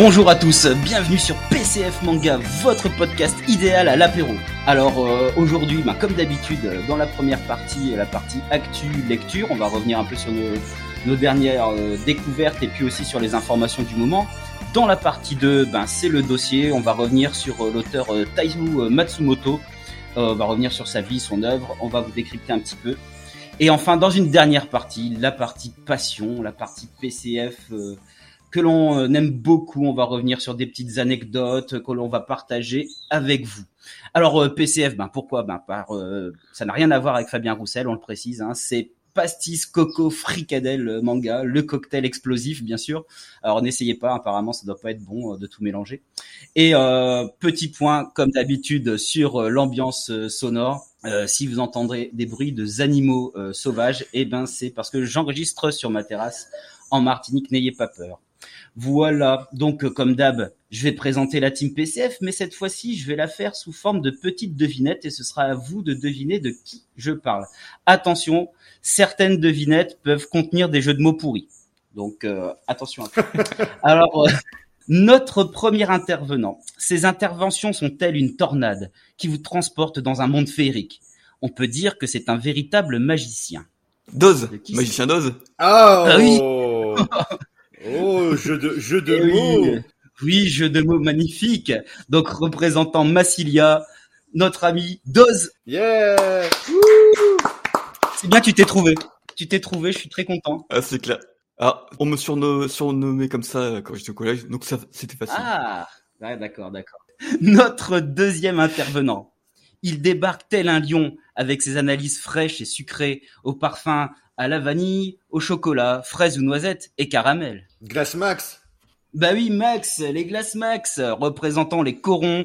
Bonjour à tous, bienvenue sur PCF Manga, votre podcast idéal à l'apéro. Alors euh, aujourd'hui, bah, comme d'habitude, dans la première partie, la partie actu lecture, on va revenir un peu sur nos, dernières euh, découvertes et puis aussi sur les informations du moment. Dans la partie 2, ben, c'est le dossier, on va revenir sur euh, l'auteur Taizu Matsumoto, on va revenir sur sa vie, son œuvre, on va vous décrypter un petit peu. Et enfin, dans une dernière partie, la partie passion, la partie PCF que l'on euh, aime beaucoup. On va revenir sur des petites anecdotes que l'on va partager avec vous. Alors euh, PCF, ben pourquoi? Ben par, euh, ça n'a rien à voir avec Fabien Roussel, on le précise. Hein, c'est pastis coco fricadelle manga, le cocktail explosif bien sûr. Alors n'essayez pas, apparemment ça doit pas être bon de tout mélanger. Et petit point comme d'habitude sur l'ambiance sonore. si vous entendrez des bruits de animaux sauvages, eh ben c'est parce que j'enregistre sur ma terrasse en Martinique. N'ayez pas peur. Voilà, donc euh, comme d'hab, je vais présenter la team PCF, mais cette fois-ci, je vais la faire sous forme de petites devinettes et ce sera à vous de deviner de qui je parle. Attention, certaines devinettes peuvent contenir des jeux de mots pourris. Donc euh, attention à ça. Alors, euh, notre premier intervenant, ses interventions sont-elles une tornade qui vous transporte dans un monde féerique? On peut dire que c'est un véritable magicien. Dose Magicien Dose Ah oui Oh, jeu de, jeu de eh mots. Oui. jeu de mots magnifique. Donc, représentant Massilia, notre ami Doz. Yeah! C'est bien, tu t'es trouvé. Tu t'es trouvé, je suis très content. Ah, c'est clair. Ah, on me surnommait comme ça quand j'étais au collège, donc ça, c'était facile. Ah, d'accord, d'accord. Notre deuxième intervenant. Il débarque tel un lion avec ses analyses fraîches et sucrées au parfum à la vanille, au chocolat, fraise ou noisette et caramel. Glace Max. Bah oui, Max, les glaces Max, représentant les corons.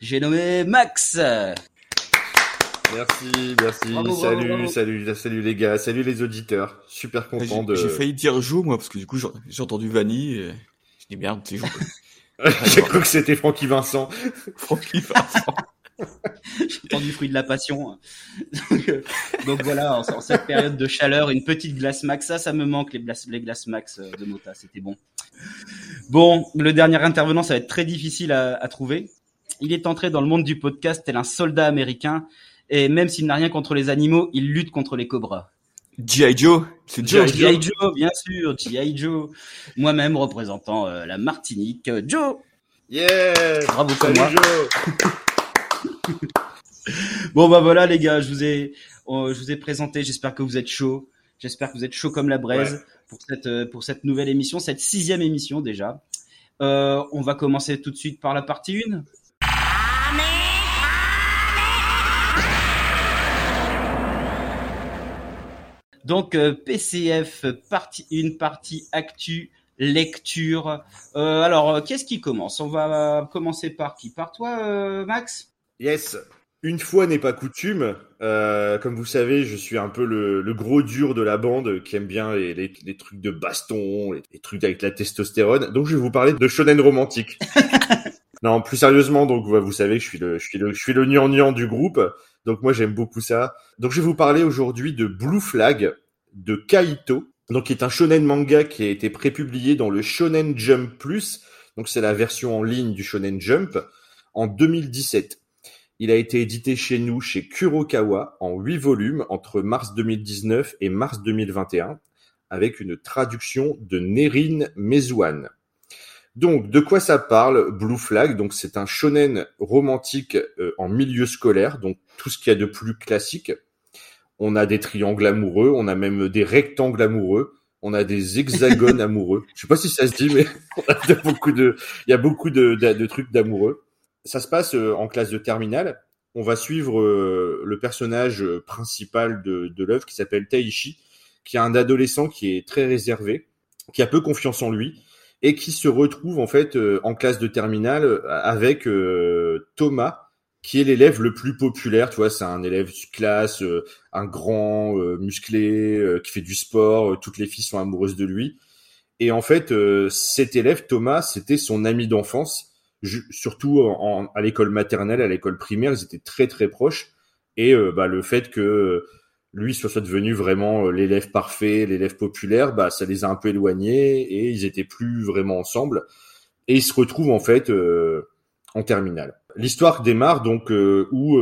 J'ai nommé Max. Merci, merci. salut, salut, salut les gars, salut les auditeurs. Super content de. J'ai failli dire Jo moi parce que du coup j'ai entendu vanille. Et... Je dis merde, c'est Jo. j'ai cru que c'était Francky Vincent. Francky Vincent. J'ai entendu fruit de la passion. Euh, donc, voilà, en, cette période de chaleur, une petite glace max, ça, ça me manque les, glaces, les glaces max euh, de Mota, c'était bon. Bon, le dernier intervenant, ça va être très difficile à, à trouver. Il est entré dans le monde du podcast tel un soldat américain, et même s'il n'a rien contre les animaux, il lutte contre les cobras. G.I. Joe, c'est Joe. G.I. Joe, bien sûr, G.I. Joe. Moi-même représentant euh, la Martinique, Joe. Yeah Bravo pour moi. Joe. bon bah voilà les gars, je vous ai, euh, je vous ai présenté. J'espère que vous êtes chaud. J'espère que vous êtes chaud comme la braise pour cette euh, pour cette nouvelle émission, cette sixième émission déjà. Euh, on va commencer tout de suite par la partie 1. Donc PCF partie une partie actu lecture. alors qu'est-ce qui commence? On va commencer par qui? Par toi Max? Yes. Une fois n'est pas coutume. Euh, comme vous savez, je suis un peu le, gros dur de la bande qui aime bien les, trucs de baston, les, trucs avec la testostérone. Donc je vais vous parler de shonen romantique. non, plus sérieusement, donc vous savez je suis le, je suis le, je suis le du groupe. Donc moi j'aime beaucoup ça. Donc je vais vous parler aujourd'hui de Blue Flag de Kaito. Donc qui est un shonen manga qui a été prépublié dans le Shonen Jump Plus. Donc c'est la version en ligne du Shonen Jump en 2017. Il a été édité chez nous chez Kurokawa en huit volumes entre mars 2019 et mars 2021 avec une traduction de Nerine Mezouane. Donc, de quoi ça parle Blue Flag? Donc, c'est un shonen romantique euh, en milieu scolaire, donc tout ce qu'il y a de plus classique. On a des triangles amoureux, on a même des rectangles amoureux, on a des hexagones amoureux. Je sais pas si ça se dit, mais il y a beaucoup de, il y a beaucoup de, de trucs d'amoureux ça se passe euh, en classe de terminale. On va suivre euh, le personnage principal de, l'œuvre qui s'appelle Taishi, qui est un adolescent qui est très réservé, qui a peu confiance en lui et qui se retrouve en fait euh, en classe de terminale avec Thomas, qui est l'élève le plus populaire. Tu vois, c'est un élève de classe, un grand, musclé, qui fait du sport. toutes les filles sont amoureuses de lui. Et en fait, cet élève Thomas, c'était son ami d'enfance surtout en, à l'école maternelle, à l'école primaire, ils étaient très très proches. Et euh, bah, le fait que lui soit, devenu vraiment euh, l'élève parfait, l'élève populaire, bah, ça les a un peu éloignés et ils étaient plus vraiment ensemble. et ils se retrouvent en fait en terminale. L'histoire démarre donc où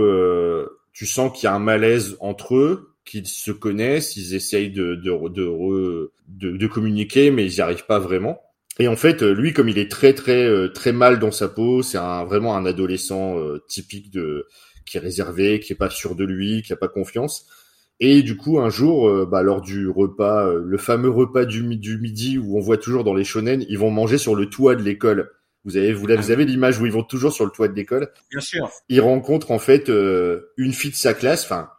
tu sens qu'il y a un malaise entre eux, qu'ils se connaissent, ils essayent de de, de, de, communiquer, mais ils n'y arrivent pas vraiment. Et en fait, lui, comme il est très très très mal dans sa peau, c'est un, vraiment un adolescent typique de qui est réservé, qui est pas sûr de lui, qui a pas confiance. Et du coup, un jour, euh, bah, lors du repas, euh, le fameux repas du, du, midi où on voit toujours dans les shonen, ils vont manger sur le toit de l'école. Vous avez, vous, avez l'image où ils vont toujours sur le toit de l'école? Bien sûr. Ils rencontrent en fait euh, une fille de sa classe, enfin,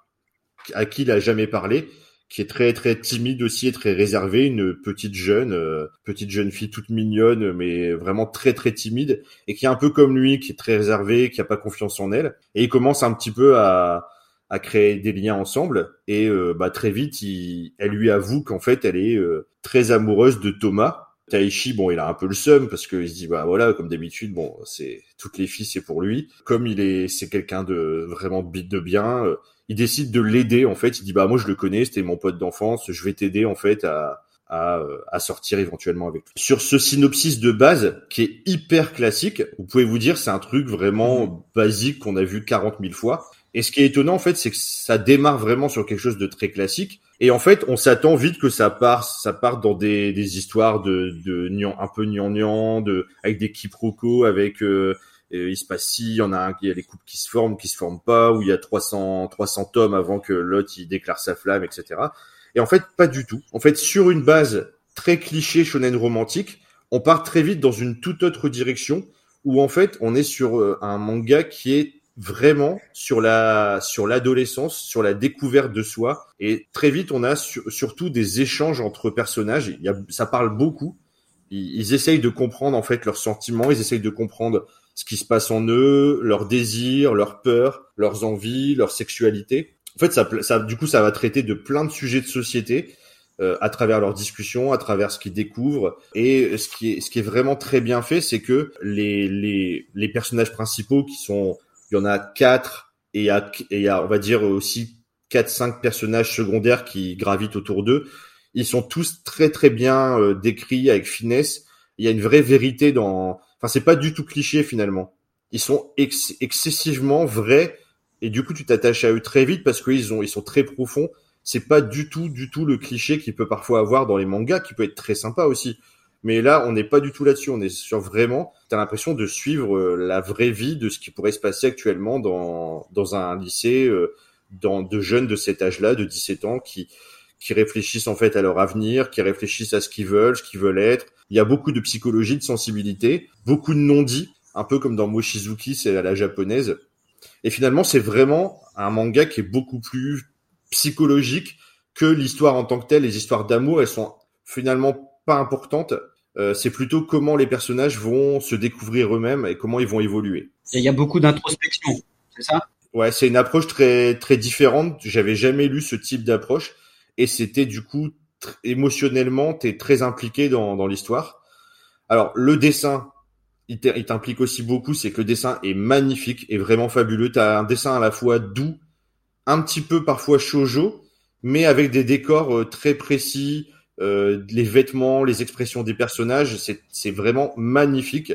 à qui il a jamais parlé, qui est très très timide aussi et très réservée, une petite jeune, petite jeune fille toute mignonne, mais vraiment très très timide, et qui est un peu comme lui, qui est très réservée, qui a pas confiance en elle. Et il commence un petit peu à à créer des liens ensemble et euh, bah, très vite il, elle lui avoue qu'en fait elle est euh, très amoureuse de Thomas. Taichi bon il a un peu le seum parce qu'il se dit bah voilà comme d'habitude bon c'est toutes les filles c'est pour lui. Comme il est c'est quelqu'un de vraiment de bien, euh, il décide de l'aider en fait. Il dit bah moi je le connais c'était mon pote d'enfance je vais t'aider en fait à à, à, sortir éventuellement avec lui. Sur ce synopsis de base qui est hyper classique, vous pouvez vous dire c'est un truc vraiment mhm. basique qu'on a vu 40 000 fois. Et ce qui est étonnant, en fait, c'est que ça démarre vraiment sur quelque chose de très classique. Et en fait, on s'attend vite que ça part, ça part dans des, des histoires de, de un peu gnangnan, de, avec des quiproquos, avec, euh, euh, il se passe si, il y en a un, il y a les couples qui se forment, qui se forment pas, où il y a 300, 300 tomes avant que l'autre, il déclare sa flamme, etc. Et en fait, pas du tout. En fait, sur une base très cliché shonen romantique, on part très vite dans une toute autre direction, où en fait, on est sur euh, un manga qui est vraiment sur la sur l'adolescence, sur la découverte de soi. Et très vite, on a surtout des échanges entre personnages. Il y a, ça parle beaucoup. Ils, essayent de comprendre en fait leurs sentiments. Ils essayent de comprendre ce qui se passe en eux, leurs désirs, leurs peurs, leurs envies, leur sexualité. En fait, ça, ça, du coup, ça va traiter de plein de sujets de société. Euh, à travers leurs discussions, à travers ce qu'ils découvrent. Et ce qui est, ce qui est vraiment très bien fait, c'est que les, les, les personnages principaux qui sont il y en a quatre et il y a, on va dire aussi quatre cinq personnages secondaires qui gravitent autour d'eux. Ils sont tous très très bien euh, décrits avec finesse. Il y a une vraie vérité dans. Enfin, c'est pas du tout cliché finalement. Ils sont excessivement vrais et du coup tu t'attaches à eux très vite parce qu'ils ont ils sont très profonds. C'est pas du tout du tout le cliché qu'il peut parfois avoir dans les mangas qui peut être très sympa aussi. Mais là, on n'est pas du tout là-dessus. On est sur vraiment, tu as l'impression de suivre euh, la vraie vie de ce qui pourrait se passer actuellement dans, dans un lycée, euh, dans de jeunes de cet âge-là, de 17 ans, qui, qui réfléchissent en fait à leur avenir, qui réfléchissent à ce qu'ils veulent, ce qu'ils veulent être. Il y a beaucoup de psychologie, de sensibilité, beaucoup de non-dits, un peu comme dans Mochizuki, c'est à la japonaise. Et finalement, c'est vraiment un manga qui est beaucoup plus psychologique que l'histoire en tant que telle. Les histoires d'amour, elles sont finalement pas importante. Euh, c'est plutôt comment les personnages vont se découvrir eux-mêmes et comment ils vont évoluer. Il y a beaucoup d'introspection, c'est ça? Ouais, c'est une approche très très différente. J'avais jamais lu ce type d'approche et c'était du coup émotionnellement, t'es très impliqué dans, dans l'histoire. Alors le dessin, il t'implique aussi beaucoup, c'est que le dessin est magnifique et vraiment fabuleux. T'as un dessin à la fois doux, un petit peu parfois shoujo, mais avec des décors euh, très précis, euh, les vêtements, les expressions des personnages, c'est vraiment magnifique.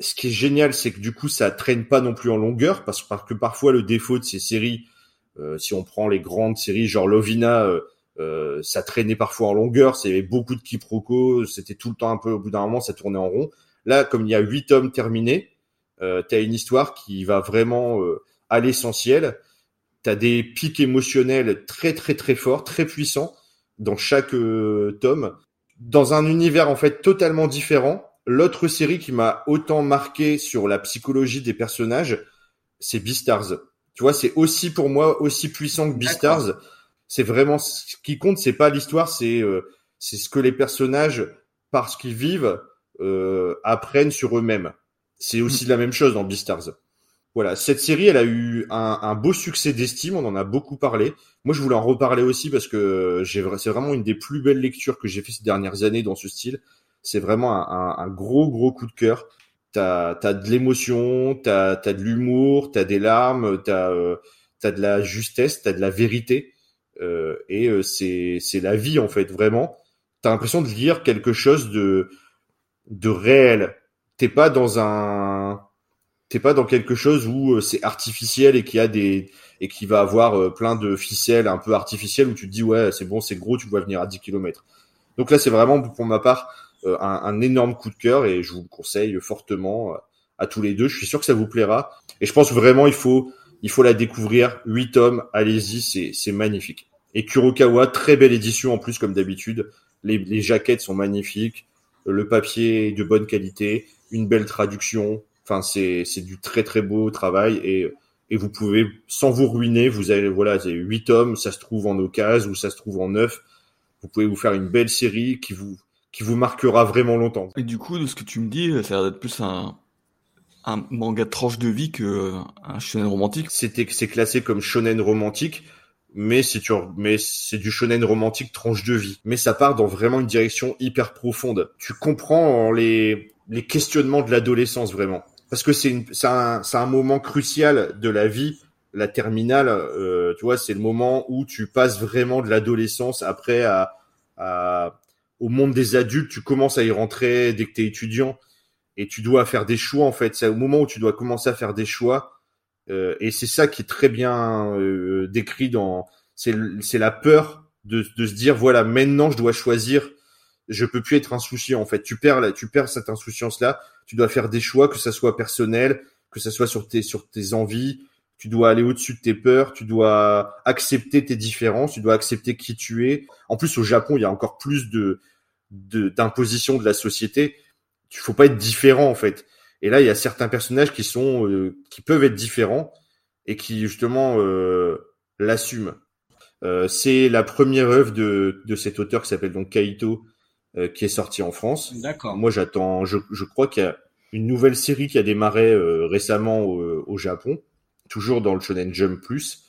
Ce qui est génial, c'est que du coup, ça traîne pas non plus en longueur, parce, que parfois le défaut de ces séries, euh, si on prend les grandes séries genre Lovina, euh, euh ça traînait parfois en longueur, c'est beaucoup de quiproquos, c'était tout le temps un peu, au bout d'un moment, ça tournait en rond. Là, comme il y a huit tomes terminés, euh, tu as une histoire qui va vraiment à l'essentiel. Tu as des pics émotionnels très très très forts, très puissants dans chaque euh, tome, dans un univers en fait totalement différent. L'autre série qui m'a autant marqué sur la psychologie des personnages, c'est Beastars. Tu vois, c'est aussi pour moi aussi puissant que Beastars. C'est vraiment ce qui compte, c'est pas l'histoire, c'est euh, c'est ce que les personnages, parce qu'ils vivent, euh, apprennent sur eux-mêmes. C'est aussi mm. la même chose dans Beastars. Voilà, cette série, elle a eu un, beau succès d'estime, on en a beaucoup parlé. Moi, je voulais en reparler aussi parce que c'est vraiment une des plus belles lectures que j'ai fait ces dernières années dans ce style. C'est vraiment un, gros, gros coup de cœur. T'as as de l'émotion, t'as as de l'humour, t'as des larmes, t'as euh, de la justesse, t'as de la vérité. Euh, et euh, c'est la vie, en fait, vraiment. T'as l'impression de lire quelque chose de, de réel, t'es pas dans un, t'es pas dans quelque chose où euh, c'est artificiel et qu'il y a des et qui va avoir euh, plein de ficelles un peu artificielles où tu te dis ouais c'est bon c'est gros tu dois venir à 10 km. Donc là c'est vraiment pour ma part euh, un, énorme coup de cœur et je vous le conseille fortement à tous les deux. Je suis sûr que ça vous plaira et je pense vraiment il faut il faut la découvrir. Huit tomes, allez-y, c'est c'est magnifique. Et Kurokawa, très belle édition en plus comme d'habitude. Les, les jaquettes sont magnifiques, le papier est de bonne qualité, une belle traduction. Enfin, c'est c'est du très très beau travail et et vous pouvez sans vous ruiner, vous avez voilà, vous avez huit tomes, ça se trouve en occasion ou ça se trouve en neuf. Vous pouvez vous faire une belle série qui vous qui vous marquera vraiment longtemps. Et du coup, de ce que tu me dis, ça a l'air d'être plus un un manga tranche de vie que un shonen romantique. C'était c'est classé comme shonen romantique, mais c'est mais c'est du shonen romantique tranche de vie. Mais ça part dans vraiment une direction hyper profonde. Tu comprends les les questionnements de l'adolescence vraiment, parce que c'est un un moment crucial de la vie. La terminale, euh, tu vois, c'est le moment où tu passes vraiment de l'adolescence après à, à au monde des adultes. Tu commences à y rentrer dès que t'es étudiant et tu dois faire des choix en fait. C'est au moment où tu dois commencer à faire des choix euh, et c'est ça qui est très bien euh, décrit dans. C'est la peur de de se dire voilà maintenant je dois choisir. Je peux plus être insouciant en fait. Tu perds tu perds cette insouciance là. Tu dois faire des choix que ça soit personnel, que ça soit sur tes sur tes envies. Tu dois aller au-dessus de tes peurs. Tu dois accepter tes différences. Tu dois accepter qui tu es. En plus au Japon il y a encore plus de d'imposition de la société il faut pas être différent en fait. Et là, il y a certains personnages qui sont euh, qui peuvent être différents et qui justement euh, l'assument. Euh, c'est la première œuvre de, de cet auteur qui s'appelle donc Kaito euh, qui est sorti en France. D'accord. Moi, j'attends. Je, je crois qu'il y a une nouvelle série qui a démarré euh, récemment au, au, Japon, toujours dans le Shonen Jump Plus.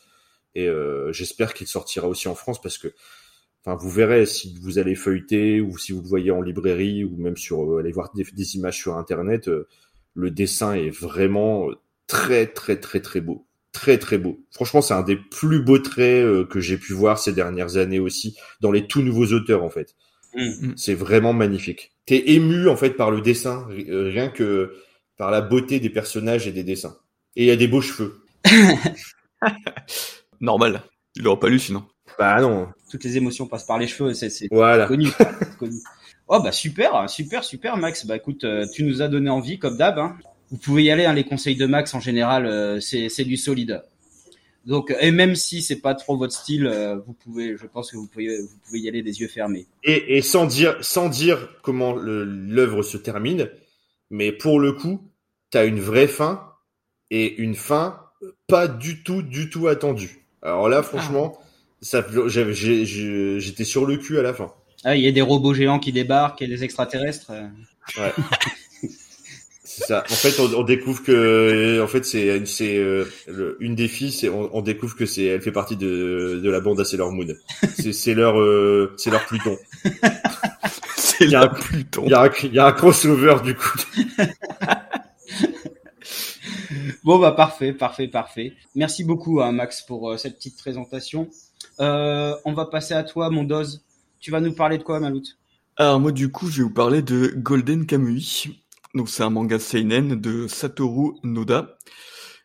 Et j'espère qu'il sortira aussi en France parce que Enfin, vous verrez si vous allez feuilleter ou si vous le voyez en librairie ou même sur euh, aller voir des, images sur internet, euh, le dessin est vraiment très très très très beau, très très beau. Franchement, c'est un des plus beaux traits euh, que j'ai pu voir ces dernières années aussi dans les tout nouveaux auteurs en fait. Mm. C'est vraiment magnifique. T'es ému en fait par le dessin, rien que par la beauté des personnages et des dessins. Et il y a des beaux cheveux. Normal. Il aurait pas lu sinon. Bah non. Toutes les émotions passent par les cheveux, c'est voilà. connu, connu. Oh bah super, super, super Max. Bah écoute, euh, tu nous as donné envie comme d'hab. Hein. Vous pouvez y aller, hein, les conseils de Max en général, euh, c'est du solide. Donc et même si c'est pas trop votre style, euh, vous pouvez, je pense que vous pouvez, vous pouvez y aller des yeux fermés. Et, et sans dire, sans dire comment l'œuvre se termine, mais pour le coup, t'as une vraie fin et une fin pas du tout, du tout attendue. Alors là, franchement. Ah ça, j'étais sur le cul à la fin. Ah, il y a des robots géants qui débarquent et des extraterrestres. Ouais. c'est ça. En fait, on, découvre que, en fait, c'est c'est euh, une des filles, c'est on, on, découvre que c'est, elle fait partie de de la bande à Sailor Moon. C'est c'est leur euh, c'est leur Pluton. c'est leur Pluton. Il y a un, il y a un crossover du coup. bon bah parfait, parfait, parfait. Merci beaucoup hein, Max pour euh, cette petite présentation. Euh, on va passer à toi, mon dose. Tu vas nous parler de quoi, Malout? Alors moi, du coup, je vais vous parler de Golden Kamui. Donc c'est un manga seinen de Satoru Noda,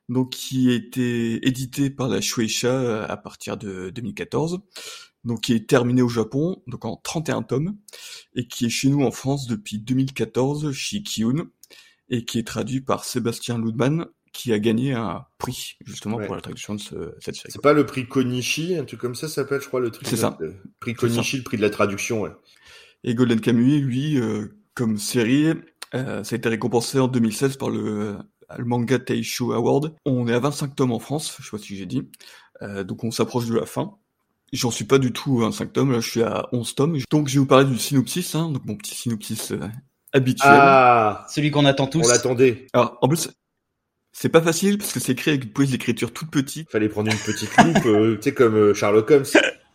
donc qui a été édité par la Shueisha euh, à partir de 2014, donc qui est terminé au Japon, donc en 31 tomes, et qui est chez nous en France depuis 2014 chez Kiyun, et qui est traduit par Sébastien Ludman qui a gagné un prix justement pour la traduction de ce, cette série. C'est pas le prix Konishi, un truc comme ça s'appelle, je crois, le truc. C'est ça. Le prix Konishi, le prix de la traduction. Ouais. Et Golden Kamuy, lui, euh, comme série, euh, ça a été récompensé en 2016 par le, le Manga Taisho Award. On est à 25 tomes en France, je sais pas si j'ai dit. Euh, donc on s'approche de la fin. J'en suis pas du tout à 25 tomes, là je suis à 11 tomes. Donc je vais vous parler du synopsis, hein, donc mon petit synopsis euh, habituel. Ah, celui qu'on attend tous. On l'attendait. Alors en plus, c'est pas facile parce que c'est écrit avec une police d'écriture toute petite. Fallait prendre une petite loupe, euh, tu sais comme euh, Sherlock Holmes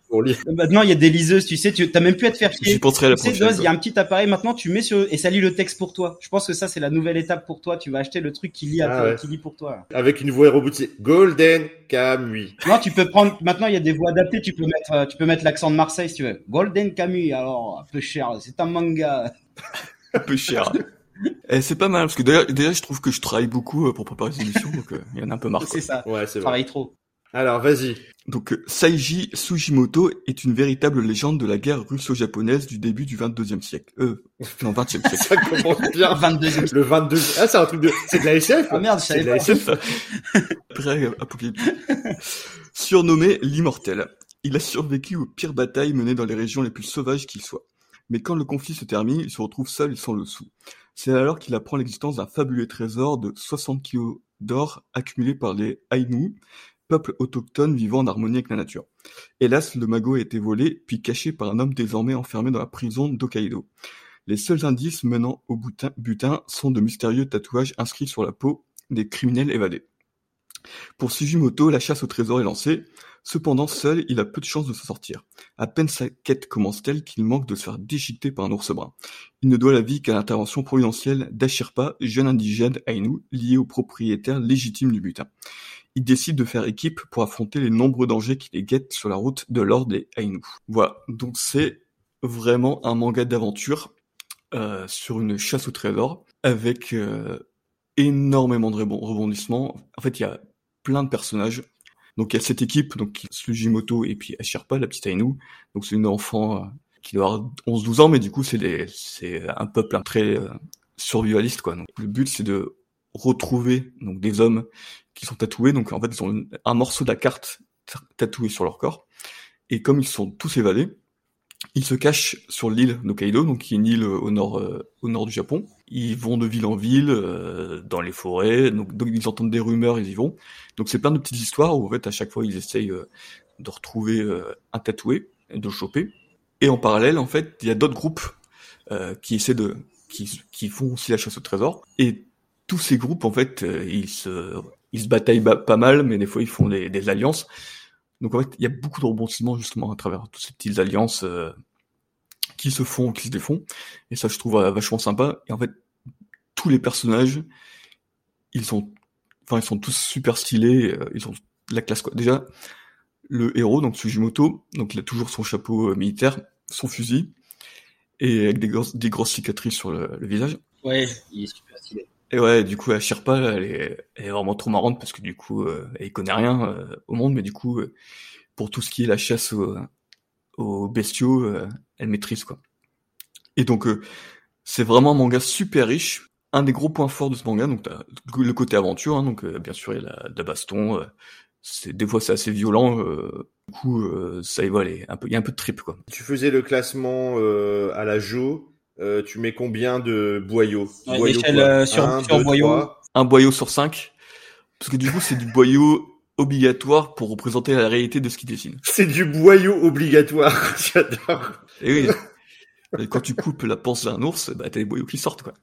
pour lire. Maintenant il y a des liseuses, tu sais, tu t'as même plus à te faire chier. J'y penserai à la tu prochaine. il y a un petit appareil maintenant, tu mets sur et ça lit le texte pour toi. Je pense que ça c'est la nouvelle étape pour toi. Tu vas acheter le truc qui lit, à Ah ouais. qui lit pour toi. Avec une voix robotisée. Golden Kamui. Non, tu peux prendre. Maintenant il y a des voix adaptées. Tu peux mettre, euh, tu peux mettre l'accent de Marseille si tu veux. Golden Camus. Alors un peu cher. C'est un manga. Un peu cher. Eh, c'est pas mal, parce que déjà, déjà, je trouve que je travaille beaucoup euh, pour préparer ces émissions, donc euh, il y en a un peu marre. C'est ça. Ouais, c'est vrai. Travaille trop. Alors, vas-y. Donc Saiji Sugimoto est une véritable légende de la guerre russo-japonaise du début du 22e siècle. Euh, non, 20e siècle. Ça commence bien. 22 Le 22. Ah, c'est un truc de. C'est de la SF. Ah merde, C'est de la SF. ça. Euh. Surnommé l'immortel, il a survécu aux pires batailles menées dans les régions les plus sauvages qu'il soit. Mais quand le conflit se termine, il se retrouve seul et sans le sou. C'est alors qu'il apprend l'existence d'un fabuleux trésor de 60 kilos d'or accumulé par les Ainu, peuple autochtone vivant en harmonie avec la nature. Hélas, le magot a été volé, puis caché par un homme désormais enfermé dans la prison d'Hokkaido. Les seuls indices menant au butin, sont de mystérieux tatouages inscrits sur la peau des criminels évadés. Pour Sugimoto, la chasse au trésor est lancée. Cependant, seul, il a peu de chances de s'en sortir. À peine sa quête commence-t-elle qu'il manque de se faire déchiqueter par un ours brun. Il ne doit la vie qu'à l'intervention providentielle d'Ashirpa, jeune indigène Ainu, lié au propriétaire légitime du butin. Il décide de faire équipe pour affronter les nombreux dangers qui les guettent sur la route de l'or des Ainu. Voilà, donc c'est vraiment un manga d'aventure euh, sur une chasse au trésor avec euh, énormément de rebond- rebondissements. En fait, il y a plein de personnages. Donc il y a cette équipe, donc Sugimoto et puis Ashirpa, la petite Ainu. Donc c'est une enfant euh, qui doit avoir 11-12 ans, mais du coup c'est c'est un peuple très euh, survivaliste quoi. Donc le but c'est de retrouver donc des hommes qui sont tatoués. Donc en fait ils ont un morceau de la carte ta- tatoué sur leur corps. Et comme ils sont tous évadés, ils se cachent sur l'île d'Hokkaido, donc qui est une île euh, au nord, euh, au nord du Japon. Ils vont de ville en ville, euh, dans les forêts, donc, donc ils entendent des rumeurs, ils y vont. Donc c'est plein de petites histoires où en fait à chaque fois ils essayent euh, de retrouver euh, un tatoué, de le choper. Et en parallèle, en fait, il y a d'autres groupes qui essaient de, qui, qui font aussi la chasse au trésor. Et tous ces groupes, en fait, ils se, ils se bataillent ba- pas mal, mais des fois ils font des, des alliances. Donc en fait, il y a beaucoup de rebondissements justement à travers toutes ces petites alliances euh, qui se font, qui se défont. Et ça, je trouve euh, vachement sympa. Et en fait, tous les personnages, ils sont, enfin, ils sont tous super stylés. euh, Ils ont la classe quoi. Déjà, le héros, donc Sugimoto, donc il a toujours son chapeau euh, militaire, son fusil, et avec des grosses, des grosses cicatrices sur le, le visage. Ouais, il est super stylé. Et ouais, du coup, là, elle est, elle est vraiment trop marrante parce que du coup, euh, elle connaît rien euh, au monde, mais du coup, euh, pour tout ce qui est la chasse aux, aux bestiaux, euh, elle maîtrise quoi. Et donc, euh, c'est vraiment un manga super riche. Un des gros points forts de ce manga, donc t'as le côté aventure, hein, donc euh, bien sûr il y a la, la baston. c'est des fois c'est assez violent. du coup, ça y va, il y a un peu de trip quoi. Tu faisais le classement à la Jo. Euh, tu mets combien de boyaux Ouais, euh, sur- Un, sur deux, boyaux. trois. Un boyau sur cinq, parce que du coup c'est du boyau obligatoire pour représenter la réalité de ce qu'il dessine. C'est du boyau obligatoire. J'adore. Et oui. Et quand tu coupes la panse d'un ours, bah t'as des boyaux qui sortent quoi.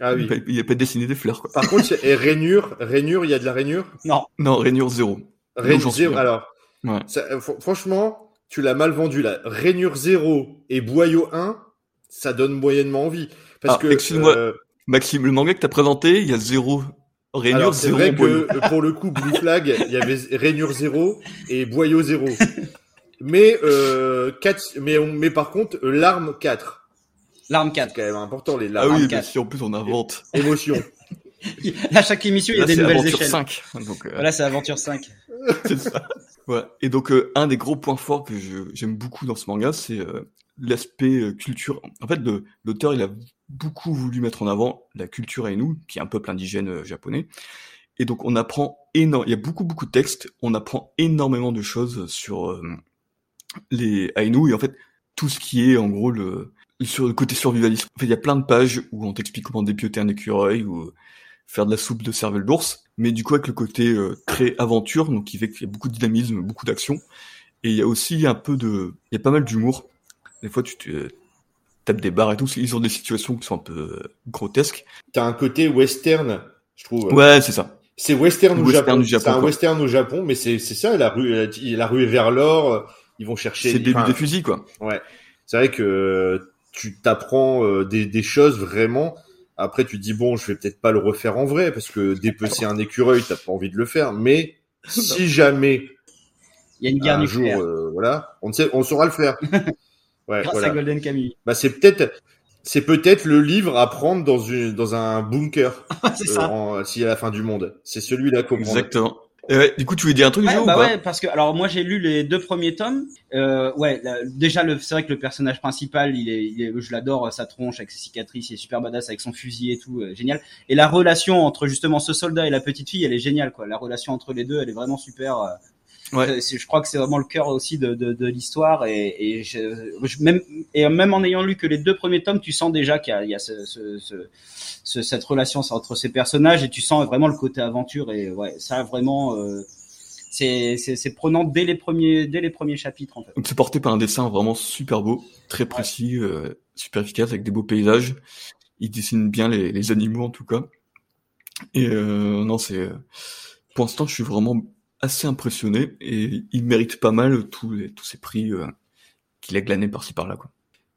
Ah oui. Il n'y a pas dessiné des fleurs quoi. Par contre, et rainure, rainure, il y a de la rainure? Non, Non, rainure zéro. Rainure zéro. Alors, Ouais. ça, franchement, tu l'as mal vendu là. Rainure 0 et boyau 1, ça donne moyennement envie. Parce Ah, que excuse-moi, euh, Maxime, le manga que t'as présenté, il y a zéro rainure, alors c'est zéro vrai boyau. que euh, pour le coup Blue Flag, il y avait rainure 0 et boyau 0. Mais euh, quatre, mais on, mais par contre euh, l'arme 4. l'arme C'est 4. quand même important les Ah larmes. oui, quatre. bien sûr, en plus on invente. Émotion. Là, chaque émission, il y a Là, des c'est nouvelles Aventure échelles. 5. Donc, euh, Voilà, c'est Aventure 5. C'est ça. Ouais. Et donc, euh, un des gros points forts que j'aime beaucoup dans ce manga, c'est euh, l'aspect euh, culture. En fait, l'auteur, il a beaucoup voulu mettre en avant la culture Ainu, qui est un peuple indigène euh, japonais. Et donc, on apprend énormément. Il y a beaucoup, beaucoup de textes. On apprend énormément de choses sur euh, les Ainu et en fait, tout ce qui est, en gros, le, sur le côté survivaliste. En fait, il y a plein de pages où on t'explique comment dépioter un écureuil ou faire de la soupe de cervelle d'ours, mais du coup avec le côté euh, très aventure, donc qui fait qu'il y a beaucoup de dynamisme, beaucoup d'action, et il y a aussi un peu de, il y a pas mal d'humour. Des fois tu te tapes des barres et tout, ils ont des situations qui sont un peu euh, grotesques. T'as un côté western, je trouve. Ouais, c'est ça. C'est western, au Western Japon. C'est un quoi. western au Japon, mais c'est c'est ça la rue, la, la rue est vers l'or. euh, Ils vont chercher. C'est le début enfin, des fusils, quoi. Ouais, c'est vrai que euh, tu t'apprends euh, des, des choses vraiment. Après, tu te dis bon, je vais peut-être pas le refaire en vrai parce que dépecer un écureuil, t'as pas envie de le faire. Mais si jamais Il y a une guerre un jour, euh, voilà, on sait, on saura le faire. Ouais, grâce voilà. à Golden Kamuy. Bah c'est peut-être C'est peut-être le livre à prendre dans une dans un bunker. c'est ça. Euh, si à la fin du monde. C'est celui-là qu'on prend. Exactement. Du coup, tu voulais dire un truc, Ouais, Joe, ou bah pas ouais, parce que alors moi j'ai lu les deux premiers tomes. Euh, ouais, là, déjà le, c'est vrai que le personnage principal, il est, il est je l'adore, sa tronche avec ses cicatrices, il est super badass avec son fusil et tout, euh, génial. Et la relation entre justement ce soldat et la petite fille, elle est géniale quoi. La relation entre les deux, elle est vraiment super. Euh, Ouais. c'est- Je crois que c'est vraiment le cœur aussi de, de, de l'histoire et, et je, je- même et même en ayant lu que les deux premiers tomes, tu sens déjà qu'il y a, il y a ce, ce, ce, ce- cette relation entre ces personnages et tu sens vraiment le côté aventure et ouais, ça vraiment. euh, c'est prenant dès les premiers dès les premiers chapitres en fait. C'est porté par un dessin vraiment super beau, très précis, euh, super efficace, avec des beaux paysages. Il dessine bien les, les animaux en tout cas. Et euh, non, c'est euh, pour l'instant, je suis vraiment assez impressionné et il mérite pas mal tous les, tous ces prix euh, qu'il a glanés par-ci par-là. Quoi.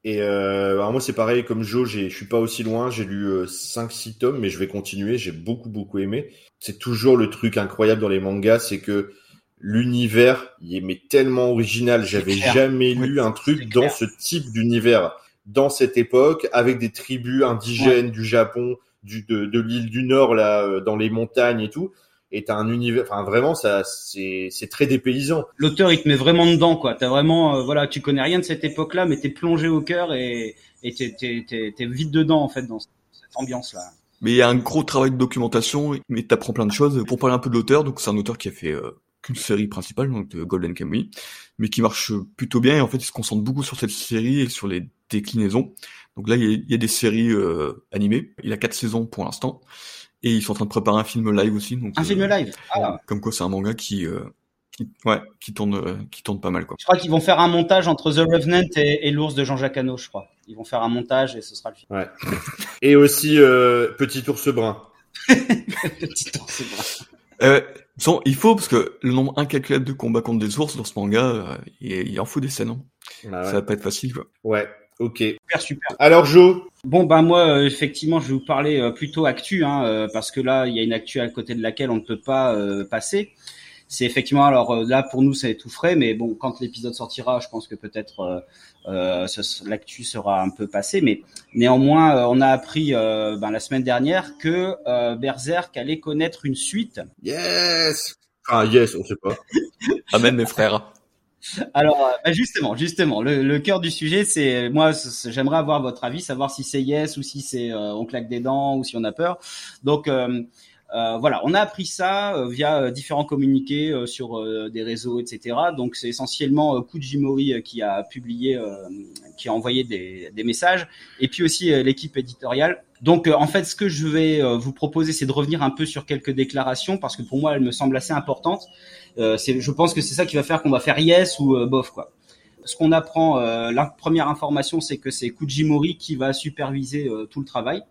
Et euh, alors moi c'est pareil comme Joe, j'ai- je suis pas aussi loin, j'ai lu 5-6 tomes, mais je vais continuer, j'ai beaucoup beaucoup aimé. C'est toujours le truc incroyable dans les mangas, c'est que l'univers, il est mais tellement original, j'avais jamais Oui, lu un truc dans ce type d'univers, dans cette époque, avec des tribus indigènes du Japon, du, de, de l'île du Nord, là, euh, dans les montagnes et tout. Et t'as un univers, enfin vraiment, ça, c'est, c'est très dépaysant. L'auteur il te met vraiment dedans quoi. T'as vraiment euh, voilà, tu connais rien de cette époque-là, mais t'es plongé au cœur et et t'es t'es t'es t'es vite dedans en fait dans cette ambiance là. Mais il y a un gros travail de documentation, mais t'apprends plein de choses. Pour parler un peu de l'auteur, donc c'est un auteur qui a fait euh, qu'une série principale, donc de Golden Kamuy, mais qui marche plutôt bien. Et en fait, il se concentre beaucoup sur cette série et sur les déclinaisons. Donc là, il y a, il y a des séries euh, animées. Il a quatre saisons pour l'instant, et ils sont en train de préparer un film live aussi. Donc, Un euh, film live. Ah, Comme quoi, c'est un manga qui, euh, qui, ouais, qui tourne, euh, qui tourne pas mal, quoi. je crois qu'ils vont faire un montage entre The Revenant et, et l'ours de Jean-Jacques Hano, je crois. Ils vont faire un montage et ce sera le film. Ouais. Et aussi euh, Petit ours brun. Petit ours, vrai. Euh, bon, il faut parce que le nombre incalculable de combats contre des ours dans ce manga, euh, il, il en faut des scènes. hein. Ah Ça ouais. va pas être facile, quoi. ouais, ok. Super super. Alors Joe, Bon ben moi euh, effectivement je vais vous parler euh, plutôt actu hein, euh, parce que là il y a une actu à côté de laquelle on ne peut pas euh, passer. C'est effectivement alors là pour nous c'est tout frais mais bon quand l'épisode sortira je pense que peut-être euh, euh, ce- l'actu sera un peu passé mais néanmoins on a appris euh, ben, la semaine dernière que euh, Berserk allait connaître une suite. yes. Enfin yes, on sait pas. Amen, mes frères. Alors euh, ben, justement justement le, cœur du sujet c'est moi j'aimerais avoir votre avis savoir si c'est yes ou si c'est euh, on claque des dents ou si on a peur. Donc euh, Euh, voilà, on a appris ça euh, via différents communiqués sur des réseaux, etc. Donc c'est essentiellement Kujimori qui a publié, qui a envoyé des, des messages, et puis aussi l'équipe éditoriale. Donc en fait, ce que je vais vous proposer, c'est de revenir un peu sur quelques déclarations parce que pour moi, elles me semblent assez importantes. Euh, je pense que c'est ça qui va faire qu'on va faire yes ou euh, bof quoi. Ce qu'on apprend, euh, la première information, c'est que c'est Kujimori qui va superviser tout le travail.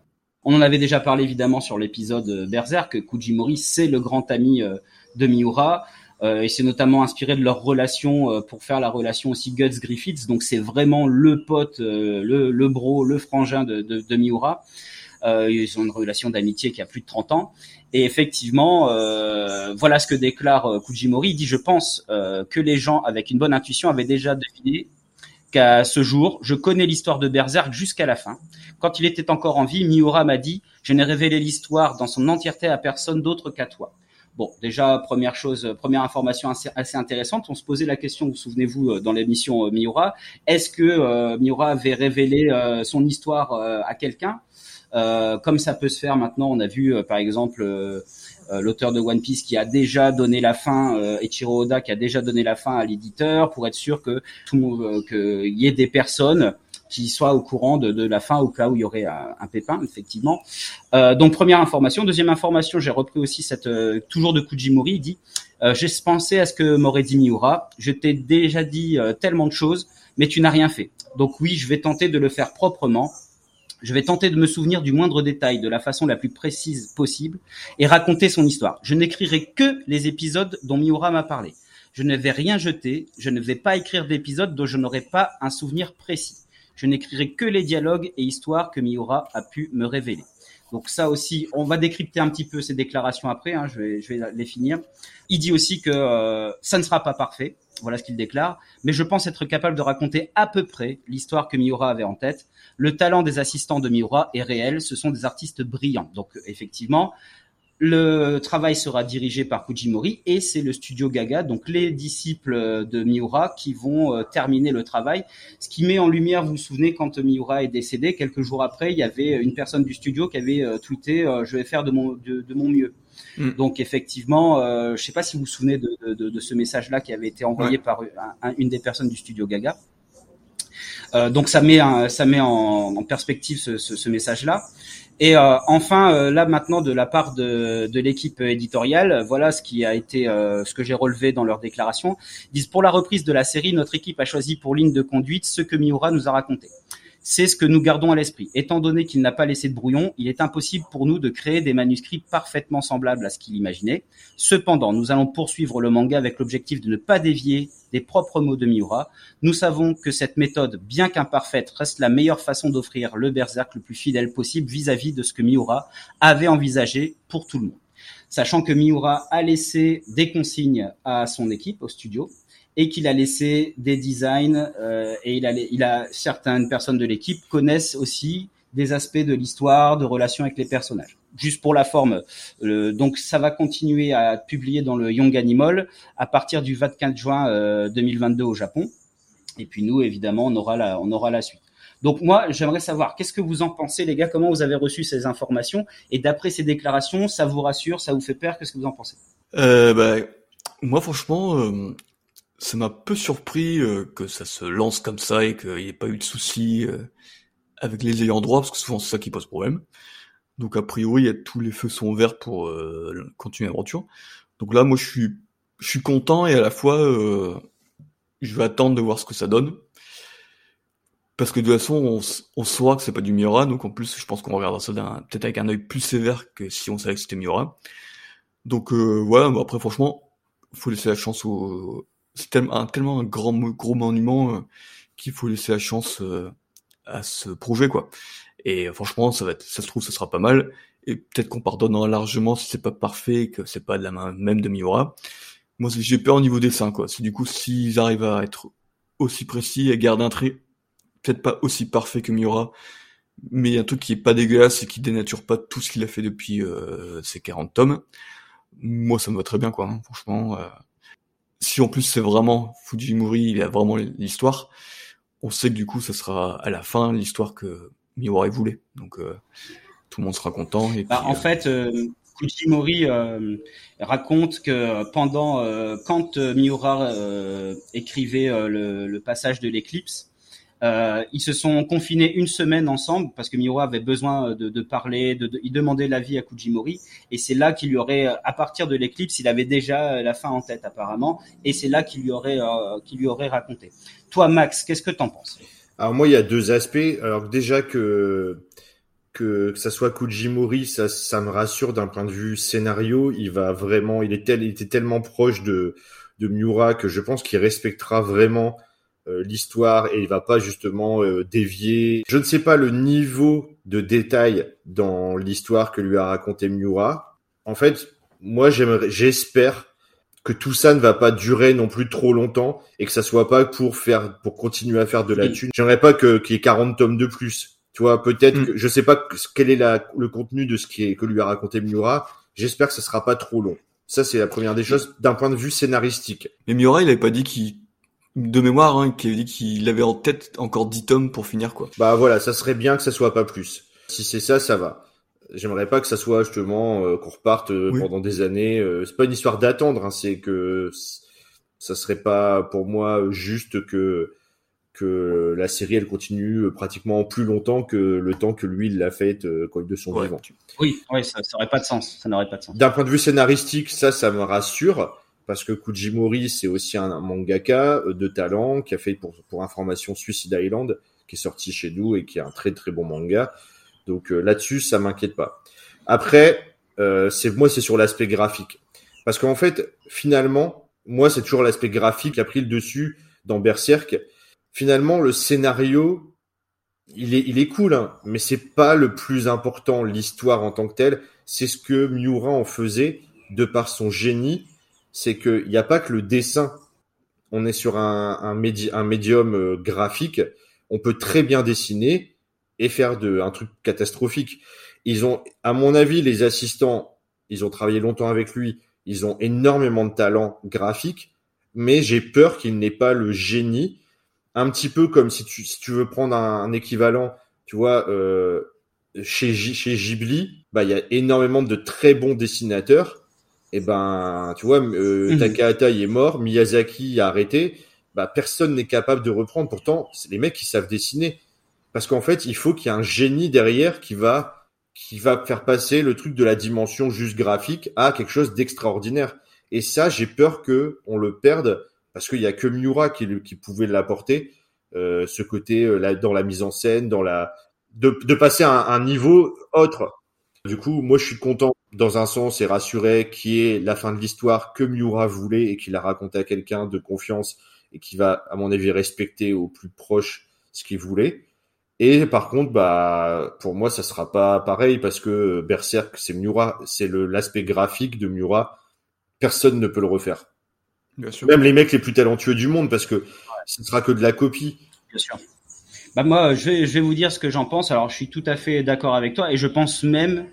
On en avait déjà parlé évidemment sur l'épisode Berserk. Kujimori, c'est le grand ami de Miura. Euh, et c'est notamment inspiré de leur relation euh, pour faire la relation aussi Guts Griffiths. Donc c'est vraiment le pote, euh, le, le bro, le frangin de, de, de Miura. Euh, ils ont une relation d'amitié qui a plus de 30 ans. Et effectivement, euh, voilà ce que déclare euh, Kujimori. Il dit, je pense que les gens avec une bonne intuition avaient déjà deviné qu'à ce jour, je connais l'histoire de Berserk jusqu'à la fin. Quand il était encore en vie, Miura m'a dit, je n'ai révélé l'histoire dans son entièreté à personne d'autre qu'à toi. Bon, déjà, première chose, première information assez, intéressante. On se posait la question, vous souvenez-vous, euh, dans l'émission Miura, est-ce que Miura avait révélé euh, son histoire euh, à quelqu'un? Comme ça peut se faire maintenant, on a vu, euh, par exemple, euh, euh, l'auteur de One Piece qui a déjà donné la fin, euh, Ichiro Oda qui a déjà donné la fin à l'éditeur pour être sûr que tout euh, qu'il y ait des personnes qui soient au courant de, de la fin au cas où il y aurait un, un pépin, effectivement. Euh, donc première information. Deuxième information, j'ai repris aussi cette euh, toujours de Kujimori. Il dit euh, j'ai pensé à ce que m'aurait dit Miura. Je t'ai déjà dit euh, tellement de choses, mais tu n'as rien fait. Donc oui, je vais tenter de le faire proprement. Je vais tenter de me souvenir du moindre détail de la façon la plus précise possible et raconter son histoire. Je n'écrirai que les épisodes dont Miura m'a parlé. Je ne vais rien jeter. Je ne vais pas écrire d'épisodes dont je n'aurai pas un souvenir précis. Je n'écrirai que les dialogues et histoires que Miura a pu me révéler. Donc ça aussi, on va décrypter un petit peu ces déclarations après. Hein, je, vais, je vais les finir. Il dit aussi que euh, ça ne sera pas parfait. Voilà ce qu'il déclare. Mais je pense être capable de raconter à peu près l'histoire que Miura avait en tête. Le talent des assistants de Miura est réel. Ce sont des artistes brillants. Donc, effectivement, le travail sera dirigé par Fujimori et c'est le studio Gaga, donc les disciples de Miura, qui vont euh, terminer le travail. Ce qui met en lumière, vous vous souvenez, quand Miura est décédé, quelques jours après, il y avait une personne du studio qui avait euh, tweeté euh, Je vais faire de mon, de, mon mieux mm. Donc effectivement, je ne sais pas si vous vous souvenez de, de, ce message-là qui avait été envoyé par une des personnes du studio Gaga. donc ça met, ça met en, en perspective ce, ce, ce message-là. Et euh, enfin, euh, là maintenant, de la part de, de l'équipe éditoriale, voilà ce qui a été, euh, ce que j'ai relevé dans leur déclaration. Ils disent pour la reprise de la série, notre équipe a choisi pour ligne de conduite ce que Miura nous a raconté. C'est ce que nous gardons à l'esprit. Étant donné qu'il n'a pas laissé de brouillon, il est impossible pour nous de créer des manuscrits parfaitement semblables à ce qu'il imaginait. Cependant, nous allons poursuivre le manga avec l'objectif de ne pas dévier des propres mots de Miura. Nous savons que cette méthode, bien qu'imparfaite, reste la meilleure façon d'offrir le berserk le plus fidèle possible vis-à-vis de ce que Miura avait envisagé pour tout le monde. Sachant que Miura a laissé des consignes à son équipe, au studio, et qu'il a laissé des designs euh, et il a, il a certaines personnes de l'équipe connaissent aussi des aspects de l'histoire, de relations avec les personnages. Juste pour la forme, euh, donc ça va continuer à publié dans le Young Animal à partir du 24 juin euh, 2022 au Japon. Et puis nous, évidemment, on aura la, on aura la suite. Donc moi, j'aimerais savoir, qu'est-ce que vous en pensez, les gars? Comment vous avez reçu ces informations? Et d'après ces déclarations, ça vous rassure, ça vous fait peur? Qu'est-ce que vous en pensez? Euh, bah, Moi, franchement, euh, ça m'a peu surpris euh, que ça se lance comme ça et qu'il n'y ait pas eu de soucis euh, avec les ayants droit, parce que souvent c'est ça qui pose problème. Donc a priori, y tous les feux sont verts pour euh, continuer l'aventure. Donc là, moi, je suis, je suis content et à la fois, je vais attendre de voir ce que ça donne. Parce que de toute façon, on, on saura que c'est pas du Miura, donc en plus, je pense qu'on regardera ça peut-être avec un œil plus sévère que si on savait que c'était Miura. Donc voilà, bon, après franchement, faut laisser la chance aux, c'est tellement un, tellement un grand gros monument euh, qu'il faut laisser la chance euh, à ce projet quoi. Et euh, franchement, ça va être, ça se trouve, ça sera pas mal. Et peut-être qu'on pardonnera largement si c'est pas parfait, que c'est pas de la main même de Miura. Moi, j'ai peur au niveau dessin quoi. C'est du coup s'ils arrivent à être aussi précis et garder un trait, peut-être pas aussi parfait que Miura, mais un truc qui est pas dégueulasse et qui dénature pas tout ce qu'il a fait depuis euh, ces 40 tomes. Moi, ça me va très bien quoi. Hein, franchement. Euh, si en plus c'est vraiment Fujimori, il a vraiment l'histoire, on sait que du coup ça sera à la fin l'histoire que Miura voulait. Donc euh, tout le monde sera content. Et bah, en euh, fait, euh, Fujimori raconte que pendant quand Miura écrivait le, le, passage de l'éclipse, euh, ils se sont confinés une semaine ensemble parce que Miura avait besoin de, de parler, de, de, il demandait l'avis à Kujimori et c'est là qu'il lui aurait, à partir de l'éclipse, il avait déjà la fin en tête apparemment et c'est là qu'il lui aurait, euh, qu'il lui aurait raconté. Toi, Max, qu'est-ce que t'en penses? Alors moi, il y a deux aspects. Alors déjà que que, que ça soit Kujimori, ça, ça me rassure d'un point de vue scénario. Il va vraiment, il est tel, il était tellement proche de de Miura que je pense qu'il respectera vraiment euh, l'histoire et il va pas justement euh, dévier. Je ne sais pas le niveau de détail dans l'histoire que lui a raconté Miura. En fait, moi j'aimerais, j'espère que tout ça ne va pas durer non plus trop longtemps et que ça soit pas pour faire, pour continuer à faire de la thune. J'aimerais pas que qu'il y ait 40 tomes de plus. Tu vois, peut-être mm. que je sais pas quel est la, le contenu de ce qui est, que lui a raconté Miura. J'espère que ce sera pas trop long. Ça, c'est la première des choses d'un point de vue scénaristique. Mais Miura, il avait pas dit qu'il de mémoire, hein, qui dit qu'il avait en tête encore 10 tomes pour finir, quoi. Bah voilà, ça serait bien que ça soit pas plus. Si c'est ça, ça va. J'aimerais pas que ça soit justement euh, qu'on reparte euh, pendant des années. Euh, c'est pas une histoire d'attendre, hein, c'est que ça serait pas pour moi juste que que la série elle continue pratiquement plus longtemps que le temps que lui il l'a faite de son vivant. Oui, oui, ça n'aurait pas de sens. Ça n'aurait pas de sens. D'un point de vue scénaristique, ça, ça me rassure parce que Kujimori, c'est aussi un, mangaka euh, de talent qui a fait pour, pour information Suicide Island, qui est sorti chez nous et qui est un très très bon manga. Donc euh, là-dessus, ça m'inquiète pas. Après, euh, c'est moi, c'est sur l'aspect graphique, parce qu'en fait, finalement, moi, c'est toujours l'aspect graphique qui a pris le dessus dans Berserk. Finalement, le scénario, il est, il est cool, hein, mais c'est pas le plus important. L'histoire en tant que telle, c'est ce que Miura en faisait de par son génie c'est qu'il n'y a pas que le dessin. On est sur un, médium euh, graphique, on peut très bien dessiner et faire de, un truc catastrophique. Ils ont, à mon avis, les assistants, ils ont travaillé longtemps avec lui, ils ont énormément de talent graphique, mais j'ai peur qu'il n'ait pas le génie, un petit peu comme si tu, veux prendre un, équivalent, tu vois, euh, chez, chez Ghibli, bah, il y a énormément de très bons dessinateurs, et eh ben, tu vois, euh, mhm. Takahata il est mort, Miyazaki a arrêté, bah personne n'est capable de reprendre. Pourtant, c'est les mecs qui savent dessiner, parce qu'en fait, il faut qu'il y ait un génie derrière qui va qui va faire passer le truc de la dimension juste graphique à quelque chose d'extraordinaire. Et ça, j'ai peur que on le perde parce qu'il y a que Miura qui, qui pouvait l'apporter. Euh, ce côté euh, là, dans la mise en scène, dans la de, de passer à un, un niveau autre. Du coup, moi, je suis content dans un sens et rassuré qui est la fin de l'histoire que Miura voulait et qu'il a raconté à quelqu'un de confiance et qui va, à mon avis, respecter au plus proche ce qu'il voulait. Et par contre, bah, pour moi, ça sera pas pareil parce que Berserk, c'est Miura, c'est l'aspect graphique de Miura. Personne ne peut le refaire. Bien sûr. Même les mecs les plus talentueux du monde parce que ce sera que de la copie. Bien sûr. Bah moi, je vais, je vais vous dire ce que j'en pense. Alors, je suis tout à fait d'accord avec toi et je pense même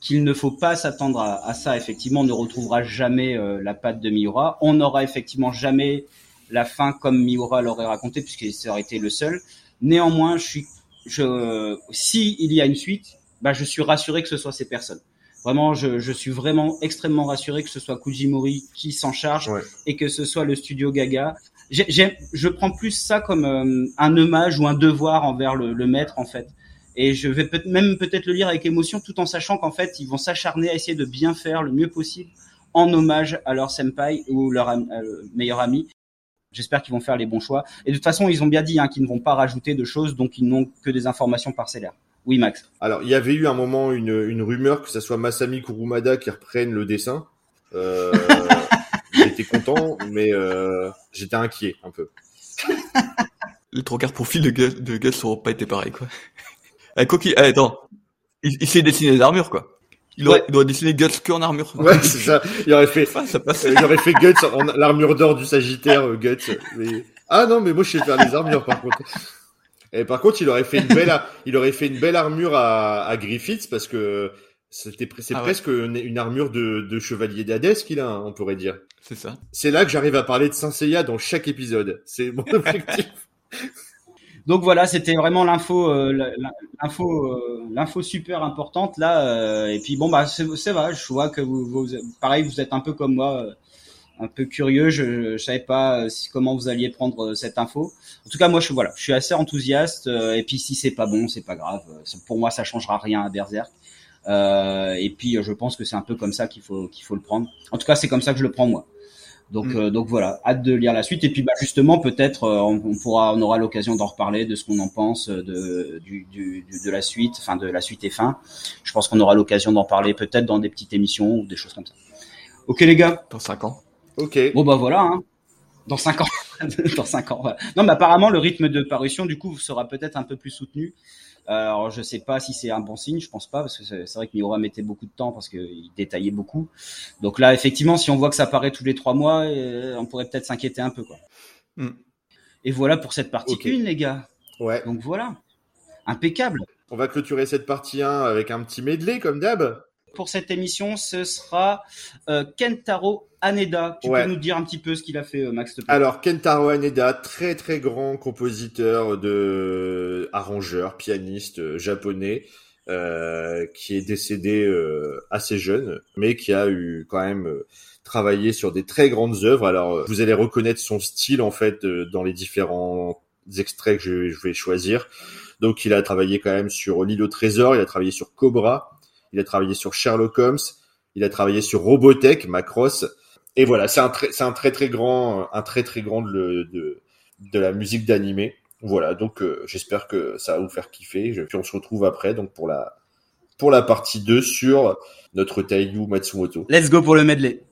qu'il ne faut pas s'attendre à, ça. Effectivement, on ne retrouvera jamais euh, la patte de Miura. On n'aura effectivement jamais la fin comme Miura l'aurait raconté, puisqu'il aurait été le seul. Néanmoins, je suis, je, si il y a une suite, bah, je suis rassuré que ce soit ces personnes. Vraiment, je, je suis vraiment extrêmement rassuré que ce soit Kujimori qui s'en charge et que ce soit le studio Gaga. Je prends plus ça comme euh, un hommage ou un devoir envers le, le maître en fait et je vais peut même peut-être le lire avec émotion tout en sachant qu'en fait ils vont s'acharner à essayer de bien faire le mieux possible en hommage à leur senpai ou leur euh, meilleur ami. J'espère qu'ils vont faire les bons choix. Et de toute façon, ils ont bien dit hein, qu'ils ne vont pas rajouter de choses, donc ils n'ont que des informations parcellaires. Oui, Max. Alors, il y avait eu un moment une, une rumeur que ce soit Masami Kurumada qui reprenne le dessin. Euh, j'étais content, mais euh, j'étais inquiet un peu. Les trois quarts profils de Guts, de Guts n'auront pas été pareils, quoi. Eh, quoi eh, attends, il, il sait dessiner des armures, quoi. Il, il doit dessiner Guts que en armure. Ouais, c'est ça. Il aurait fait, ah, ça passe. il aurait fait Guts en l'armure d'or du Sagittaire, euh, Guts. Mais... Ah non, mais moi je sais faire les armures par contre. Et par contre, il aurait fait une belle, il aurait fait une belle armure à, à Griffiths parce que c'était, c'est ah presque une, armure de, de chevalier d'Hadès qu'il a, on pourrait dire. C'est ça. C'est là que j'arrive à parler de Saint Seiya dans chaque épisode. C'est mon objectif. Donc voilà, c'était vraiment l'info, euh, l'info, euh, l'info super importante là. Euh, et puis bon bah c'est, vrai, je vois que vous, vous, pareil, vous êtes un peu comme moi, un peu curieux. Je, je savais pas comment vous alliez prendre cette info. En tout cas, moi je voilà, je suis assez enthousiaste. et puis si c'est pas bon, c'est pas grave. Pour moi, ça changera rien à Berserk. Et puis je pense que c'est un peu comme ça qu'il faut qu'il faut le prendre. En tout cas, c'est comme ça que je le prends moi. Donc, mm. euh, donc voilà, hâte de lire la suite. Et puis bah, justement, peut-être euh, on, pourra, on aura l'occasion d'en reparler, de ce qu'on en pense de, du, du, de la suite, enfin de la suite et fin. Je pense qu'on aura l'occasion d'en parler peut-être dans des petites émissions ou des choses comme ça. Ok les gars. Dans cinq ans. Ok. Bon bah voilà. Hein. Dans cinq ans. dans cinq ans. Non, mais apparemment le rythme de parution du coup sera peut-être un peu plus soutenu. Alors je sais pas si c'est un bon signe, je pense pas parce que c'est vrai que Miura mettait beaucoup de temps parce qu'il détaillait beaucoup. Donc là effectivement, si on voit que ça apparaît tous les trois mois, euh, on pourrait peut-être s'inquiéter un peu quoi. Hmm. Et voilà pour cette partie 1 les gars. Ouais. Donc voilà, impeccable. On va clôturer cette partie 1 avec un petit medley comme d'hab pour cette émission, ce sera euh, Kentaro Aneda. Tu peux nous dire un petit peu ce qu'il a fait, euh, Max Alors, Kentaro Aneda, très très grand compositeur de arrangeur, pianiste euh, japonais, qui est décédé assez jeune, mais qui a eu quand même travaillé sur des très grandes œuvres. Alors, vous allez reconnaître son style en fait dans les différents extraits que je, vais choisir. Donc, il a travaillé quand même sur L'île au trésor, il a travaillé sur Cobra, il a travaillé sur Sherlock Holmes, il a travaillé sur Robotech, Macross. Et voilà, c'est un très, c'est un très très grand, un très très grand de la musique d'animé. Voilà, donc euh, j'espère que ça va vous faire kiffer. Puis on se retrouve après donc pour la pour la partie 2 sur notre Taiyu Matsumoto. Let's go pour le medley.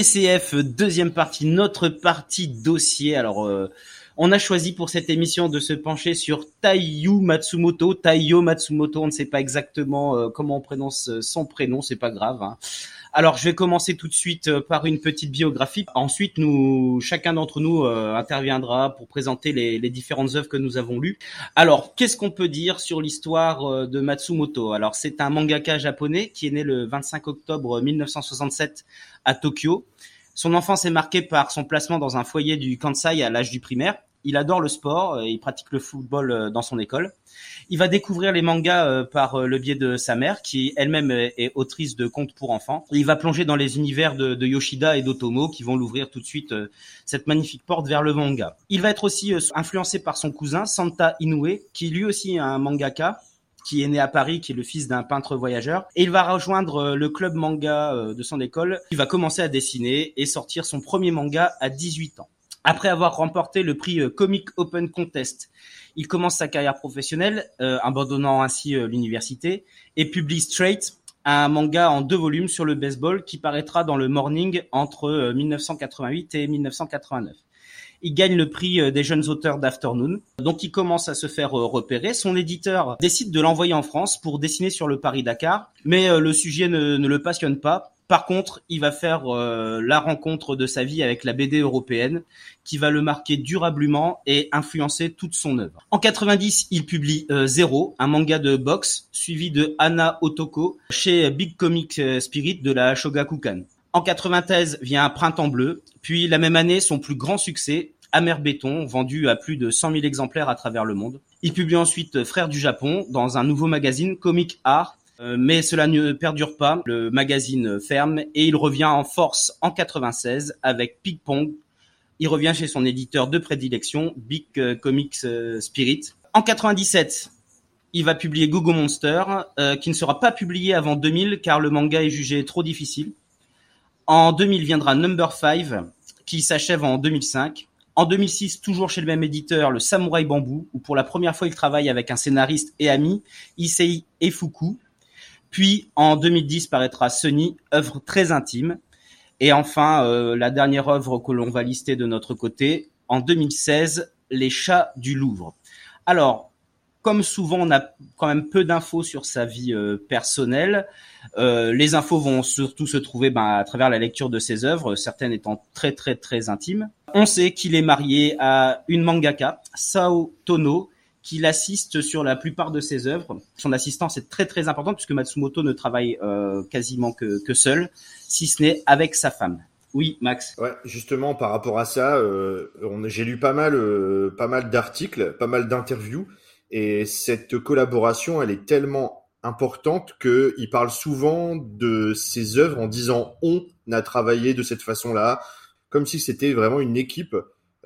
PCF, deuxième partie, notre partie dossier. Alors euh, on a choisi pour cette émission de se pencher sur Taiyu Matsumoto. Taiyo Matsumoto, on ne sait pas exactement euh, comment on prononce son prénom, c'est pas grave. Hein. Alors, je vais commencer tout de suite euh, par une petite biographie. Ensuite, nous, chacun d'entre nous euh, interviendra pour présenter les, différentes œuvres que nous avons lues. Alors, qu'est-ce qu'on peut dire sur l'histoire euh, de Matsumoto? Alors, c'est un mangaka japonais qui est né le 25 octobre 1967 à Tokyo. Son enfance est marquée par son placement dans un foyer du Kansai à l'âge du primaire. Il adore le sport, il pratique le football dans son école. Il va découvrir les mangas euh, par euh, le biais de sa mère, qui elle-même est autrice de contes pour enfants. Il va plonger dans les univers de, Yoshida et d'Otomo, qui vont l'ouvrir tout de suite euh, cette magnifique porte vers le manga. Il va être aussi influencé par son cousin Santa Inoue, qui lui aussi est un mangaka, qui est né à Paris, qui est le fils d'un peintre voyageur. Et il va rejoindre le club manga de son école. Il va commencer à dessiner et sortir son premier manga à 18 ans. Après avoir remporté le prix Comic Open Contest il commence sa carrière professionnelle, euh, abandonnant ainsi euh, l'université, et publie Straight, un manga en deux volumes sur le baseball qui paraîtra dans le Morning entre 1988 euh, et 1989. Il gagne le prix des jeunes auteurs d'Afternoon. Donc il commence à se faire repérer. Son éditeur décide de l'envoyer en France pour dessiner sur le Paris-Dakar. Mais le sujet ne, ne, le passionne pas. Par contre, il va faire euh, la rencontre de sa vie avec la BD européenne, qui va le marquer durablement et influencer toute son œuvre. En 90, il publie euh, Zero, un manga de boxe, suivi de Anna Otoko chez Big Comic euh, Spirit de la Shogakukan. En 93 vient Printemps Bleu, puis la même année son plus grand succès, Amer Béton, vendu à plus de 100 000 exemplaires à travers le monde. Il publie ensuite Frères du Japon dans un nouveau magazine, Comic Art, euh, mais cela ne perdure pas. Le magazine ferme et il revient en force en 96 avec Ping Pong. Il revient chez son éditeur de prédilection, Big euh, Comics euh, Spirit. En 97, il va publier Gogo Monster, qui ne sera pas publié avant 2000 car le manga est jugé trop difficile. En 2000 viendra Number 5, qui s'achève en 2005. En 2006, toujours chez le même éditeur, le Samouraï Bambou, où pour la première fois il travaille avec un scénariste et ami, Issei Efuku, puis en 2010 paraîtra Sunny, œuvre très intime. Et enfin, euh, la dernière œuvre que l'on va lister de notre côté, en 2016, Les Chats du Louvre. Alors, comme souvent, on a quand même peu d'infos sur sa vie euh, personnelle. Euh, les infos vont surtout se trouver ben, à travers la lecture de ses œuvres, certaines étant très très très intimes. On sait qu'il est marié à une mangaka, Sao Tono, qui l'assiste sur la plupart de ses œuvres. Son assistance est très très importante puisque Matsumoto ne travaille euh, quasiment que, que seul, si ce n'est avec sa femme. Oui, Max. Ouais, justement par rapport à ça, euh, j'ai lu pas mal, euh, pas mal d'articles, pas mal d'interviews, et cette collaboration, elle est tellement importante que il parle souvent de ses œuvres en disant on a travaillé de cette façon-là, comme si c'était vraiment une équipe.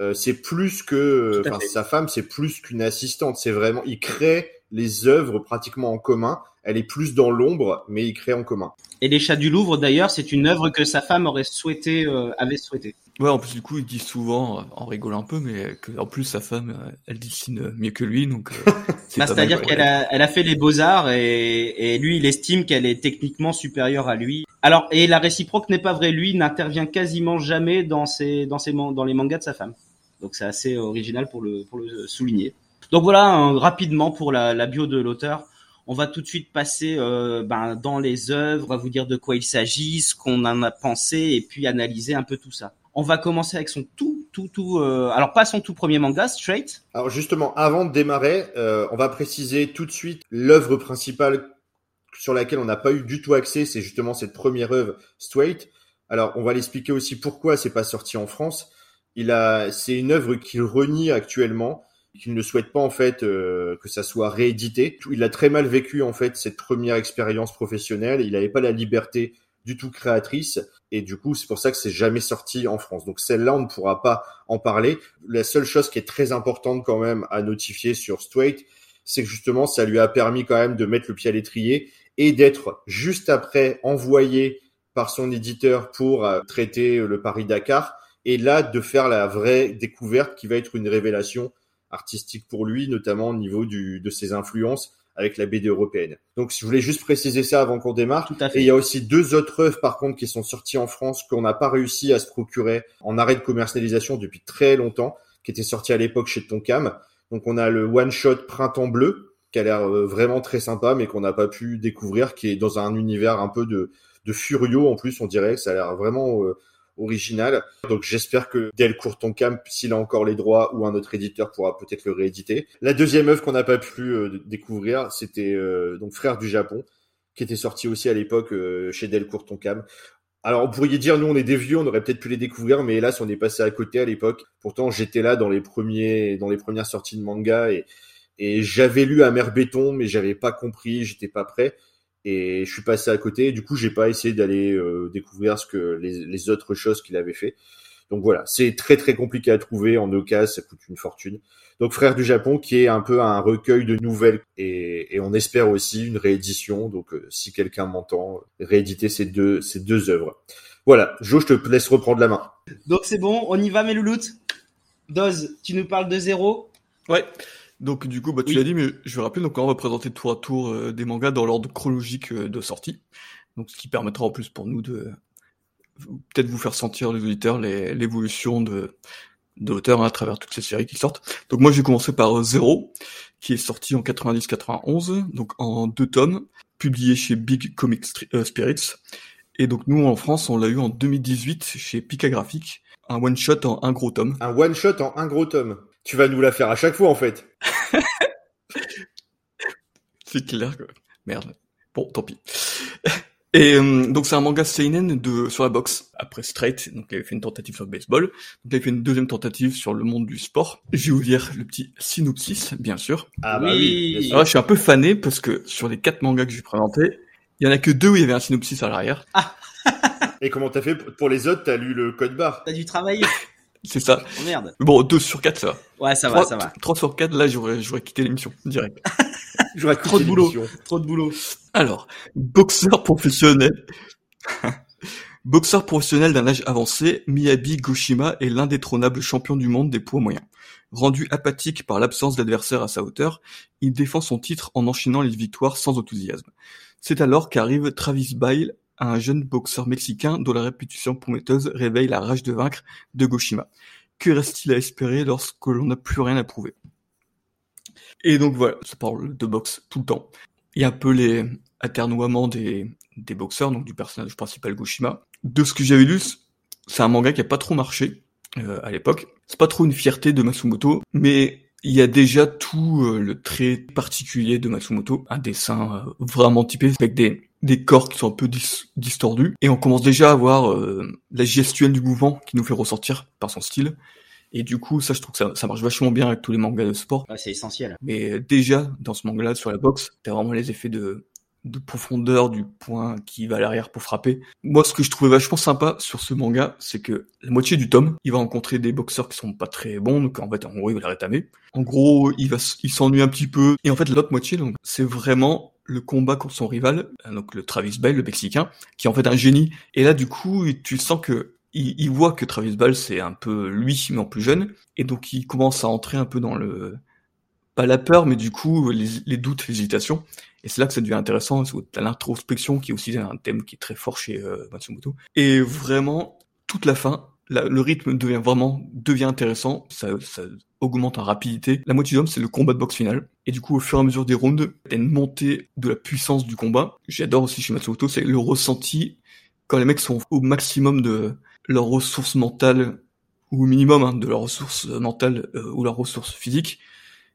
Euh, c'est plus que, sa femme, c'est plus qu'une assistante. C'est vraiment, il crée les œuvres pratiquement en commun. Elle est plus dans l'ombre, mais il crée en commun. Et les chats du Louvre, d'ailleurs, c'est une œuvre que sa femme aurait souhaité, euh, avait souhaité. Ouais, en plus du coup, il dit souvent, euh, en rigolant un peu, mais que en plus sa femme, elle dessine mieux que lui, donc. bah, C'est-à-dire qu'elle a, elle a fait les beaux arts et, et lui, il estime qu'elle est techniquement supérieure à lui. Alors, et la réciproque n'est pas vraie. Lui n'intervient quasiment jamais dans ses, dans ses, dans les mangas de sa femme. Donc c'est assez original pour le, pour le souligner. Donc voilà, rapidement pour la, la bio de l'auteur. On va tout de suite passer euh, ben, dans les œuvres, à vous dire de quoi il s'agit, ce qu'on en a pensé, et puis analyser un peu tout ça. On va commencer avec son tout, tout, tout. Euh, alors pas son tout premier manga, Straight. Alors justement, avant de démarrer, euh, on va préciser tout de suite l'œuvre principale sur laquelle on n'a pas eu du tout accès, c'est justement cette première œuvre, Straight. Alors on va l'expliquer aussi pourquoi c'est pas sorti en France. Il a, c'est une œuvre qu'il renie actuellement, qu'il ne souhaite pas en fait euh, que ça soit réédité. Il a très mal vécu en fait cette première expérience professionnelle. Il n'avait pas la liberté du tout créatrice et du coup c'est pour ça que c'est jamais sorti en France. Donc celle-là on ne pourra pas en parler. La seule chose qui est très importante quand même à notifier sur Strait, c'est que justement ça lui a permis quand même de mettre le pied à l'étrier et d'être juste après envoyé par son éditeur pour euh, traiter le Paris Dakar et là de faire la vraie découverte qui va être une révélation artistique pour lui, notamment au niveau du, de ses influences avec la BD européenne. Donc je voulais juste préciser ça avant qu'on démarre. Tout à fait. Et il y a aussi deux autres œuvres par contre qui sont sorties en France qu'on n'a pas réussi à se procurer en arrêt de commercialisation depuis très longtemps, qui était sorti à l'époque chez Tonkam. Donc on a le one shot Printemps bleu qui a l'air euh, vraiment très sympa mais qu'on n'a pas pu découvrir, qui est dans un univers un peu de de Furio en plus on dirait, ça a l'air vraiment euh, original. Donc j'espère que Delcourt Tonkam, s'il a encore les droits ou un autre éditeur pourra peut-être le rééditer. La deuxième œuvre qu'on n'a pas pu euh, découvrir, c'était euh, donc Frères du Japon, qui était sorti aussi à l'époque euh, chez Delcourt Tonkam. Alors on pourrait dire nous on est des vieux, on aurait peut-être pu les découvrir, mais hélas on est passé à côté à l'époque. Pourtant j'étais là dans les premiers, dans les premières sorties de manga et et j'avais lu Amer Béton, mais j'avais pas compris, j'étais pas prêt et je suis passé à côté. du coup, j'ai pas essayé d'aller euh, découvrir ce que les, les autres choses qu'il avait fait. Donc voilà, c'est très très compliqué à trouver en occasion, ça coûte une fortune. Donc Frères du Japon, qui est un peu un recueil de nouvelles et, et on espère aussi une réédition. Donc euh, si quelqu'un m'entend, rééditer ces deux ces deux œuvres. Voilà, Jo, je te laisse reprendre la main. Donc c'est bon, on y va, mes louloutes. Doz, tu nous parles de zéro? Ouais. Donc du coup, bah, tu Oui. l'as dit, mais je vais rappeler, donc on va présenter tour à tour euh, des mangas dans l'ordre chronologique euh, de sortie. Donc ce qui permettra en plus pour nous de peut-être vous faire sentir les auditeurs l'évolution de de l'auteur hein, à travers toutes ces séries qui sortent. Donc moi, je vais commencer par euh, Zero, qui est sorti en 90-91, donc en deux tomes, publié chez Big Comic euh, Spirits. Et donc nous, en France, on l'a eu en 2018 chez Pika Graphics, un one-shot en un gros tome. Un one shot en un gros tome. Tu vas nous la faire à chaque fois en fait. C'est clair que... Merde. Bon, tant pis. Et euh, donc c'est un manga seinen de sur la boxe après Straight, donc il avait fait une tentative sur le baseball, donc il avait fait une deuxième tentative sur le monde du sport. Je vais vous lire le petit synopsis, bien sûr. Ah bah Oui. oui. Alors là, je suis un peu fané parce que sur les quatre mangas que je vais présenter, il y en a que deux où il y avait un synopsis à l'arrière. Et comment t'as fait pour les autres? T'as lu le code barre T'as dû travailler. C'est ça. Oh merde. Bon, deux sur quatre ça va. Ouais, ça va, ça va. Trois sur quatre, là j'aurais j'aurais quitté l'émission direct. J'aurais Trop de boulot. Trop de boulot. Alors, boxeur professionnel. boxeur professionnel d'un âge avancé, Miyabi Goshima est l'indétrônable champion du monde des poids moyens. Rendu apathique par l'absence d'adversaire à sa hauteur, il défend son titre en enchaînant les victoires sans enthousiasme. C'est alors qu'arrive Travis Bile, un jeune boxeur mexicain dont la réputation prometteuse réveille la rage de vaincre de Goshima. Que reste-t-il à espérer lorsque l'on n'a plus rien à prouver? Et donc voilà, ça parle de boxe tout le temps. Il y a un peu les aternoiements des, des boxeurs, donc du personnage principal Goshima. De ce que j'avais lu, c'est un manga qui a pas trop marché euh, à l'époque. C'est pas trop une fierté de Matsumoto, mais il y a déjà tout euh, le trait particulier de Matsumoto, un dessin euh, vraiment typé avec des des corps qui sont un peu dis- distordus et on commence déjà à voir euh, la gestuelle du mouvement qui nous fait ressortir par son style. Et du coup, ça, je trouve que ça, ça marche vachement bien avec tous les mangas de sport. Ouais, c'est essentiel. Mais déjà, dans ce manga-là, sur la boxe, t'as vraiment les effets de, de profondeur du point qui va à l'arrière pour frapper. Moi, ce que je trouvais vachement sympa sur ce manga, c'est que la moitié du tome, il va rencontrer des boxeurs qui sont pas très bons, donc en fait, en gros, il va les rétamer. En gros, il va, il s'ennuie un petit peu. Et en fait, l'autre moitié, donc, c'est vraiment le combat contre son rival, euh, donc le Travis Bell, le Mexicain, qui est en fait un génie. Et là, du coup, tu sens que il, il voit que Travis Bell, c'est un peu lui, mais en plus jeune. Et donc, il commence à entrer un peu dans le, pas la peur, mais du coup, les, les doutes, l'hésitation. Et c'est là que ça devient intéressant, où t'as l'introspection qui est aussi un thème qui est très fort chez euh, Matsumoto. Et vraiment, toute la fin, la- le rythme devient vraiment, devient intéressant, ça, ça augmente en rapidité. La moitié d'homme, c'est le combat de boxe final. Et du coup, au fur et à mesure des rounds, t'as une montée de la puissance du combat. J'adore aussi chez Matsumoto, c'est le ressenti quand les mecs sont au maximum de leurs ressources mentales, ou au minimum hein, de leurs ressources mentales euh, ou leurs ressources physiques,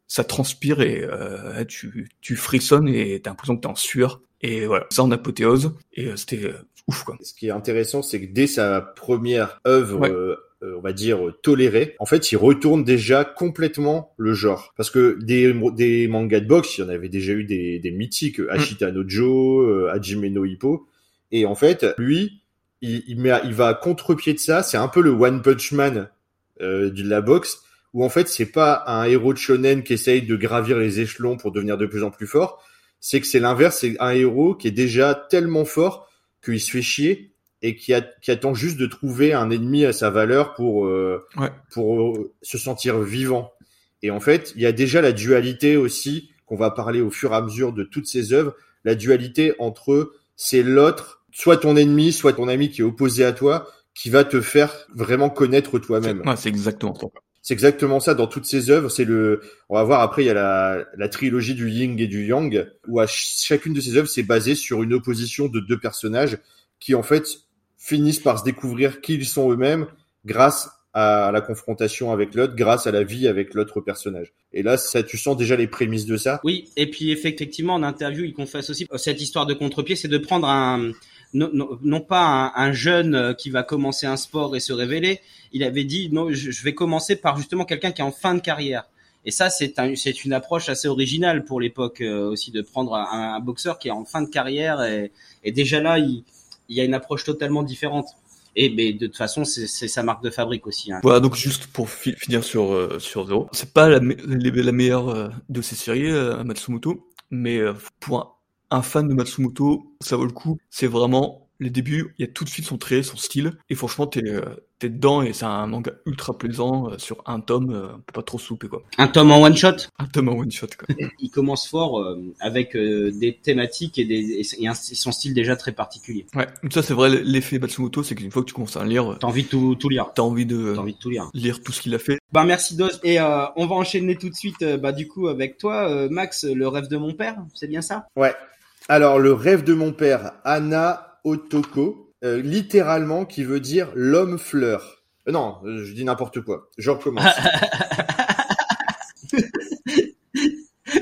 ça transpire et euh, tu, tu frissonnes et t'as l'impression que t'es en sueur. Et voilà, ça en apothéose. Et euh, c'était euh, ouf, quoi. Ce qui est intéressant, c'est que dès sa première œuvre, Ouais. euh, euh, on va dire euh, tolérée, en fait, il retourne déjà complètement le genre. Parce que des, des mangas de boxe, il y en avait déjà eu des, des mythiques, Ashita no Joe, euh, Hajime no Hippo. Et en fait, lui, il, il, met, il va à contre-pied de ça. C'est un peu le One Punch Man euh, de la boxe, où en fait, c'est pas un héros de shonen qui essaye de gravir les échelons pour devenir de plus en plus fort. C'est que c'est l'inverse, c'est un héros qui est déjà tellement fort qu'il se fait chier et qui, a- qui attend juste de trouver un ennemi à sa valeur pour euh, Ouais. pour euh, se sentir vivant. Et en fait, il y a déjà la dualité aussi qu'on va parler au fur et à mesure de toutes ses œuvres, la dualité entre c'est l'autre, soit ton ennemi, soit ton ami qui est opposé à toi, qui va te faire vraiment connaître toi-même. Ouais, c'est exactement ça. C'est exactement ça dans toutes ses œuvres. C'est le, on va voir après il y a la, la trilogie du Yin et du Yang où à chacune de ses œuvres c'est basé sur une opposition de deux personnages qui en fait finissent par se découvrir qui ils sont eux-mêmes grâce à la confrontation avec l'autre, grâce à la vie avec l'autre personnage. Et là, ça, tu sens déjà les prémices de ça. Oui, et puis effectivement, en interview, il confesse aussi cette histoire de contre-pied, c'est de prendre un, non, pas un, jeune euh, qui va commencer un sport et se révéler. Il avait dit non, je, vais commencer par justement quelqu'un qui est en fin de carrière. Et ça, c'est c'est une approche assez originale pour l'époque euh, aussi de prendre un, boxeur qui est en fin de carrière et, déjà là, il, y a une approche totalement différente. Et mais de toute façon, c'est sa marque de fabrique aussi. Hein. Voilà, donc juste pour finir sur euh, sur Zero, c'est pas la, meilleure de ces séries, Matsumoto, mais pour fan de Matsumoto, ça vaut le coup. C'est vraiment les débuts, il y a tout de suite son trait, son style, et franchement, t'es euh, es dedans, et c'est un manga ultra plaisant, euh, sur un tome, euh, on peut pas trop souper, quoi. Un tome en one-shot Un tome en one-shot, quoi. il commence fort, avec des thématiques et, des, et son style déjà très particulier. Ouais, ça c'est vrai, l'effet Matsumoto, c'est qu'une fois que tu commences à lire... T'as envie de tout, tout lire. T'as envie de... envie de tout lire. Lire tout ce qu'il a fait. Bah merci Doz, et on va enchaîner tout de suite, bah du coup, avec toi, Max, le rêve de mon père, c'est bien ça? Ouais, alors, le rêve de mon père, Anna Otoko, euh, littéralement, qui veut dire l'homme fleur. Euh, non, je dis n'importe quoi. Je recommence.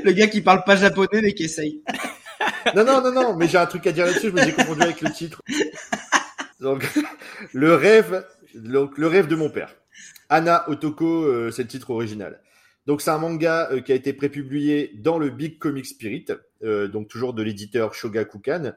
le gars qui parle pas japonais mais qui essaye. non, non, non, non, mais j'ai un truc à dire là-dessus, mais j'ai confondu avec le titre. Donc, le rêve, donc, le rêve de mon père. Anna Otoko, euh, c'est le titre original. Donc c'est un manga euh, qui a été prépublié dans le Big Comic Spirit, euh, donc toujours de l'éditeur Shogakukan,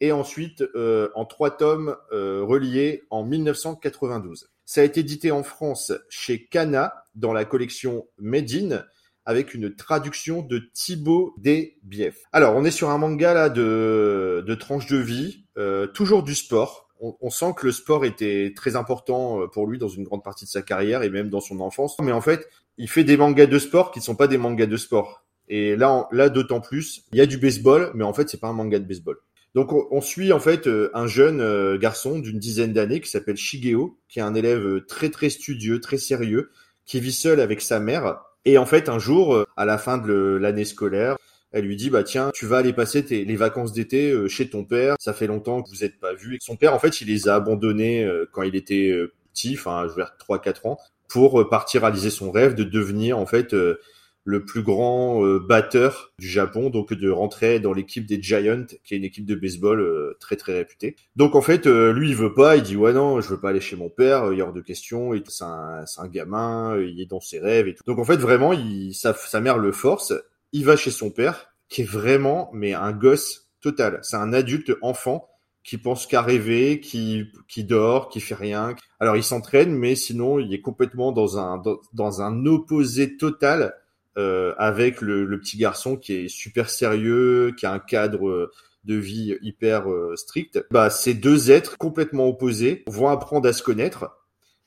et ensuite euh, en trois tomes reliés en 1992. Ça a été édité en France chez Kana dans la collection Medine avec une traduction de Thibaut Desbief. Alors on est sur un manga là de, de tranche de vie, toujours du sport, on, sent que le sport était très important pour lui dans une grande partie de sa carrière et même dans son enfance. Mais en fait, il fait des mangas de sport qui ne sont pas des mangas de sport. Et là, là d'autant plus, il y a du baseball, mais en fait, c'est pas un manga de baseball. Donc, on, suit en fait euh, un jeune euh, garçon d'une dizaine d'années qui s'appelle Shigeo, qui est un élève euh, très très studieux, très sérieux, qui vit seul avec sa mère. Et en fait, un jour, à la fin de l'année scolaire, elle lui dit bah tiens, tu vas aller passer tes, les vacances d'été chez ton père. Ça fait longtemps que vous n'êtes pas vus. Son père, en fait, il les a abandonnés quand il était petit, enfin vers 3-4 ans pour euh, partir réaliser son rêve de devenir en fait euh, le plus grand euh, batteur du Japon, donc de rentrer dans l'équipe des Giants, qui est une équipe de baseball très très réputée. Donc en fait, lui il veut pas, il dit ouais non, je veux pas aller chez mon père, il y a hors de question, c'est un, un gamin, il est dans ses rêves et tout. Donc en fait vraiment, il, sa, sa mère le force, il va chez son père, qui est vraiment mais un gosse total. C'est un adulte enfant qui pense qu'à rêver, qui, qui dort, qui fait rien. Alors il s'entraîne, mais sinon il est complètement dans un dans, un opposé total euh, avec le, le, petit garçon qui est super sérieux, qui a un cadre de vie hyper euh, strict. Bah ces deux êtres complètement opposés vont apprendre à se connaître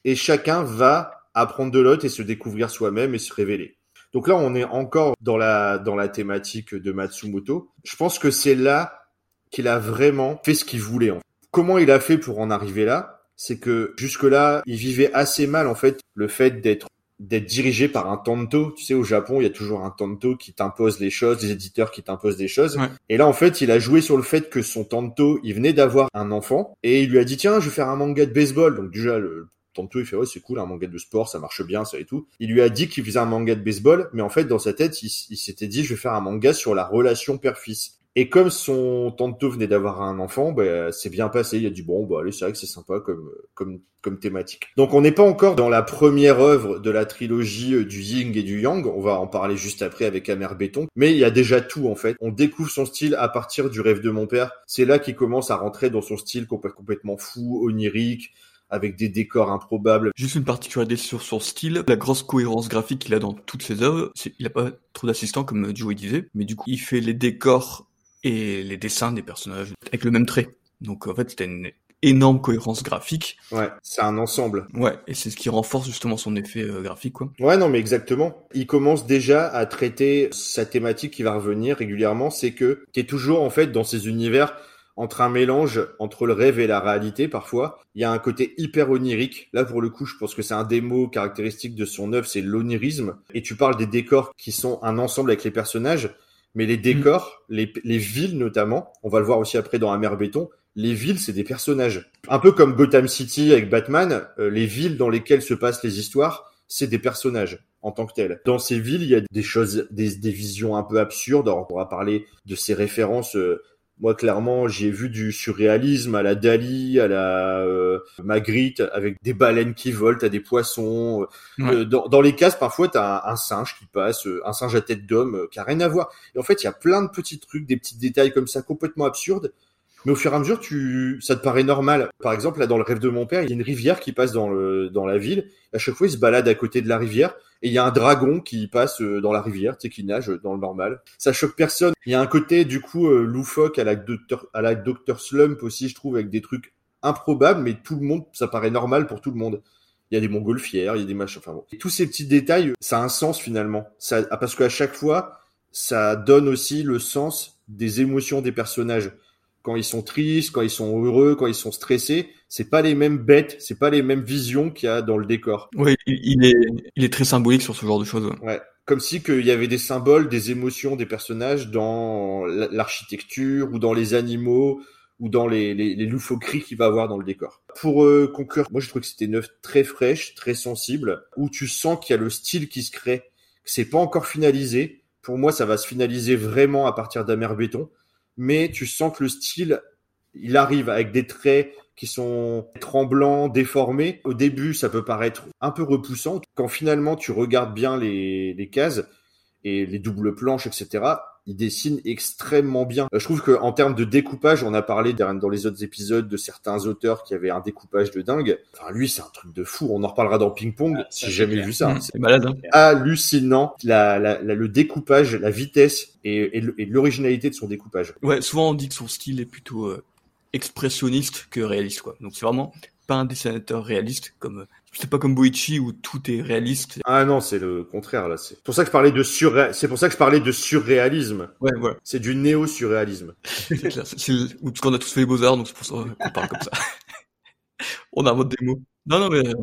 et chacun va apprendre de l'autre et se découvrir soi-même et se révéler. Donc là on est encore dans la dans la thématique de Matsumoto. Je pense que c'est là qu'il a vraiment fait ce qu'il voulait. Comment il a fait pour en arriver là? C'est que jusque-là, il vivait assez mal en fait le fait d'être d'être dirigé par un tanto. Tu sais, au Japon, il y a toujours un tanto qui t'impose les choses, des éditeurs qui t'imposent des choses. Et là, en fait, il a joué sur le fait que son tanto, il venait d'avoir un enfant et il lui a dit, tiens, je vais faire un manga de baseball. Donc déjà, le tanto, il fait, ouais, c'est cool, un manga de sport, ça marche bien, ça et tout. Il lui a dit qu'il faisait un manga de baseball, mais en fait, dans sa tête, il, s'était dit, je vais faire un manga sur la relation père-fils. Et comme son tante venait d'avoir un enfant, bah, c'est bien passé. Il a dit bon, bah allez, c'est vrai que c'est sympa comme comme comme thématique. Donc on n'est pas encore dans la première œuvre de la trilogie euh, du Ying et du Yang. On va en parler juste après avec Amer Béton. Mais il y a déjà tout en fait. On découvre son style à partir du rêve de mon père. C'est là qu'il commence à rentrer dans son style complètement fou, onirique avec des décors improbables. Juste une particularité sur son style, la grosse cohérence graphique qu'il a dans toutes ses œuvres, il a pas trop d'assistants comme Joey disait, mais du coup il fait les décors et les dessins des personnages avec le même trait. Donc en fait, c'était une énorme cohérence graphique. Ouais, c'est un ensemble. Ouais, et c'est ce qui renforce justement son effet euh, graphique, quoi. Ouais, non, mais exactement. Il commence déjà à traiter sa thématique qui va revenir régulièrement, c'est que t'es toujours en fait dans ces univers entre un mélange entre le rêve et la réalité parfois. Il y a un côté hyper onirique. Là, pour le coup, je pense que c'est un des mots caractéristiques de son œuvre, c'est l'onirisme. Et tu parles des décors qui sont un ensemble avec les personnages, mais les décors, les, les villes notamment, on va le voir aussi après dans Amer Béton, les villes, c'est des personnages. Un peu comme Gotham City avec Batman, euh, les villes dans lesquelles se passent les histoires, c'est des personnages en tant que tels. Dans ces villes, il y a des choses, des, des visions un peu absurdes. Alors, on va parler de ces références. Euh, moi, clairement, j'ai vu du surréalisme à la Dali, à la euh, Magritte, avec des baleines qui volent, t'as des poissons. Euh, dans, dans, les cases, parfois, t'as un, un, singe qui passe, un singe à tête d'homme, qui a rien à voir. Et en fait, il y a plein de petits trucs, des petits détails comme ça, complètement absurdes, mais au fur et à mesure, tu, ça te paraît normal. Par exemple, là, dans le rêve de mon père, il y a une rivière qui passe dans le, dans la ville. À chaque fois, il se balade à côté de la rivière et il y a un dragon qui passe euh, dans la rivière, tu sais, qui nage dans le normal. Ça choque personne. Il y a un côté, du coup, euh, loufoque à la Docteur, à la Docteur Slump aussi, je trouve, avec des trucs improbables, mais tout le monde, ça paraît normal pour tout le monde. Il y a des montgolfières, il y a des machins, enfin bon. Et tous ces petits détails, ça a un sens finalement. Ça, parce qu'à chaque fois, ça donne aussi le sens des émotions des personnages quand ils sont tristes, quand ils sont heureux, quand ils sont stressés, c'est pas les mêmes bêtes, c'est pas les mêmes visions qu'il y a dans le décor. Oui, il est, il est très symbolique sur ce genre de choses. Ouais. Comme si qu'il y avait des symboles, des émotions des personnages dans l'architecture ou dans les animaux ou dans les, les, les loufoqueries qu'il va avoir dans le décor. Pour euh, conclure, moi je trouve que c'était une œuvre très fraîche, très sensible, où tu sens qu'il y a le style qui se crée, que c'est pas encore finalisé. Pour moi, ça va se finaliser vraiment à partir d'Amer Béton mais tu sens que le style, il arrive avec des traits qui sont tremblants, déformés. Au début, ça peut paraître un peu repoussant. Quand finalement tu regardes bien les, les cases et les doubles planches, etc., il dessine extrêmement bien. Je trouve qu'en termes de découpage, on a parlé dans les autres épisodes de certains auteurs qui avaient un découpage de dingue. Enfin, lui, c'est un truc de fou. On en reparlera dans Ping Pong. Ah, si j'ai jamais vu ça. C'est malade. Hein. Hallucinant. La, la, le découpage, la vitesse et, et l'originalité de son découpage. Ouais, souvent on dit que son style est plutôt euh, expressionniste que réaliste, quoi. Donc c'est vraiment pas un dessinateur réaliste comme c'est pas comme Boichi où tout est réaliste. Ah non, c'est le contraire là. C'est pour ça que je parlais de sur, c'est pour ça que je parlais de surréalisme. Ouais, ouais. C'est du néo-surréalisme. c'est clair. C'est parce qu'on a tous fait les beaux arts, donc c'est pour ça qu'on parle comme ça. On a un mode démo. Non, non, mais euh,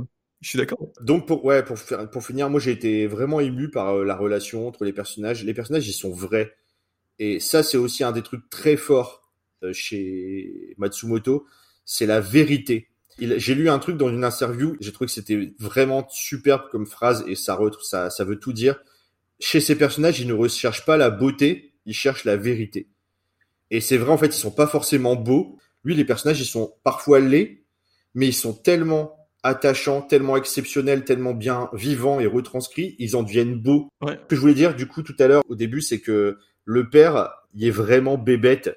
je suis d'accord. Donc pour ouais, pour finir, moi j'ai été vraiment ému par euh, la relation entre les personnages. Les personnages, ils sont vrais. Et ça, c'est aussi un des trucs très forts euh, chez Matsumoto, c'est la vérité j'ai lu un truc dans une interview, j'ai trouvé que c'était vraiment superbe comme phrase et ça, ça, ça veut tout dire. Chez ces personnages, ils ne recherchent pas la beauté, ils cherchent la vérité. Et c'est vrai, en fait, ils sont pas forcément beaux. Lui, les personnages, ils sont parfois laids, mais ils sont tellement attachants, tellement exceptionnels, tellement bien vivants et retranscrits, ils en deviennent beaux. Ouais. Ce que je voulais dire, du coup, tout à l'heure, au début, c'est que le père, il est vraiment bébête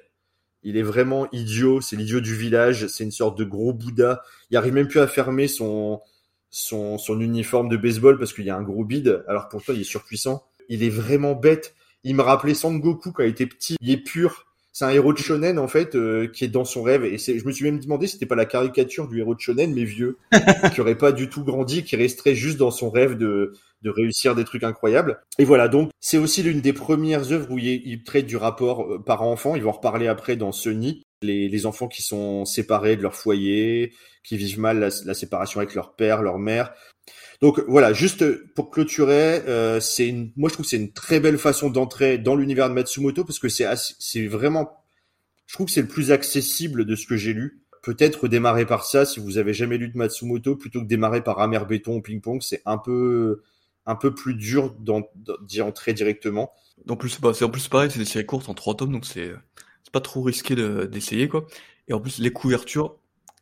il est vraiment idiot, c'est l'idiot du village, c'est une sorte de gros Bouddha. Il arrive même plus à fermer son, son, son uniforme de baseball parce qu'il y a un gros bide, alors pourtant il est surpuissant. Il est vraiment bête. Il me rappelait Sangoku quand il était petit. Il est pur. C'est un héros de shonen en fait euh, qui est dans son rêve et c'est je me suis même demandé si c'était pas la caricature du héros de shonen mais vieux qui aurait pas du tout grandi qui resterait juste dans son rêve de de réussir des trucs incroyables. Et voilà, donc c'est aussi l'une des premières œuvres où il, traite du rapport euh, parent-enfant. Ils vont en reparler après dans Sony. Les, les, enfants qui sont séparés de leur foyer, qui vivent mal la, séparation avec leur père, leur mère. Donc voilà, juste pour clôturer, euh, c'est une, moi je trouve que c'est une très belle façon d'entrer dans l'univers de Matsumoto parce que c'est c'est vraiment, je trouve que c'est le plus accessible de ce que j'ai lu. Peut-être démarrer par ça si vous avez jamais lu de Matsumoto plutôt que démarrer par Amer Béton ou Ping Pong, c'est un peu un peu plus dur d'y entrer directement. En plus, c'est en plus pareil, c'est des séries courtes en trois tomes, donc c'est c'est pas trop risqué d'essayer quoi. Et en plus, les couvertures,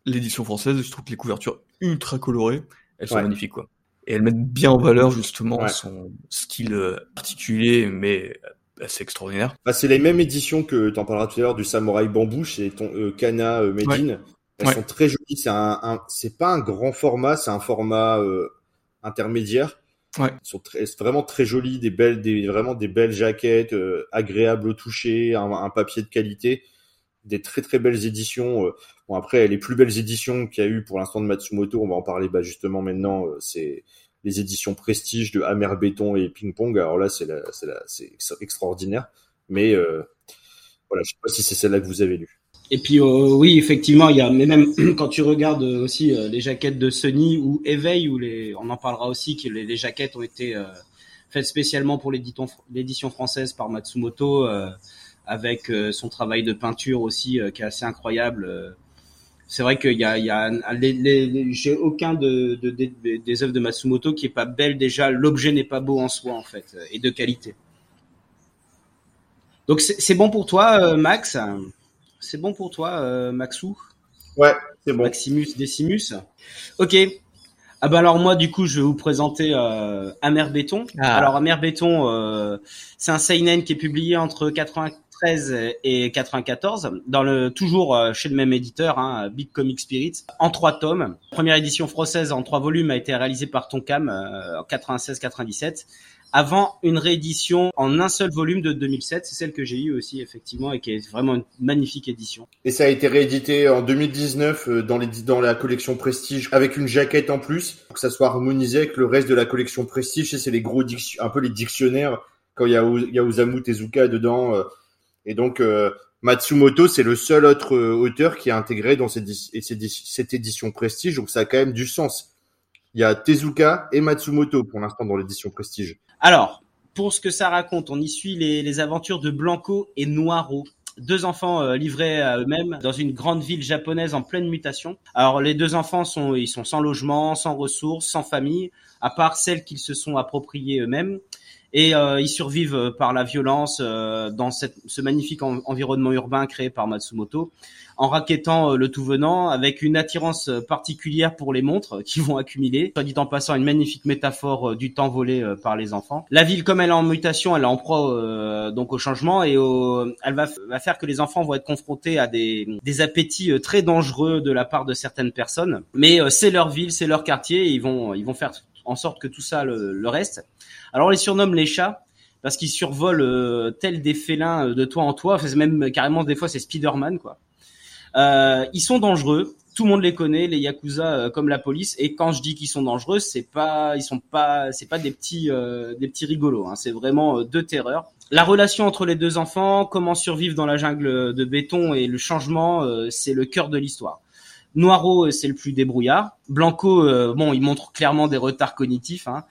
l'édition française, je trouve que les couvertures ultra colorées, elles sont magnifiques quoi. Et elles mettent bien en valeur justement son style euh, particulier, mais assez extraordinaire. Bah, c'est les mêmes éditions que tu en parleras tout à l'heure du Samouraï Bambou chez ton euh, Kana euh, Medine. Elles sont très jolies. C'est un, c'est pas un grand format, c'est un format euh, intermédiaire. Ouais. Ils sont très, vraiment très jolis, des belles, des, vraiment des belles jaquettes, agréables au toucher, un, papier de qualité, des très très belles éditions. Bon après, les plus belles éditions qu'il y a eu pour l'instant de Matsumoto, on va en parler bah, justement maintenant, euh, c'est les éditions Prestige de Amer Béton et Ping Pong. Alors là, c'est extraordinaire. Mais euh, voilà, je sais pas si c'est celle-là que vous avez lue. Et puis euh, oui, effectivement, il y a même quand tu regardes aussi les jaquettes de Sony ou Éveil, ou les, on en parlera aussi que les jaquettes ont été faites spécialement pour l'édition française par Matsumoto, avec son travail de peinture aussi qui est assez incroyable c'est vrai qu'il y a, il y a j'ai aucun de, de, des œuvres de Matsumoto qui est pas belle déjà. L'objet n'est pas beau en soi en fait et de qualité. Donc c'est bon pour toi, euh, Max? C'est bon pour toi, euh, Maxou? Ouais, c'est bon. Maximus Decimus? Ok. Ah ben alors moi du coup je vais vous présenter euh, Amer Béton. Ah. Alors Amer Béton, euh, c'est un seinen qui est publié entre 80 et 94, dans le toujours euh, chez le même éditeur, hein, Big Comic Spirits, en trois tomes. première édition française en trois volumes a été réalisée par Tonkam euh, en 96-97 avant une réédition en un seul volume de 2007. C'est celle que j'ai eue aussi, effectivement, et qui est vraiment une magnifique édition. Et ça a été réédité en 2019 euh, dans, dans la collection Prestige avec une jaquette en plus pour que ça soit harmonisé avec le reste de la collection Prestige. C'est les gros un peu les dictionnaires quand il y a, y Tezuka dedans. Et donc, euh, Matsumoto, c'est le seul autre euh, auteur qui a intégré dans cette, édition Prestige, donc ça a quand même du sens. Il y a Tezuka et Matsumoto pour l'instant dans l'édition Prestige. Alors, pour ce que ça raconte, on y suit les, les aventures de Blanco et Noiro, deux enfants euh, livrés à eux-mêmes dans une grande ville japonaise en pleine mutation. Alors les deux enfants sont ils sont sans logement, sans ressources, sans famille, à part celles qu'ils se sont appropriées eux-mêmes et euh, ils survivent euh, par la violence euh, dans cette, ce magnifique environnement urbain créé par Matsumoto, en raquettant le tout venant avec une attirance particulière pour les montres qu'ils vont accumuler. Soit dit en passant, une magnifique métaphore du temps volé par les enfants. La ville, comme elle est en mutation, elle est en proie donc au changement et elle va, va, faire que les enfants vont être confrontés à des, des appétits très dangereux de la part de certaines personnes. Mais c'est leur ville, c'est leur quartier, ils vont ils vont faire en sorte que tout ça le, le reste. Alors on les surnomme les chats parce qu'ils survolent euh, tels des félins euh, de toi en toi. Enfin, même carrément des fois c'est Spider-Man quoi. Euh, ils sont dangereux. Tout le monde les connaît, les yakuza euh, comme la police. Et quand je dis qu'ils sont dangereux, c'est pas, ils sont pas, c'est pas des petits, des petits rigolos. Hein. C'est vraiment de terreur. La relation entre les deux enfants, comment survivre dans la jungle de béton et le changement, c'est le cœur de l'histoire. Noiro, c'est le plus débrouillard. Blanco, bon, il montre clairement des retards cognitifs. Hein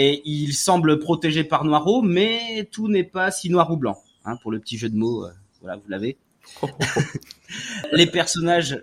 et il semble protégé par Noiro, mais tout n'est pas si noir ou blanc. Hein, pour le petit jeu de mots, euh, voilà, vous l'avez. les personnages,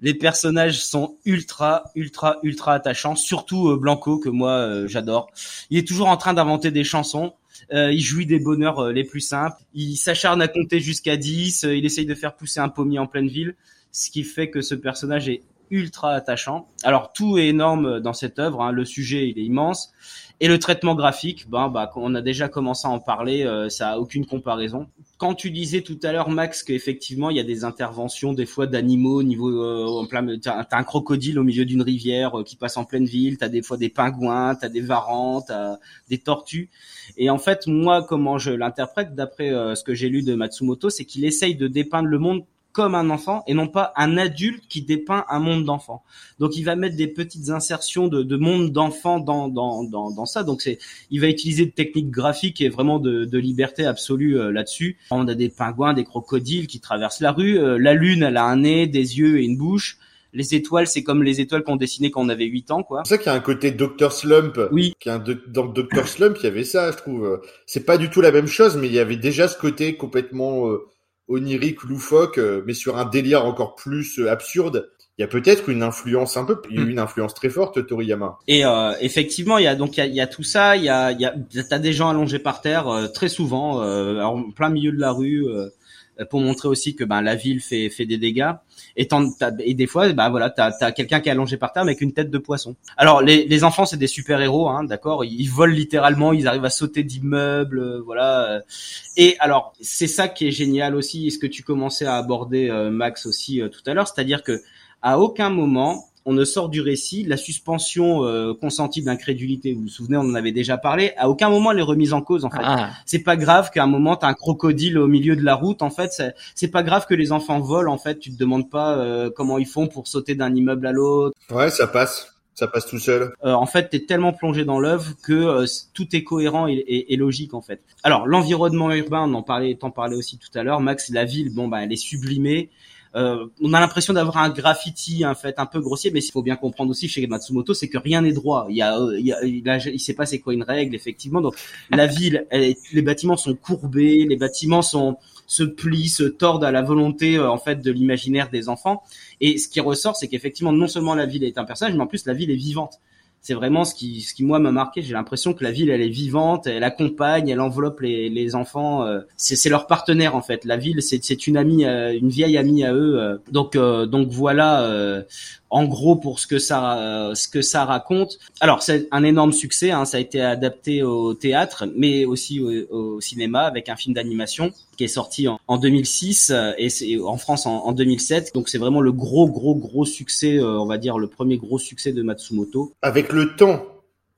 les personnages sont ultra, ultra, ultra attachants. Surtout euh, Blanco que moi euh, j'adore. Il est toujours en train d'inventer des chansons. il jouit des bonheurs les plus simples. Il s'acharne à compter jusqu'à 10. il essaye de faire pousser un pommier en pleine ville, ce qui fait que ce personnage est ultra attachant. Alors tout est énorme dans cette œuvre. Hein. Le sujet il est immense. Et le traitement graphique, ben, bah, on a déjà commencé à en parler, euh, ça a aucune comparaison. Quand tu disais tout à l'heure, Max, qu'effectivement il y a des interventions des fois d'animaux au niveau, euh, en plein, t'as, as un crocodile au milieu d'une rivière euh, qui passe en pleine ville, t'as des fois des pingouins, t'as des varans, t'as des tortues. Et en fait, moi, comment je l'interprète d'après ce que j'ai lu de Matsumoto, c'est qu'il essaye de dépeindre le monde comme un enfant et non pas un adulte qui dépeint un monde d'enfant. Donc il va mettre des petites insertions de, de monde d'enfant dans, dans, dans, dans, ça. Donc c'est, il va utiliser de techniques graphiques et vraiment de, de liberté absolue euh, là-dessus. On a des pingouins, des crocodiles qui traversent la rue. Euh, la lune, elle a un nez, des yeux et une bouche. Les étoiles, c'est comme les étoiles qu'on dessinait quand on avait 8 ans, quoi. C'est ça qu'il y a un côté Dr Slump. Oui. Qui a un dans Dr Slump, il y avait ça, je trouve. C'est pas du tout la même chose, mais il y avait déjà ce côté complètement euh, onirique, loufoque, euh, mais sur un délire encore plus euh, absurde. Il y a peut-être une influence un peu, il y a eu mm. une influence très forte Toriyama. Et euh, effectivement, il y a donc il y a, tout ça, il y a il y a t'as des gens allongés par terre très souvent, en plein milieu de la rue, pour montrer aussi que ben la ville fait fait des dégâts. Et, et des fois, bah voilà, t'as as, quelqu'un qui est allongé par terre avec une tête de poisson. Alors les, les enfants, c'est des super héros, hein, d'accord? Ils, volent littéralement, ils arrivent à sauter d'immeubles, euh, voilà. Et alors c'est ça qui est génial aussi, ce que tu commençais à aborder euh, Max aussi euh, tout à l'heure, c'est-à-dire que à aucun moment on ne sort du récit, la suspension euh, consentie d'incrédulité, vous vous souvenez, on en avait déjà parlé, à aucun moment elle est remise en cause en fait. Ah, C'est pas grave qu'à un moment t'as un crocodile au milieu de la route, en fait, c'est- pas grave que les enfants volent, en fait, tu te demandes pas euh, comment ils font pour sauter d'un immeuble à l'autre. Ouais, ça passe. Ça passe tout seul. Euh, en fait, t'es tellement plongé dans l'œuvre que euh, tout est cohérent et, et- et logique en fait. Alors l'environnement urbain, on en parlait, t'en parlais aussi tout à l'heure, Max. La ville, bon bah elle est sublimée. Euh, on a l'impression d'avoir un graffiti en fait un peu grossier, mais il faut bien comprendre aussi chez Matsumoto, c'est que rien n'est droit. Il y euh, sait pas c'est quoi une règle effectivement. Donc la ville, les bâtiments sont courbés, les bâtiments se plient, se tordent à la volonté euh, en fait de l'imaginaire des enfants. Et ce qui ressort, c'est qu'effectivement non seulement la ville est un personnage, mais en plus la ville est vivante c'est vraiment ce qui, ce qui moi m'a marqué. J'ai l'impression que la ville, elle est vivante, elle accompagne, elle enveloppe les, les enfants. euh, c'est, leur partenaire en fait. La ville, c'est, une amie, euh, une vieille amie à eux. euh. Donc, donc voilà. En gros, pour ce que ça, euh, ce que ça raconte. Alors, c'est un énorme succès. Hein, ça a été adapté au théâtre, mais aussi au, au cinéma avec un film d'animation qui est sorti en, en 2006 euh, et c'est en France en, en 2007. Donc, c'est vraiment le gros, gros, gros succès. euh, on va dire le premier gros succès de Matsumoto. Avec le temps,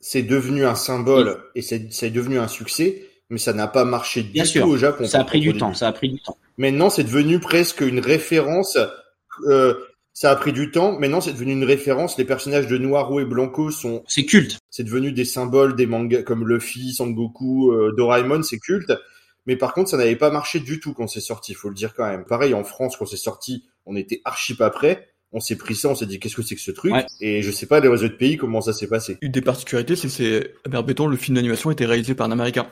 c'est devenu un symbole et c'est devenu un succès, mais ça n'a pas marché du Bien tout sûr. au Japon. Ça a pris du début. temps. Ça a pris du temps. Maintenant, c'est devenu presque une référence. Euh, ça a pris du temps. Maintenant, c'est devenu une référence. Les personnages de Noiru et Blanco sont, C'est culte. c'est devenu des symboles des mangas comme Luffy, Sangoku, euh, Doraemon, c'est culte. Mais par contre, ça n'avait pas marché du tout quand c'est sorti, faut le dire quand même. Pareil, en France, quand c'est sorti, on était archi pas prêts. On s'est pris ça, on s'est dit qu'est-ce que c'est que ce truc Ouais. Et je sais pas les autres pays comment ça s'est passé. Une des particularités, c'est que c'est Béton, le film d'animation a été réalisé par un Américain.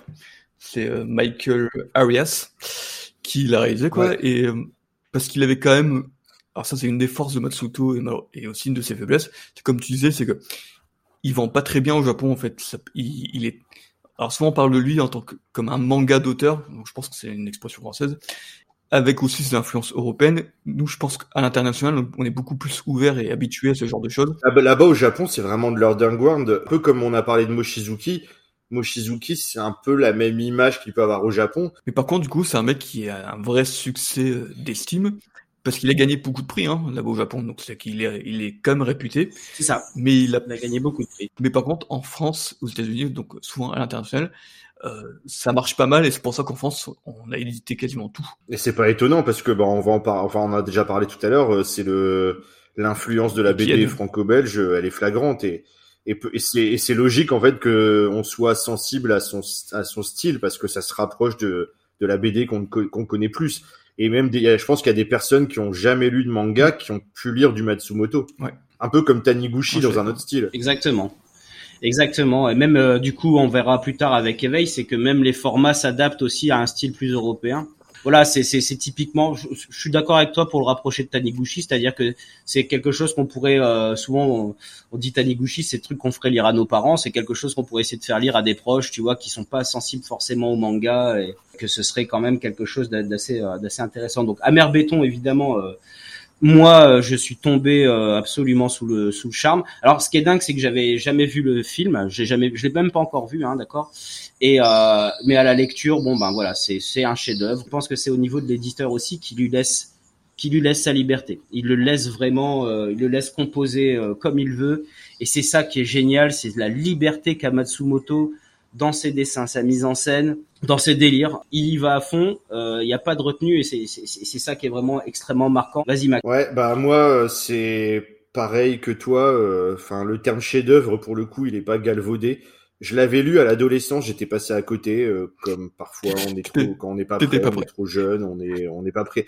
C'est euh, Michael Arias qui l'a réalisé, quoi. Ouais. Et euh, parce qu'il avait quand même, alors ça c'est une des forces de Matsuto et, aussi une de ses faiblesses. C'est comme tu disais, c'est que il vend pas très bien au Japon en fait. Ça- il, il est, alors souvent on parle de lui en tant que comme un manga d'auteur. Donc je pense que c'est une expression française. Avec aussi ses influences européennes. Nous, je pense qu'à l'international, on est beaucoup plus ouvert et habitué à ce genre de choses. Là-bas, là-bas, au Japon, c'est vraiment de l'underground. Un peu comme on a parlé de Mochizuki. Mochizuki, c'est un peu la même image qu'il peut avoir au Japon. Mais par contre, du coup, c'est un mec qui a un vrai succès euh, d'estime, parce qu'il a gagné beaucoup de prix, hein, là-bas au Japon, donc c'est qu'il est, il est quand même réputé. C'est ça. Mais il a, gagné beaucoup de prix. mais par contre, en France, aux États-Unis, donc souvent à l'international, euh, ça marche pas mal, et c'est pour ça qu'en France, on a édité quasiment tout. Et c'est pas étonnant parce que, bah, on va en par... enfin, on a déjà parlé tout à l'heure, euh, c'est le, l'influence de la BD franco-belge, euh, elle est flagrante et, et, et c'est, et c'est logique, en fait, que on soit sensible à son, à son style parce que ça se rapproche de, de la BD qu'on, qu'on connaît plus. Et même, des, je pense qu'il y a des personnes qui ont jamais lu de manga qui ont pu lire du Matsumoto. Ouais. Un peu comme Taniguchi Moi, dans un autre style. Exactement. Exactement. Et même, euh, du coup, on verra plus tard avec Éveil, c'est que même les formats s'adaptent aussi à un style plus européen. Voilà, c'est, typiquement, je, suis d'accord avec toi pour le rapprocher de Taniguchi, c'est-à-dire que c'est quelque chose qu'on pourrait, euh, souvent, on, on dit Taniguchi, c'est le truc qu'on ferait lire à nos parents, c'est quelque chose qu'on pourrait essayer de faire lire à des proches, tu vois, qui sont pas sensibles forcément au manga, et que ce serait quand même quelque chose euh, d'assez intéressant. Donc, Amer Béton, évidemment, euh, moi, euh, je suis tombé euh, absolument sous le sous le charme. Alors, ce qui est dingue, c'est que j'avais jamais vu le film. J'ai jamais, je l'ai même pas encore vu, hein, d'accord? Et euh, mais à la lecture, bon ben voilà, c'est c'est un chef-d'œuvre. Je pense que c'est au niveau de l'éditeur aussi qui lui laisse qui lui laisse sa liberté. Il le laisse vraiment, euh, il le laisse composer euh, comme il veut. Et c'est ça qui est génial, c'est la liberté qu'a Matsumoto dans ses dessins, sa mise en scène, dans ses délires. Il y va à fond, euh, il n'y a pas de retenue et c'est ça qui est vraiment extrêmement marquant. Vas-y Max. Ouais, bah moi euh, c'est pareil que toi. euh, Enfin, le terme chef-d'œuvre pour le coup, il est pas galvaudé. Je l'avais lu à l'adolescence, j'étais passé à côté, euh, comme parfois on est trop quand on n'est pas prêt, on est trop jeune, on est on n'est pas prêt.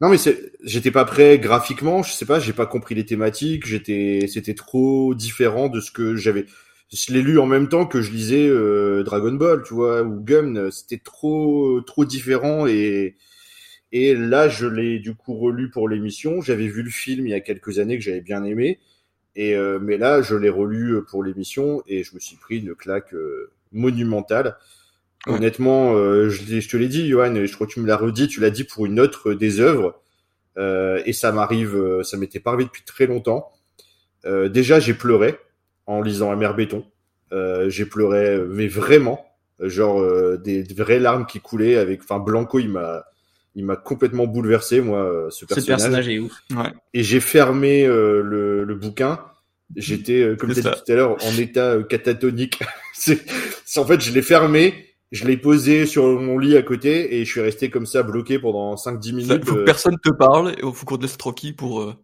Non mais c'est, j'étais pas prêt graphiquement, je sais pas, j'ai pas compris les thématiques, j'étais, c'était trop différent de ce que j'avais. Je l'ai lu en même temps que je lisais euh, Dragon Ball, tu vois, ou Gum, c'était trop trop différent et et là, je l'ai du coup relu pour l'émission. J'avais vu le film il y a quelques années que j'avais bien aimé. Et euh, mais là, je l'ai relu euh, pour l'émission et je me suis pris une claque euh, monumentale. Ouais. Honnêtement, euh, je, te l'ai dit, Johan, et je crois que tu me l'as redit, tu l'as dit pour une autre des œuvres. Euh, et ça m'arrive, ça m'était pas arrivé depuis très longtemps. Euh, déjà, j'ai pleuré en lisant Amer Béton. Euh, j'ai pleuré, mais vraiment, genre euh, des, des vraies larmes qui coulaient avec. Enfin, Blanco, il m'a, il m'a complètement bouleversé moi ce personnage. Ce personnage est ouf. Ouais. Et j'ai fermé euh, le, le bouquin. J'étais, euh, comme tu dit ça. tout à l'heure, en état euh, catatonique. c'est, en fait, je l'ai fermé, je l'ai posé sur mon lit à côté et je suis resté comme ça bloqué pendant 5-10 Ça, minutes. faut que euh, personne te parle et faut qu'on te laisse tranquille pour euh,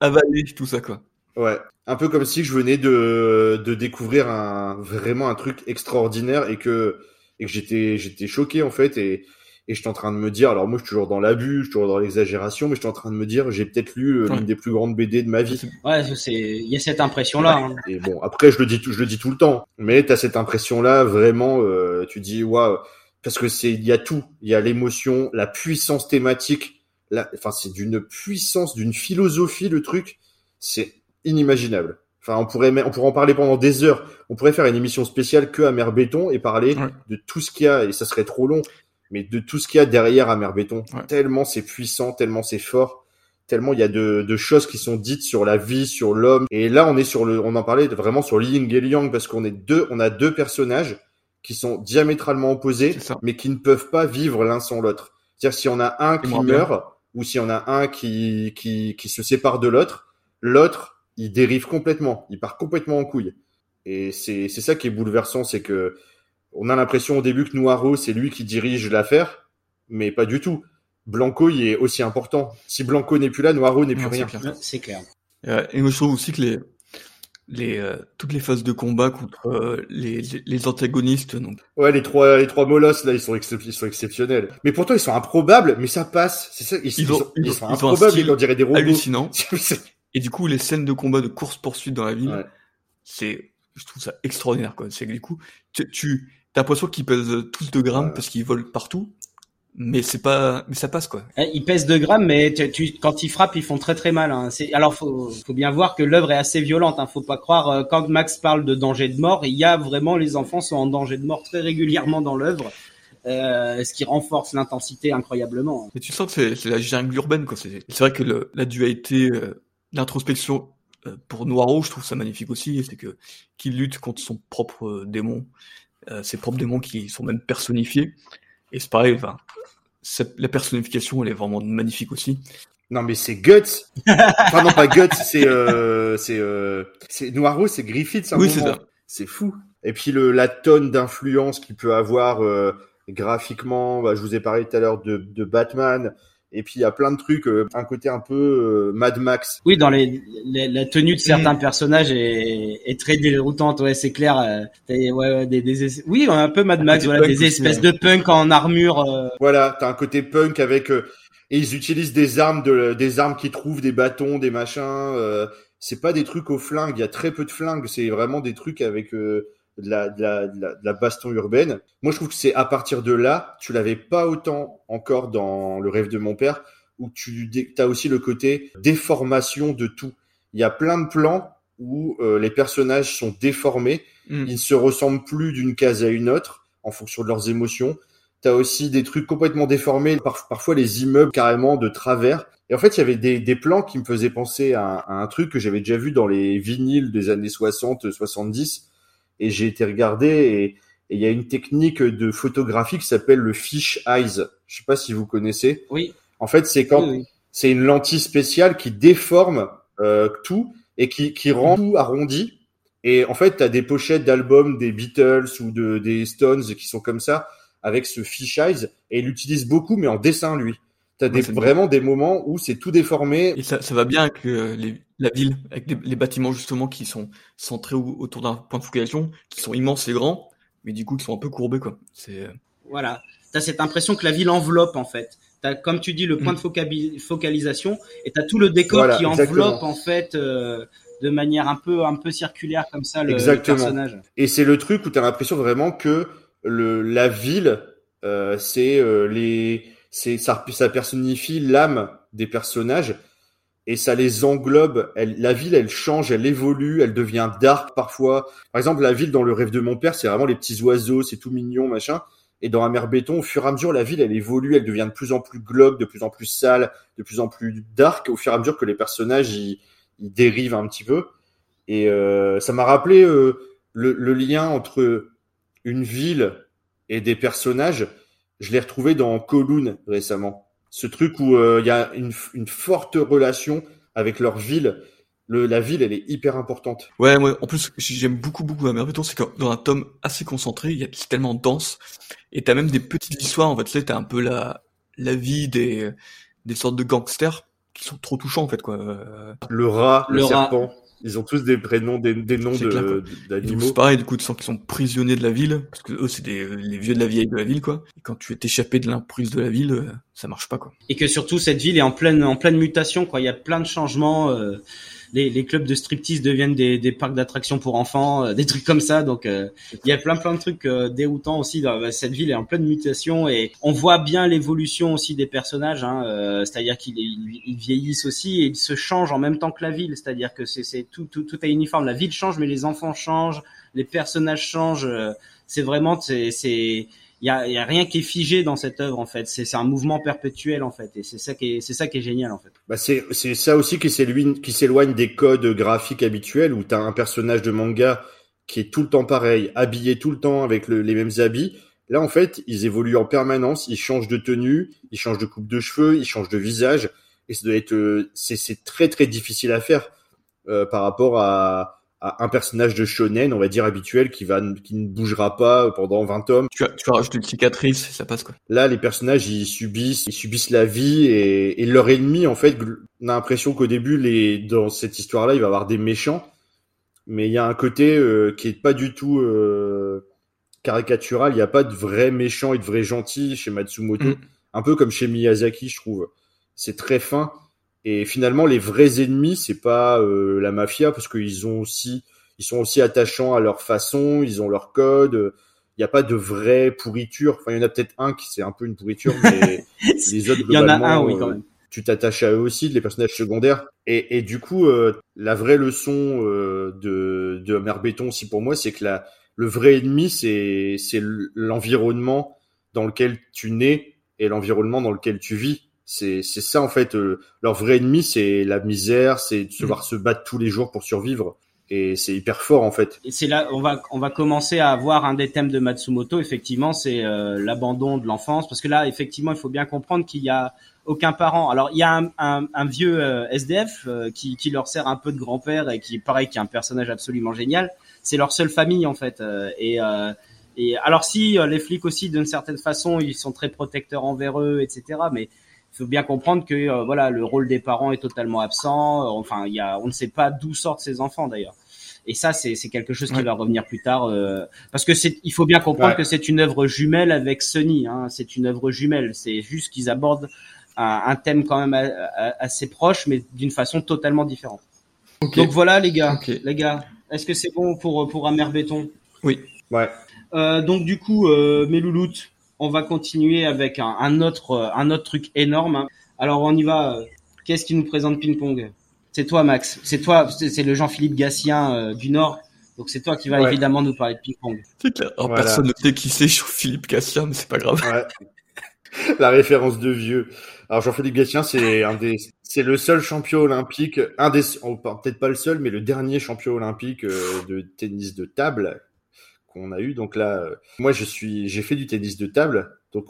avaler tout ça quoi. Ouais, un peu comme si je venais de, de découvrir un vraiment un truc extraordinaire et que et que j'étais j'étais choqué en fait et et j'étais en train de me dire alors moi je suis toujours dans l'abus, je suis toujours dans l'exagération mais j'étais en train de me dire j'ai peut-être lu euh, l'une des plus grandes BD de ma vie. Ouais, c'est, il y a cette impression-là. hein. Et bon, après je le dis tout je le dis tout le temps, mais t'as cette impression là vraiment euh, tu dis waouh parce que c'est il y a tout, il y a l'émotion, la puissance thématique, la enfin c'est d'une puissance, d'une philosophie le truc, c'est inimaginable. Enfin, on pourrait, on pourrait en parler pendant des heures. On pourrait faire une émission spéciale que à Mer Béton et parler Ouais. de tout ce qu'il y a, et ça serait trop long, mais de tout ce qu'il y a derrière à Béton. Ouais. Tellement c'est puissant, tellement c'est fort, tellement il y a de, de choses qui sont dites sur la vie, sur l'homme. Et là, on est sur le, on en parlait vraiment sur le yin et yang parce qu'on est deux, on a deux personnages qui sont diamétralement opposés, mais qui ne peuvent pas vivre l'un sans l'autre. C'est-à-dire si on a un qui bien. meurt ou si on a un qui, qui, qui se sépare de l'autre, l'autre, il dérive complètement, il part complètement en couille. Et c'est c'est ça qui est bouleversant, c'est que on a l'impression au début que Noiro, c'est lui qui dirige l'affaire, mais pas du tout. Blanco, il est aussi important. Si Blanco n'est plus là, Noiro n'est plus Non, rien. C'est clair. Euh, et moi, je trouve aussi que les, les, euh, toutes les phases de combat contre euh, les, antagonistes, donc, Ouais, les trois, les trois molosses, là, ils sont, ils sont exceptionnels. Mais pourtant, ils sont improbables, mais ça passe. C'est ça, ils, ils ont- sont, ils ils ont- ils improbables, style on dirait des robots. hallucinant. Et du coup, les scènes de combat de course-poursuite dans la ville, Ouais. c'est, je trouve ça extraordinaire, quoi. C'est que du coup, tu, tu as l'impression qu'ils pèsent tous 2 grammes parce qu'ils volent partout, mais c'est pas, mais ça passe, quoi. Eh, Ils pèsent 2 grammes, mais tu, tu- quand ils frappent, ils font très très mal. Hein. C'est, alors, faut, faut bien voir que l'œuvre est assez violente. Hein. Faut pas croire euh, quand Max parle de danger de mort, il y a vraiment les enfants sont en danger de mort très régulièrement dans l'œuvre, euh, ce qui renforce l'intensité incroyablement. Et tu sens que c'est, c'est la jungle urbaine, quoi. C'est, c'est vrai que le, la dualité, euh, l'introspection pour Noiro, je trouve ça magnifique aussi, c'est que qu'il lutte contre son propre euh, démon, euh, ses propres démons qui sont même personnifiés. Et c'est pareil, enfin, la personnification, elle est vraiment magnifique aussi. Non, mais c'est Guts. enfin, non, pas Guts, c'est, euh, c'est, euh, c'est Noiro, c'est Griffith, Oui, c'est ça. C'est fou. Et puis le, la tonne d'influence qu'il peut avoir euh, graphiquement, bah, je vous ai parlé tout à l'heure de, de Batman. Et puis il y a plein de trucs, euh, un côté un peu euh, Mad Max. Oui, dans les, les- la tenue de certains personnages est, est très déroutante. Ouais, c'est clair. euh, t'as- ouais, ouais, des, des, oui, un peu Mad Max. Voilà, punk des aussi, espèces ouais. de punk en armure. euh, Voilà, t'as un côté punk avec euh, et ils utilisent des armes de des armes qu'ils trouvent, des bâtons, des machins. euh, c'est pas des trucs au flingue. Il y a très peu de flingues. C'est vraiment des trucs avec euh, de, la, de, la, de, la, de la baston urbaine. Moi, je trouve que c'est à partir de là, tu l'avais pas autant encore dans le rêve de mon père, où tu as aussi le côté déformation de tout. Il y a plein de plans où euh, les personnages sont déformés Mm. ils ne se ressemblent plus d'une case à une autre en fonction de leurs émotions. T'as aussi des trucs complètement déformés, par- parfois les immeubles carrément de travers. Et en fait, il y avait des, des plans qui me faisaient penser à, à un truc que j'avais déjà vu dans les vinyles des années 60, 70. Et j'ai été regarder et il y a une technique de photographie qui s'appelle le fish eyes. Je sais pas si vous connaissez. Oui. En fait, c'est quand oui, oui. c'est une lentille spéciale qui déforme euh, tout et qui, qui rend tout arrondi. Et en fait, tu as des pochettes d'albums des Beatles ou de, des Stones qui sont comme ça, avec ce fish eyes, et il l'utilise beaucoup, mais en dessin, lui. Tu as Ouais, des, vraiment des moments où c'est tout déformé. Et ça, ça va bien avec euh, les, la ville, avec les, les bâtiments justement qui sont centrés au- autour d'un point de focalisation, qui sont immenses et grands, mais du coup qui sont un peu courbés quoi. C'est euh, Voilà. T'as cette impression que la ville enveloppe en fait. T'as, comme tu dis, le point Mm. de focabi- focalisation et t'as tout le décor Voilà, qui exactement. enveloppe en fait euh, de manière un peu un peu circulaire comme ça le, le Exactement. personnage. Et c'est le truc où tu as l'impression vraiment que le, la ville, euh, c'est euh, les, c'est ça, ça personnifie l'âme des personnages et ça les englobe. Elle, la ville, elle change, elle évolue, elle devient dark parfois. Par exemple, la ville dans le rêve de mon père, c'est vraiment les petits oiseaux, c'est tout mignon, machin. Et dans mer béton, au fur et à mesure, la ville, elle évolue, elle devient de plus en plus glauque, de plus en plus sale, de plus en plus dark, au fur et à mesure que les personnages, ils dérivent un petit peu. Et euh, ça m'a rappelé euh, le, le lien entre une ville et des personnages. Je l'ai retrouvé dans Kowloon récemment. Ce truc où il y a une, une forte relation avec leur ville le, la ville, elle est hyper importante. Ouais, ouais. En plus, j'aime beaucoup, beaucoup la Béton, c'est que dans un tome assez concentré, il y a c'est tellement dense, et t'as même des petites histoires. En fait, tu sais, t'as un peu la la vie des des sortes de gangsters qui sont trop touchants en fait quoi. Le rat, le, serpent. Ils ont tous des prénoms, des, des noms d'animaux. C'est pareil, du coup, tu sens qu'ils sont prisonniers de la ville, parce que eux, c'est des, les vieux de la vieille de la ville, quoi. Et quand tu es échappé de l'imprise de la ville, euh, ça marche pas, quoi. Et que surtout, cette ville est en pleine, en pleine mutation, quoi. Il y a plein de changements. Euh les, les, clubs de striptease deviennent des, des parcs d'attractions pour enfants, euh, des trucs comme ça. Donc euh, il y a plein plein de trucs euh, déroutants aussi. Dans, bah, cette ville est en pleine mutation et on voit bien l'évolution aussi des personnages. Hein, c'est-à-dire qu'ils ils, vieillissent aussi et ils se changent en même temps que la ville. C'est-à-dire que c'est tout, tout, tout est uniforme. La ville change, mais les enfants changent, les personnages changent. c'est vraiment c'est il y a, y a, rien qui est figé dans cette œuvre en fait. C'est un mouvement perpétuel en fait, et c'est ça qui est c'est ça qui est génial en fait. Bah c'est c'est ça aussi qui s'éloigne qui s'éloigne des codes graphiques habituels où t'as un personnage de manga qui est tout le temps pareil, habillé tout le temps avec les mêmes habits. Là en fait, ils évoluent en permanence, ils changent de tenue, ils changent de coupe de cheveux, ils changent de visage, et ça doit être euh, c'est c'est très très difficile à faire euh, par rapport à un personnage de shonen, on va dire habituel, qui va qui ne bougera pas pendant 20 tomes. Tu, tu rajoutes une cicatrice, ça passe quoi. Là, les personnages, ils subissent, ils subissent la vie et, et leur ennemi, en fait, on a l'impression qu'au début, les dans cette histoire-là, il va y avoir des méchants, mais il y a un côté euh, qui est pas du tout euh, caricatural. Il n'y a pas de vrais méchants et de vrais gentils chez Matsumoto, mm. un peu comme chez Miyazaki, je trouve. C'est très fin et finalement, les vrais ennemis, c'est pas euh, la mafia parce qu'ils ont aussi, ils sont aussi attachants à leur façon, ils ont leur code. Il n'y a pas de vraie pourriture. Enfin, il y en a peut-être un qui c'est un peu une pourriture, mais les autres, il y en a un, oui, quand même. tu t'attaches à eux aussi, les personnages secondaires. Et, et du coup, euh, la vraie leçon euh, de, de Mère Béton aussi pour moi, c'est que la, le vrai ennemi, c'est l'environnement dans lequel tu nais et l'environnement dans lequel tu vis. C'est c'est ça en fait euh, leur vrai ennemi c'est la misère, c'est de se mm. voir se battre tous les jours pour survivre et c'est hyper fort en fait. Et c'est là on va on va commencer à avoir un des thèmes de Matsumoto effectivement c'est euh, l'abandon de l'enfance parce que là effectivement il faut bien comprendre qu'il y a aucun parent. Alors il y a un, un, un vieux euh, SDF qui, qui leur sert un peu de grand-père et qui pareil qui est un personnage absolument génial. C'est leur seule famille en fait et et alors si les flics aussi d'une certaine façon ils sont très protecteurs envers eux etc. Mais faut bien comprendre que euh, voilà le rôle des parents est totalement absent. Euh, enfin, il y a, on ne sait pas d'où sortent ces enfants d'ailleurs. Et ça, c'est quelque chose qui va revenir plus tard, euh, parce que c'est, il faut bien comprendre que c'est une œuvre jumelle avec Sony. Hein, c'est une œuvre jumelle. C'est juste qu'ils abordent un, un, thème quand même assez proche, mais d'une façon totalement différente. Donc voilà, les gars, les gars, est-ce que c'est bon pour pour Amer Béton? Oui. Ouais. Euh, donc du coup, euh, mes louloutes, on va continuer avec un, autre, euh, un autre truc énorme. Hein. Alors on y va. Qu'est-ce qui nous présente Ping Pong C'est toi, Max. C'est toi. C'est le Jean-Philippe Gatien euh, du Nord. Donc c'est toi qui vas évidemment nous parler de Ping Pong. C'est clair. Personne ne sait qui c'est Jean-Philippe Gatien, mais c'est pas grave. La référence de vieux. Alors Jean-Philippe Gatien, c'est un des, c'est le seul champion olympique, un des, peut-être pas le seul, mais le dernier champion olympique euh, de tennis de table qu'on a eu. Donc là, euh, moi, je suis, j'ai fait du tennis de table. Donc,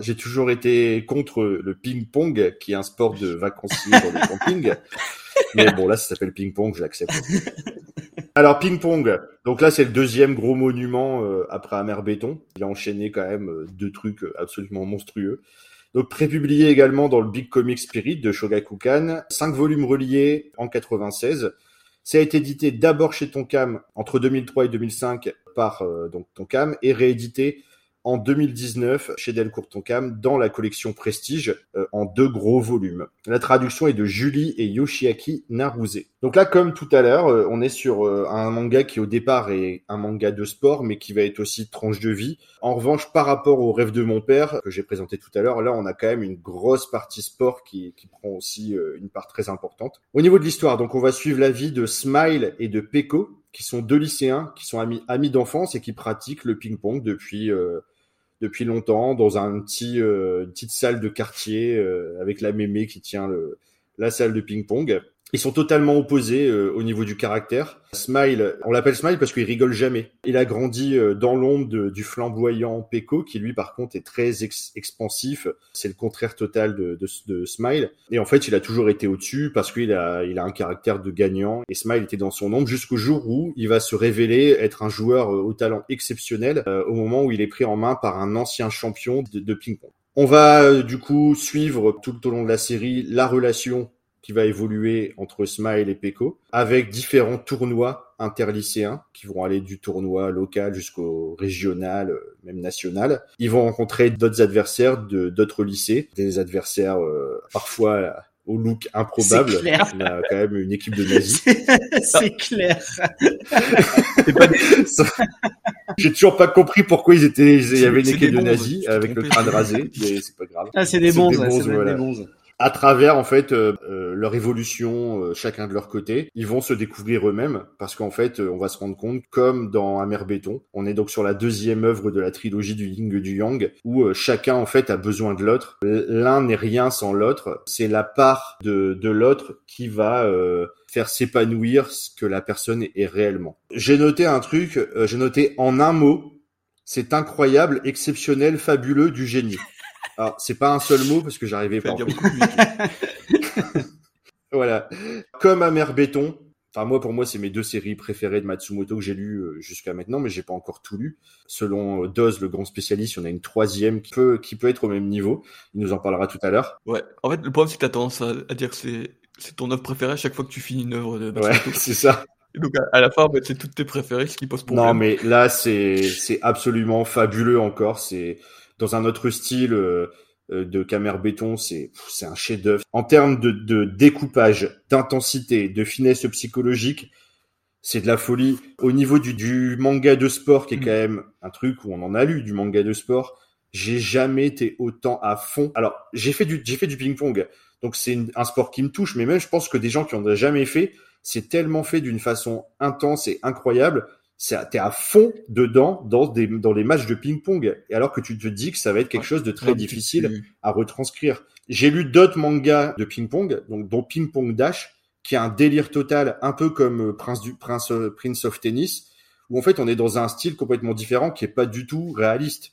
j'ai toujours été contre le ping-pong, qui est un sport de vacancier dans le camping. Mais bon, là, ça s'appelle ping-pong, j'accepte. Alors, ping-pong. Donc là, c'est le deuxième gros monument euh, après Amer Béton. Il a enchaîné quand même euh, deux trucs absolument monstrueux. Donc prépublié également dans le Big Comic Spirit de Shogakukan, cinq volumes reliés en 96. Ça a été édité d'abord chez Tonkam entre 2003 et 2005 par euh, donc Tonkam et réédité en 2019 chez Delcourt Tonkam dans la collection Prestige euh, en deux gros volumes. La traduction est de Julie et Yoshiaki Naruse. Donc là, comme tout à l'heure, euh, on est sur euh, un manga qui au départ est un manga de sport, mais qui va être aussi tranche de vie. En revanche, par rapport au rêve de mon père que j'ai présenté tout à l'heure, là, on a quand même une grosse partie sport qui, prend aussi une part très importante. Au niveau de l'histoire, donc on va suivre la vie de Smile et de Peko, qui sont deux lycéens, qui sont amis, amis d'enfance et qui pratiquent le ping-pong depuis depuis longtemps dans un petit euh, une petite salle de quartier euh, avec la mémé qui tient la salle de ping-pong. Ils sont totalement opposés euh, au niveau du caractère. Smile, on l'appelle Smile parce qu'il rigole jamais. Il a grandi euh, dans l'ombre du flamboyant Peko, qui lui par contre est très expansif. C'est le contraire total de, de, de, Smile. Et en fait, il a toujours été au-dessus parce qu'il a, il a un caractère de gagnant. Et Smile était dans son ombre jusqu'au jour où il va se révéler être un joueur euh, au talent exceptionnel au moment où il est pris en main par un ancien champion de, de ping-pong. On va du coup suivre tout au long de la série la relation qui va évoluer entre Smile et Peko, avec différents tournois interlycéens qui vont aller du tournoi local jusqu'au régional, euh, même national. Ils vont rencontrer d'autres adversaires de d'autres lycées, des adversaires euh, parfois au look improbable. Clair. On a quand même une équipe de nazis. C'est clair. J'ai toujours pas compris pourquoi ils étaient, il y avait une équipe de nazis avec le crâne rasé, mais c'est pas grave. Ah, c'est des bons, c'est des bons à travers en fait euh, euh, leur évolution, euh, chacun de leur côté, ils vont se découvrir eux-mêmes parce qu'en fait, on va se rendre compte, comme dans Amer Béton, on est donc sur la deuxième œuvre de la trilogie du Ying du Yang, où chacun en fait a besoin de l'autre. L'un n'est rien sans l'autre. C'est la part de, de l'autre qui va faire s'épanouir ce que la personne est réellement. J'ai noté un truc, j'ai noté en un mot, c'est incroyable, exceptionnel, fabuleux, du génie. Alors, c'est pas un seul mot parce que j'arrivais pas. voilà. Comme Amer Béton. Enfin, moi, pour moi, c'est mes deux séries préférées de Matsumoto que j'ai lues euh, jusqu'à maintenant, mais j'ai pas encore tout lu. Selon euh, Doz, le grand spécialiste, il y en a une troisième qui peut, qui peut être au même niveau. Il nous en parlera tout à l'heure. Ouais. En fait, le problème, c'est que t'as tendance à, dire que c'est, c'est ton œuvre préférée à chaque fois que tu finis une œuvre de Matsumoto. Ouais, c'est ça. donc, à, la fin, c'est toutes tes préférées, ce qui pose problème. Non, mais là, c'est, c'est absolument fabuleux encore. C'est, dans un autre style euh, euh, de Camer Béton, c'est c'est un chef-d'œuvre. En termes de, de découpage, d'intensité, de finesse psychologique, c'est de la folie. Au niveau du, du manga de sport, qui est mm. quand même un truc où on en a lu du manga de sport, j'ai jamais été autant à fond. Alors j'ai fait du j'ai fait du ping-pong, donc c'est un sport qui me touche, mais même je pense que des gens qui en ont jamais fait, c'est tellement fait d'une façon intense et incroyable t'es à fond dedans dans des dans les matchs de ping-pong et alors que tu te dis que ça va être quelque chose de très difficile à retranscrire. J'ai lu d'autres mangas de ping-pong, donc dont Ping Pong Dash, qui est un délire total, un peu comme euh, Prince du Prince euh, Prince of Tennis, où en fait on est dans un style complètement différent qui est pas du tout réaliste.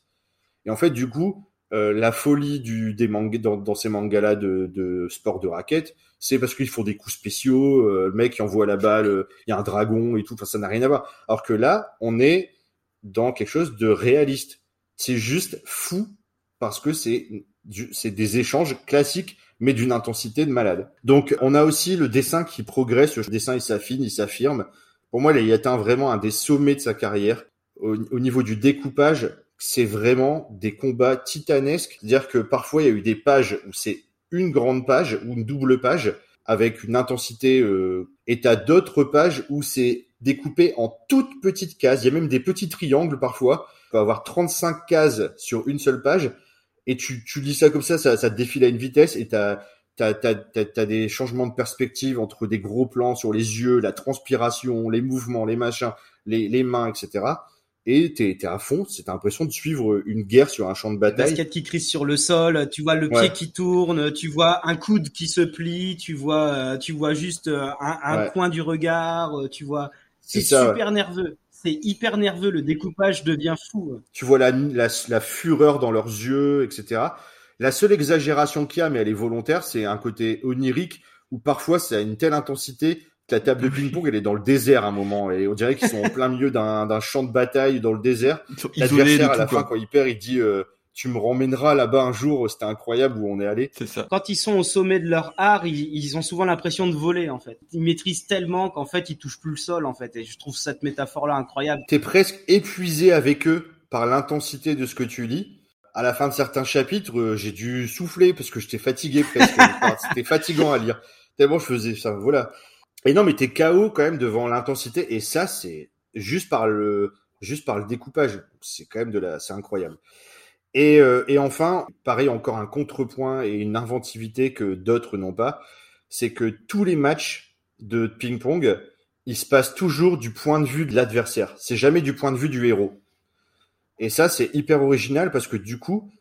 Et en fait du coup, euh, la folie du des mangas dans, dans ces mangas-là de, de sport de raquette, c'est parce qu'ils font des coups spéciaux, euh, le mec il envoie la balle, euh, il y a un dragon et tout, enfin ça n'a rien à voir. Alors que là, on est dans quelque chose de réaliste. C'est juste fou parce que c'est c'est des échanges classiques mais d'une intensité de malade. Donc on a aussi le dessin qui progresse, le dessin il s'affine, il s'affirme. Pour moi, il atteint vraiment un des sommets de sa carrière. au niveau du découpage, c'est vraiment des combats titanesques. C'est-à-dire que parfois, il y a eu des pages où c'est une grande page ou une double page avec une intensité euh, et t'as d'autres pages où c'est découpé en toutes petites cases. Il y a même des petits triangles parfois. Tu peux avoir 35 cases sur une seule page et tu, tu lis ça comme ça, ça, ça défile à une vitesse et t'as T'as as, des changements de perspective entre des gros plans sur les yeux, la transpiration, les mouvements, les machins, les, les mains, etc et t'es es à fond. C'est l'impression de suivre une guerre sur un champ de bataille. Basket qui crise sur le sol, tu vois le pied qui tourne, tu vois un coude qui se plie, tu vois, euh, tu vois juste euh, un, un coin du regard, euh, tu vois. C'est super nerveux. C'est hyper nerveux. Le découpage devient fou. Tu vois la, la, la fureur dans leurs yeux, etc. La seule exagération qu'il y a, mais elle est volontaire, c'est un côté onirique où parfois c'est à une telle intensité la table de ping-pong, elle est dans le désert à un moment, et on dirait qu'ils sont en plein milieu d'un champ de bataille dans le désert. L'adversaire, à la fin, quand il perd, il dit euh, Tu me ramèneras là-bas un jour, c'était incroyable où on est allé. C'est ça. Quand ils sont au sommet de leur art, ils, ils ont souvent l'impression de voler, en fait. Ils maîtrisent tellement qu'en fait, ils touchent plus le sol, en fait. Et je trouve cette métaphore-là incroyable. T'es presque épuisé avec eux par l'intensité de ce que tu lis. À la fin de certains chapitres, euh, j'ai dû souffler parce que j'étais fatigué presque. C'était fatigant à lire. Tellement je faisais ça. Voilà. Et non, mais t'es KO quand même devant l'intensité. Et ça, c'est juste par le, juste par le découpage. C'est quand même de la, c'est incroyable. Et, euh, et enfin, pareil, encore un contrepoint et une inventivité que d'autres n'ont pas, c'est que tous les matchs de ping-pong, ils se passent toujours du point de vue de l'adversaire. C'est jamais du point de vue du héros. Et ça, c'est hyper original parce que du coup,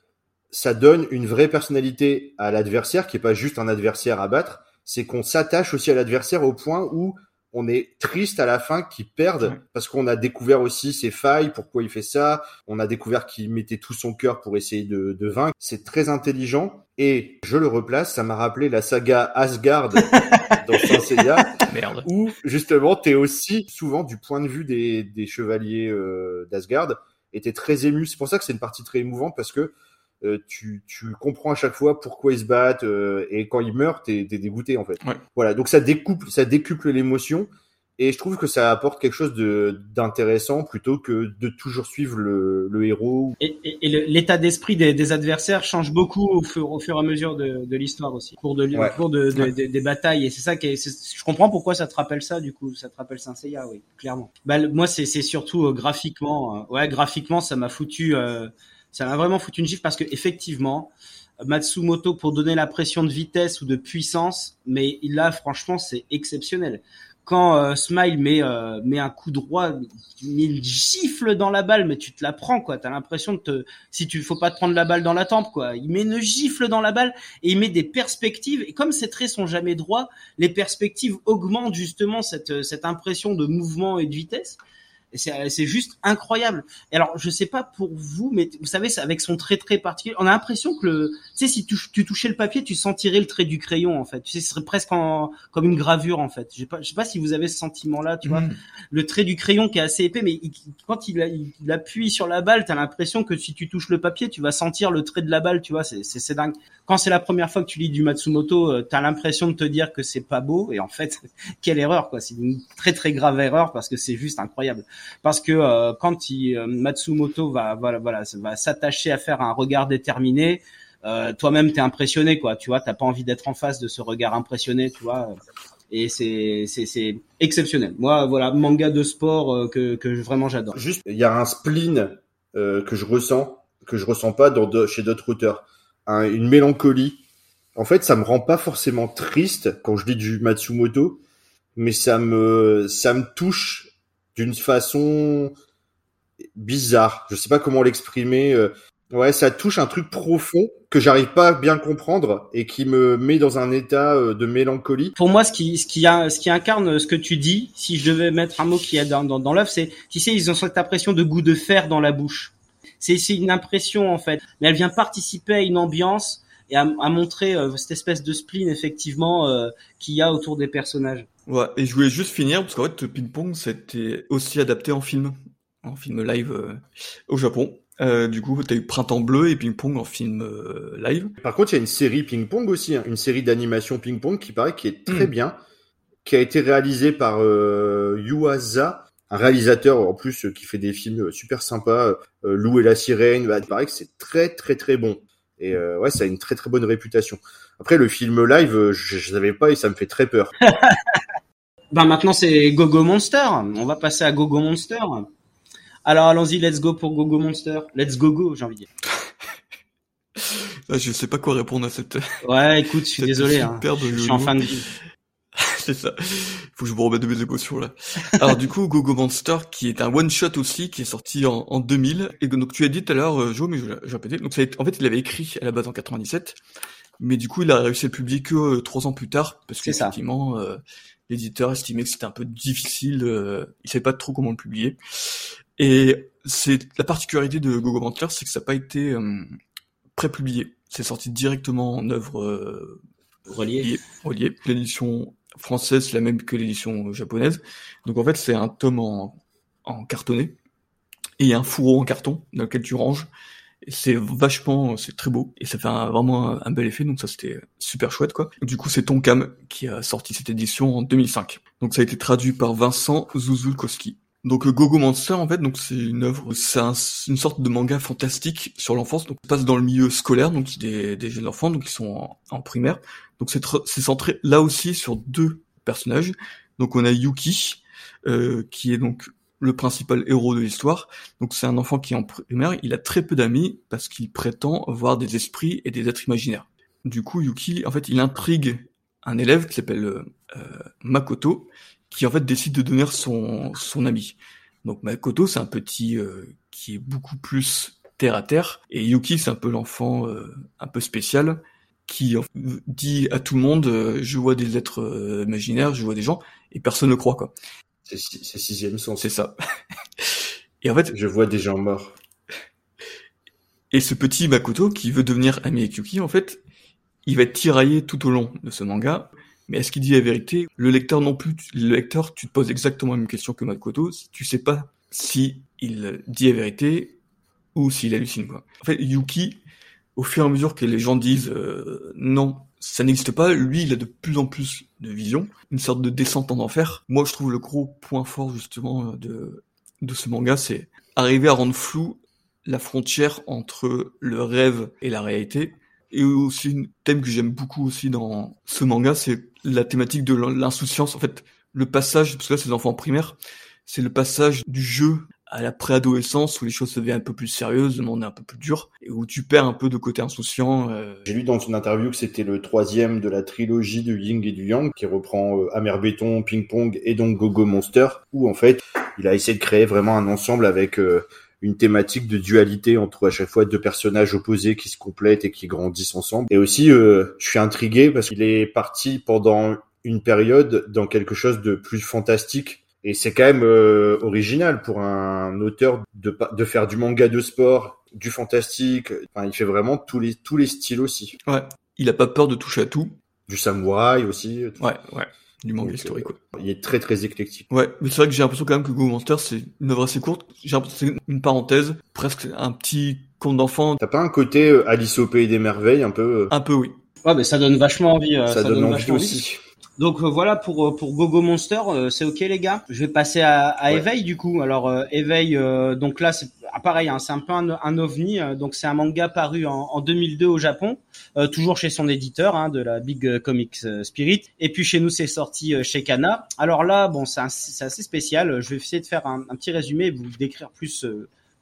ça donne une vraie personnalité à l'adversaire qui est pas juste un adversaire à battre, c'est qu'on s'attache aussi à l'adversaire au point où on est triste à la fin qu'il perde parce qu'on a découvert aussi ses failles, pourquoi il fait ça. On a découvert qu'il mettait tout son cœur pour essayer de, de vaincre. C'est très intelligent et je le replace. Ça m'a rappelé la saga Asgard dans Saint Seiya, Merde. où justement t'es aussi souvent du point de vue des, des chevaliers euh, d'Asgard et t'es très ému. C'est pour ça que c'est une partie très émouvante parce que euh, tu, tu comprends à chaque fois pourquoi ils se battent euh, et quand ils meurent, t'es es dégoûté en fait. Ouais. Voilà, donc ça découple, ça décuple l'émotion et je trouve que ça apporte quelque chose de d'intéressant plutôt que de toujours suivre le, le héros. Et, et, et l'état d'esprit des, des adversaires change beaucoup au fur, au fur et à mesure de, de l'histoire aussi, au cours, de, Ouais. au cours de, de- Ouais. des batailles. Et c'est ça qui est, c'est- je comprends pourquoi ça te rappelle ça, du coup, ça te rappelle Saint Seiya, oui, clairement. Bah, le- moi, c'est c'est surtout euh, graphiquement, euh, ouais, graphiquement, ça m'a foutu, euh, ça m'a vraiment foutu une gifle parce que effectivement, Matsumoto pour donner l'impression de vitesse ou de puissance, mais là, franchement, c'est exceptionnel. Quand euh, Smile met euh, met un coup droit, il gifle dans la balle, mais tu te la prends quoi. T'as l'impression de te, si tu faut pas te prendre la balle dans la tempe quoi. Il met une gifle dans la balle et il met des perspectives. Et comme ces traits sont jamais droits, les perspectives augmentent justement cette cette impression de mouvement et de vitesse. Et c'est c'est juste incroyable. Et alors, je sais pas pour vous, mais vous savez, avec son trait très particulier, on a l'impression que le, tu sais, si tu, tu touchais le papier, tu sentirais le trait du crayon, en fait. Tu sais, ce serait presque en, comme une gravure, en fait. Je sais pas, je sais pas si vous avez ce sentiment-là, tu vois. Mm. Le trait du crayon qui est assez épais, mais il- quand il, il, il appuie sur la balle, t'as l'impression que si tu touches le papier, tu vas sentir le trait de la balle, tu vois. C'est dingue. Quand c'est la première fois que tu lis du Matsumoto, euh, t'as l'impression de te dire que c'est pas beau, et en fait, quelle erreur, quoi. C'est une très très grave erreur parce que c'est juste incroyable parce que euh, quand il, euh, Matsumoto va voilà voilà va s'attacher à faire un regard déterminé euh, toi-même t'es impressionné quoi tu vois t'as pas envie d'être en face de ce regard impressionné tu vois et c'est c'est exceptionnel moi voilà manga de sport que que vraiment j'adore Juste, il y a un spleen que je ressens, que je ressens pas dans chez d'autres auteurs. Un- une mélancolie. En fait, ça me rend pas forcément triste quand je lis du Matsumoto, mais ça me, ça me touche d'une façon bizarre. Je sais pas comment l'exprimer. euh. Ouais, ça touche un truc profond que j'arrive pas à bien comprendre et qui me met dans un état euh, de mélancolie. pour moi ce qui ce qui ce qui incarne ce que tu dis si je devais mettre un mot qui est dans dans, dans l'œuvre c'est tu sais ils ont cette impression de goût de fer dans la bouche c'est c'est une impression en fait mais elle vient participer à une ambiance et à, à montrer euh, cette espèce de spleen effectivement euh, qu'il y a autour des personnages Ouais, et je voulais juste finir, parce qu'en fait, Ping Pong, c'était aussi adapté en film, en film live euh, au Japon. Euh, du coup, t'as eu Printemps Bleu et Ping Pong en film euh, live. Par contre, il y a une série ping-pong aussi, hein, une série d'animation ping-pong qui paraît qui est très Mm. bien, qui a été réalisée par euh, Yuasa, un réalisateur en plus qui fait des films super sympas, Lou et la sirène. Bah, il paraît que c'est très très très bon. Et ouais, ça a une très très bonne réputation. Après, le film live, euh, je, je savais pas et ça me fait très peur. ben maintenant c'est Gogo Monster on va passer à Gogo Monster alors allons-y let's go pour Gogo Monster let's go go j'ai envie de dire Là, je sais pas quoi répondre à cette. ouais écoute je suis désolé hein. je suis en fin de vie C'est ça. Faut que je me remette de mes émotions là. Alors du coup, Gogo Monster, qui est un one shot aussi, qui est sorti en, en 2000. Et donc tu as dit tout à l'heure, euh, Jo, mais je, je répétais. Donc ça a été- en fait, il avait écrit à la base en 97, mais du coup, il a réussi à le publier que euh, trois ans plus tard, parce qu'effectivement, euh, l'éditeur estimait que c'était un peu difficile. euh, il savait pas trop comment le publier. Et c'est la particularité de Gogo Monster, c'est que ça n'a pas été euh, pré-publié. C'est sorti directement en œuvre euh, relié relié. relié. L'édition française, c'est la même que l'édition japonaise. Donc en fait, c'est un tome en, en cartonné et un fourreau en carton dans lequel tu ranges. C'est vachement, c'est très beau et ça fait vraiment un, bel effet. Donc ça, c'était super chouette quoi. Du coup, c'est Tonkam qui a sorti cette édition en 2005. Donc ça a été traduit par Vincent Zuzulkowski. Donc euh, Gogo Monster en fait donc c'est une œuvre c'est un- une sorte de manga fantastique sur l'enfance donc ça passe dans le milieu scolaire donc des, des jeunes enfants donc ils sont en, en primaire donc c'est centré là aussi sur deux personnages donc on a Yuki euh, qui est donc le principal héros de l'histoire donc c'est un enfant qui est en primaire il a très peu d'amis parce qu'il prétend voir des esprits et des êtres imaginaires du coup Yuki en fait il intrigue un élève qui s'appelle euh, euh, Makoto qui en fait décide de devenir son son ami. Donc Makoto c'est un petit euh, qui est beaucoup plus terre à terre et Yuki c'est un peu l'enfant euh, un peu spécial qui dit à tout le monde euh, je vois des êtres euh, imaginaires, je vois des gens et personne ne croit quoi. C'est sixième sens. C'est ça. et en fait, je vois des gens morts. Et ce petit Makoto qui veut devenir ami avec Yuki, en fait, il va être tiraillé tout au long de ce manga. Mais est-ce qu'il dit la vérité Le lecteur non plus. Le lecteur, tu te poses exactement la même question que Makoto. Tu sais pas si il dit la vérité ou s'il hallucine quoi. En fait, Yuki, au fur et à mesure que les gens disent euh, non, ça n'existe pas, lui, il a de plus en plus de vision, une sorte de descente en enfer. Moi, je trouve le gros point fort justement de de ce manga, c'est arriver à rendre flou la frontière entre le rêve et la réalité. Et aussi un thème que j'aime beaucoup aussi dans ce manga, c'est la thématique de l'insouciance. En fait, le passage, parce que là c'est des enfants primaires, c'est le passage du jeu à la préadolescence où les choses se deviennent un peu plus sérieuses, le monde est un peu plus dur, et où tu perds un peu de côté insouciant. Euh. J'ai lu dans son interview que c'était le troisième de la trilogie du Ying et du Yang, qui reprend euh, Amer Béton, Ping Pong et donc Gogo Monster, où en fait il a essayé de créer vraiment un ensemble avec euh, une thématique de dualité entre à chaque fois deux personnages opposés qui se complètent et qui grandissent ensemble. Et aussi, euh, je suis intrigué parce qu'il est parti pendant une période dans quelque chose de plus fantastique. Et c'est quand même euh, original pour un auteur de, de faire du manga de sport, du fantastique. Enfin, il fait vraiment tous les tous les styles aussi. Ouais. Il a pas peur de toucher à tout. Du samouraï aussi. Ouais, ouais du manga historique. Il est très très éclectique. Ouais, mais c'est vrai que j'ai l'impression quand même que Go Monster c'est une œuvre assez courte. J'ai l'impression que c'est une parenthèse, presque un petit conte d'enfant. T'as pas un côté euh, Alice au pays des merveilles un peu euh Un peu oui. Ouais, mais ça donne vachement envie. Euh, ça, donne, envie aussi. Donc voilà pour pour Gogo Monster, c'est ok les gars. Je vais passer à, à Éveil du coup. Alors Éveil, donc là c'est ah, pareil, hein, c'est un peu un, ovni. Euh, donc c'est un manga paru en, 2002 au Japon, euh, toujours chez son éditeur hein, de la Big Comics euh, Spirit. Et puis chez nous c'est sorti chez Kana. Alors là, bon, c'est assez spécial. Je vais essayer de faire un, petit résumé, vous décrire plus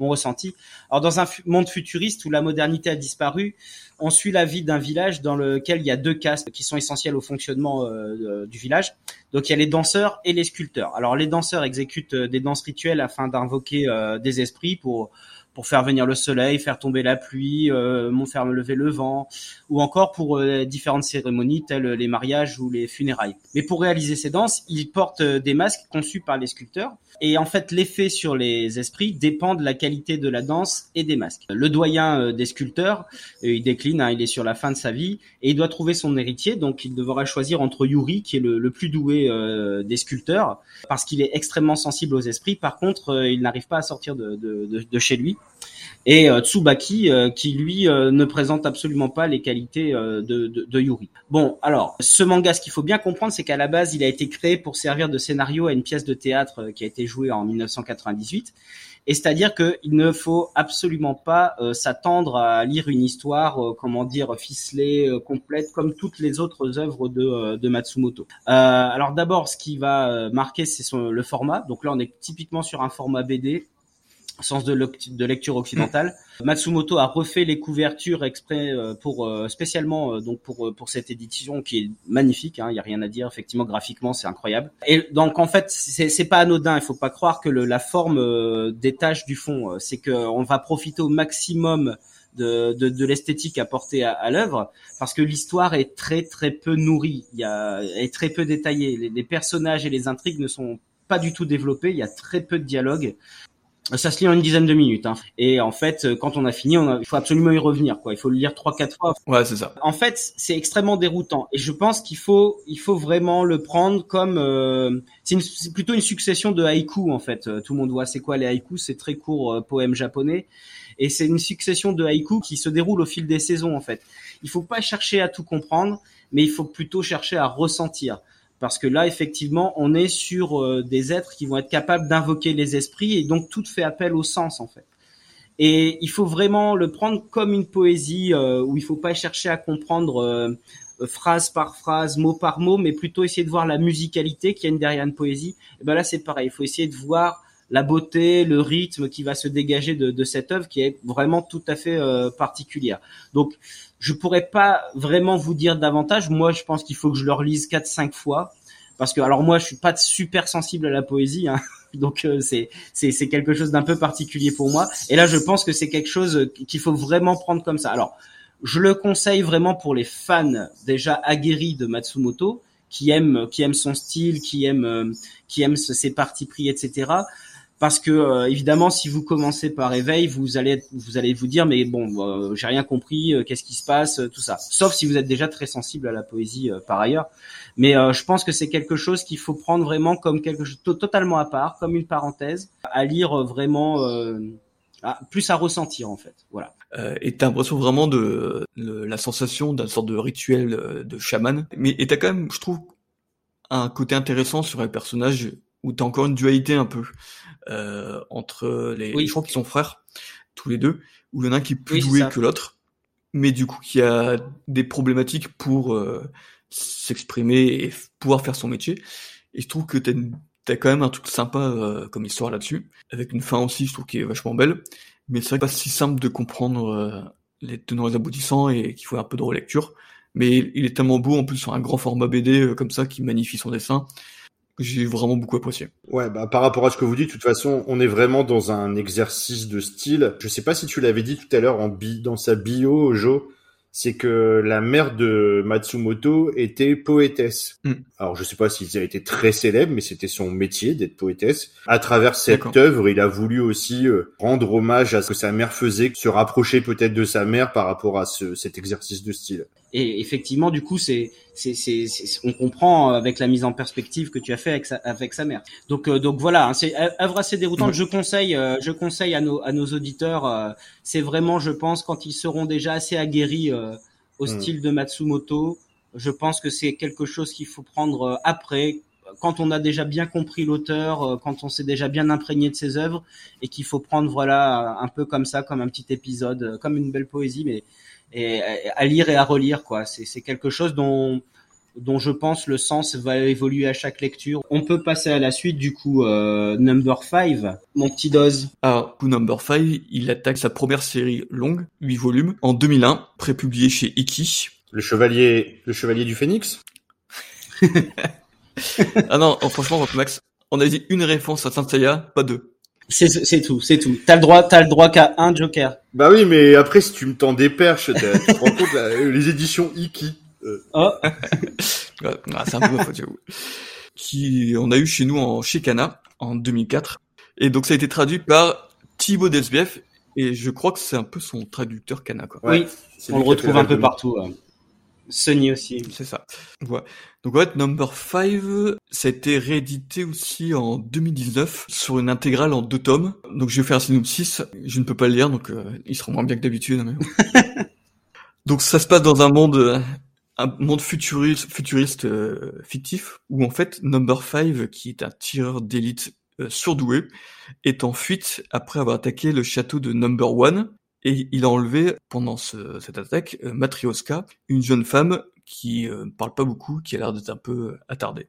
mon ressenti. Alors dans un monde futuriste où la modernité a disparu, on suit la vie d'un village dans lequel il y a deux castes qui sont essentiels au fonctionnement euh, du village. Donc il y a les danseurs et les sculpteurs. Alors les danseurs exécutent euh, des danses rituelles afin d'invoquer euh, des esprits pour pour faire venir le soleil, faire tomber la pluie, euh, faire lever le vent, ou encore pour euh, différentes cérémonies telles les mariages ou les funérailles. Mais pour réaliser ces danses, ils portent euh, des masques conçus par les sculpteurs. Et en fait, l'effet sur les esprits dépend de la qualité de la danse et des masques. Le doyen euh, des sculpteurs, il décline, hein, il est sur la fin de sa vie, et il doit trouver son héritier. Donc, il devra choisir entre Yuri, qui est le, le plus doué des sculpteurs, parce qu'il est extrêmement sensible aux esprits. Par contre, il n'arrive pas à sortir de, de, de chez lui et euh, Tsubaki euh, qui lui euh, ne présente absolument pas les qualités de, Yuri. Bon, alors ce manga, ce qu'il faut bien comprendre, c'est qu'à la base, il a été créé pour servir de scénario à une pièce de théâtre qui a été jouée en 1998. Et c'est-à-dire qu'il ne faut absolument pas s'attendre à lire une histoire, comment dire, ficelée, complète, comme toutes les autres œuvres de, de Matsumoto. alors d'abord, ce qui va marquer, c'est le format. Donc là, on est typiquement sur un format BD sens de, de, lecture occidentale. Matsumoto a refait les couvertures exprès euh, pour euh, spécialement euh, donc pour pour cette édition qui est magnifique. Il hein, y a rien à dire. Effectivement, graphiquement, c'est incroyable. Et donc en fait, c'est c'est pas anodin. Il faut pas croire que le, la forme détache du fond. C'est que on va profiter au maximum de, de, de l'esthétique apportée à, à l'œuvre parce que l'histoire est très très peu nourrie. Il y a est très peu détaillée. Les, les personnages et les intrigues ne sont pas du tout développés. Il y a très peu de dialogue. Ça se lit en une dizaine de minutes. Hein. Et en fait, euh, quand on a fini, on il faut absolument y revenir. Quoi. Il faut le lire trois, quatre fois. Ouais, c'est ça. En fait, c'est extrêmement déroutant. Et je pense qu'il faut, il faut vraiment le prendre comme. Euh, c'est plutôt une succession de haïkus en fait. Euh, tout le monde voit c'est quoi les haïkus? C'est très court euh, poème japonais. Et c'est une succession de haïkus qui se déroule au fil des saisons en fait. Il faut pas chercher à tout comprendre, mais il faut plutôt chercher à ressentir parce que là effectivement on est sur euh, des êtres qui vont être capables d'invoquer les esprits et donc tout fait appel au sens en fait. Et il faut vraiment le prendre comme une poésie euh, où il faut pas chercher à comprendre euh, phrase par phrase, mot par mot, mais plutôt essayer de voir la musicalité qui y a derrière une poésie. Et ben là c'est pareil, il faut essayer de voir la beauté, le rythme qui va se dégager de cette œuvre qui est vraiment tout à fait particulière. Donc je pourrais pas vraiment vous dire davantage. Moi, je pense qu'il faut que je le relise 4 5 fois parce que alors moi, je suis pas super sensible à la poésie hein. donc euh, c'est c'est quelque chose d'un peu particulier pour moi et là je pense que c'est quelque chose qu'il faut vraiment prendre comme ça. Alors Je le conseille vraiment pour les fans déjà aguerris de Matsumoto, qui aiment, qui aiment son style, qui aiment, qui aiment ses parties pris, etc parce que euh, évidemment si vous commencez par éveil vous allez vous allez vous dire mais bon euh, j'ai rien compris euh, qu'est-ce qui se passe tout ça. Sauf si vous êtes déjà très sensible à la poésie par ailleurs. Mais je pense que c'est quelque chose qu'il faut prendre vraiment comme quelque chose totalement à part comme une parenthèse à lire vraiment plus à ressentir en fait. Voilà. Et t'as l'impression vraiment de, la sensation d'un sorte de rituel de chaman. Mais et t'as quand même je trouve un côté intéressant sur les personnages où t'as encore une dualité un peu. euh, entre les, je crois qu'ils sont frères tous les deux, où il y en a un qui est plus doué que l'autre, mais du coup qui a des problématiques pour euh, s'exprimer et pouvoir faire son métier. Et je trouve que t'as as quand même un truc sympa euh, comme histoire là-dessus, avec une fin aussi, je trouve qui est vachement belle. Mais c'est pas si simple de comprendre euh, les tenants et les aboutissants et qu'il faut un peu de relecture. Mais il est tellement beau en plus sur un grand format BD comme ça qui magnifie son dessin j'ai vraiment beaucoup apprécié. Ouais, bah, par rapport à ce que vous dites, de toute façon, on est vraiment dans un exercice de style. Je sais pas si tu l'avais dit tout à l'heure en bi dans sa bio, Joe, c'est que la mère de Matsumoto était poétesse. Mm. Alors je sais pas s'il a été très célèbre, mais c'était son métier d'être poétesse. À travers cette œuvre, il a voulu aussi euh, rendre hommage à ce que sa mère faisait, se rapprocher peut-être de sa mère par rapport à ce, cet exercice de style. Et effectivement, du coup, c'est, c'est, c'est, on comprend avec la mise en perspective que tu as fait avec sa, avec sa mère. Donc, euh, donc voilà, hein, c'est œuvre assez déroutante. Je conseille, euh, je conseille à nos, à nos auditeurs. Euh, c'est vraiment, je pense, quand ils seront déjà assez aguerris au mm. style de Matsumoto, je pense que c'est quelque chose qu'il faut prendre après, quand on a déjà bien compris l'auteur, quand on s'est déjà bien imprégné de ses œuvres, et qu'il faut prendre voilà un peu comme ça, comme un petit épisode, comme une belle poésie, mais et à lire et à relire quoi. C'est quelque chose dont dont je pense le sens va évoluer à chaque lecture. On peut passer à la suite du coup euh, number 5, mon petit dose. Alors, coup number 5, il attaque sa première série longue, 8 volumes, en 2001, prépublié chez Iki. Le chevalier, le chevalier du phénix Ah non, oh, franchement, Max, on a dit une réponse à Saint Seiya, pas deux. C'est tout, c'est tout. T'as le droit, t'as le droit qu'à un Joker. Bah oui, mais après si tu me tends des perches, tu te rends compte les éditions Iki. Euh. Oh. c'est un peu ma faute, j'avoue. Qui on a eu chez nous en chez en 2004, et donc ça a été traduit par Thibaut Desbief, et je crois que c'est un peu son traducteur Kana quoi. oui, on le retrouve un peu partout. Sony aussi. C'est ça. Voilà. Donc ouais, Number 5, ça a été réédité aussi en 2019 sur une intégrale en deux tomes. Donc je vais faire un synopsis, je ne peux pas le lire, donc euh, il sera moins bien que d'habitude. donc ça se passe dans un monde un monde futuriste, futuriste euh, fictif, où en fait Number 5, qui est un tireur d'élite euh, surdoué, est en fuite après avoir attaqué le château de Number 1, et il a enlevé, pendant cette attaque, euh, Matrioska, une jeune femme qui euh, parle pas beaucoup, qui a l'air d'être un peu euh, attardée.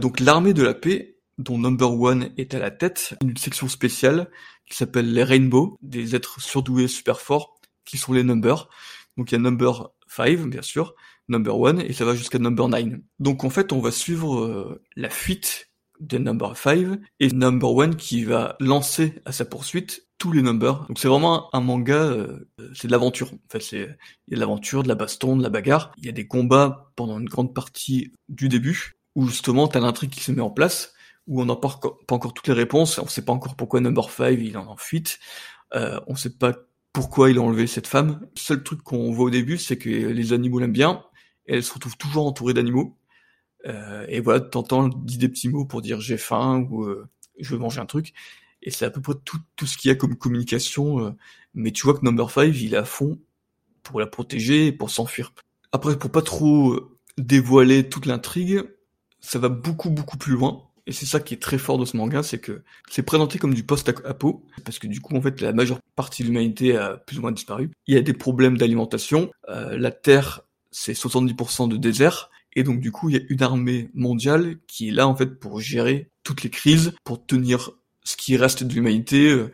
Donc l'armée de la paix, dont Number One est à la tête, une section spéciale qui s'appelle les Rainbow, des êtres surdoués super forts, qui sont les Number. Donc il y a Number 5, bien sûr, Number One, et ça va jusqu'à Number 9. Donc en fait, on va suivre la fuite de Number 5 et Number One qui va lancer à sa poursuite tous les numbers. Donc c'est vraiment un, manga, euh, c'est de l'aventure. En fait, c'est il y a de l'aventure, de la baston, de la bagarre. Il y a des combats pendant une grande partie du début où justement t'as l'intrigue qui se met en place, où on n'a pas, pas, encore toutes les réponses. On sait pas encore pourquoi Number 5 il en en fuite. Euh, on sait pas pourquoi il a enlevé cette femme. Le seul truc qu'on voit au début, c'est que les animaux l'aiment bien. Et elle se retrouve toujours entourée d'animaux. Euh, et voilà, t'entends dit des petits mots pour dire j'ai faim ou euh, je veux manger un truc et c'est à peu près tout, tout ce qu'il y a comme communication. Euh, mais tu vois que Number 5, il est à fond pour la protéger et pour s'enfuir. Après, pour pas trop dévoiler toute l'intrigue, ça va beaucoup beaucoup plus loin. Et c'est ça qui est très fort de ce manga, c'est que c'est présenté comme du post-apo, parce que du coup, en fait, la majeure partie de l'humanité a plus ou moins disparu. Il y a des problèmes d'alimentation. Euh, la Terre, c'est 70% de désert. Et donc, du coup, il y a une armée mondiale qui est là, en fait, pour gérer toutes les crises, pour tenir ce qui reste de l'humanité euh,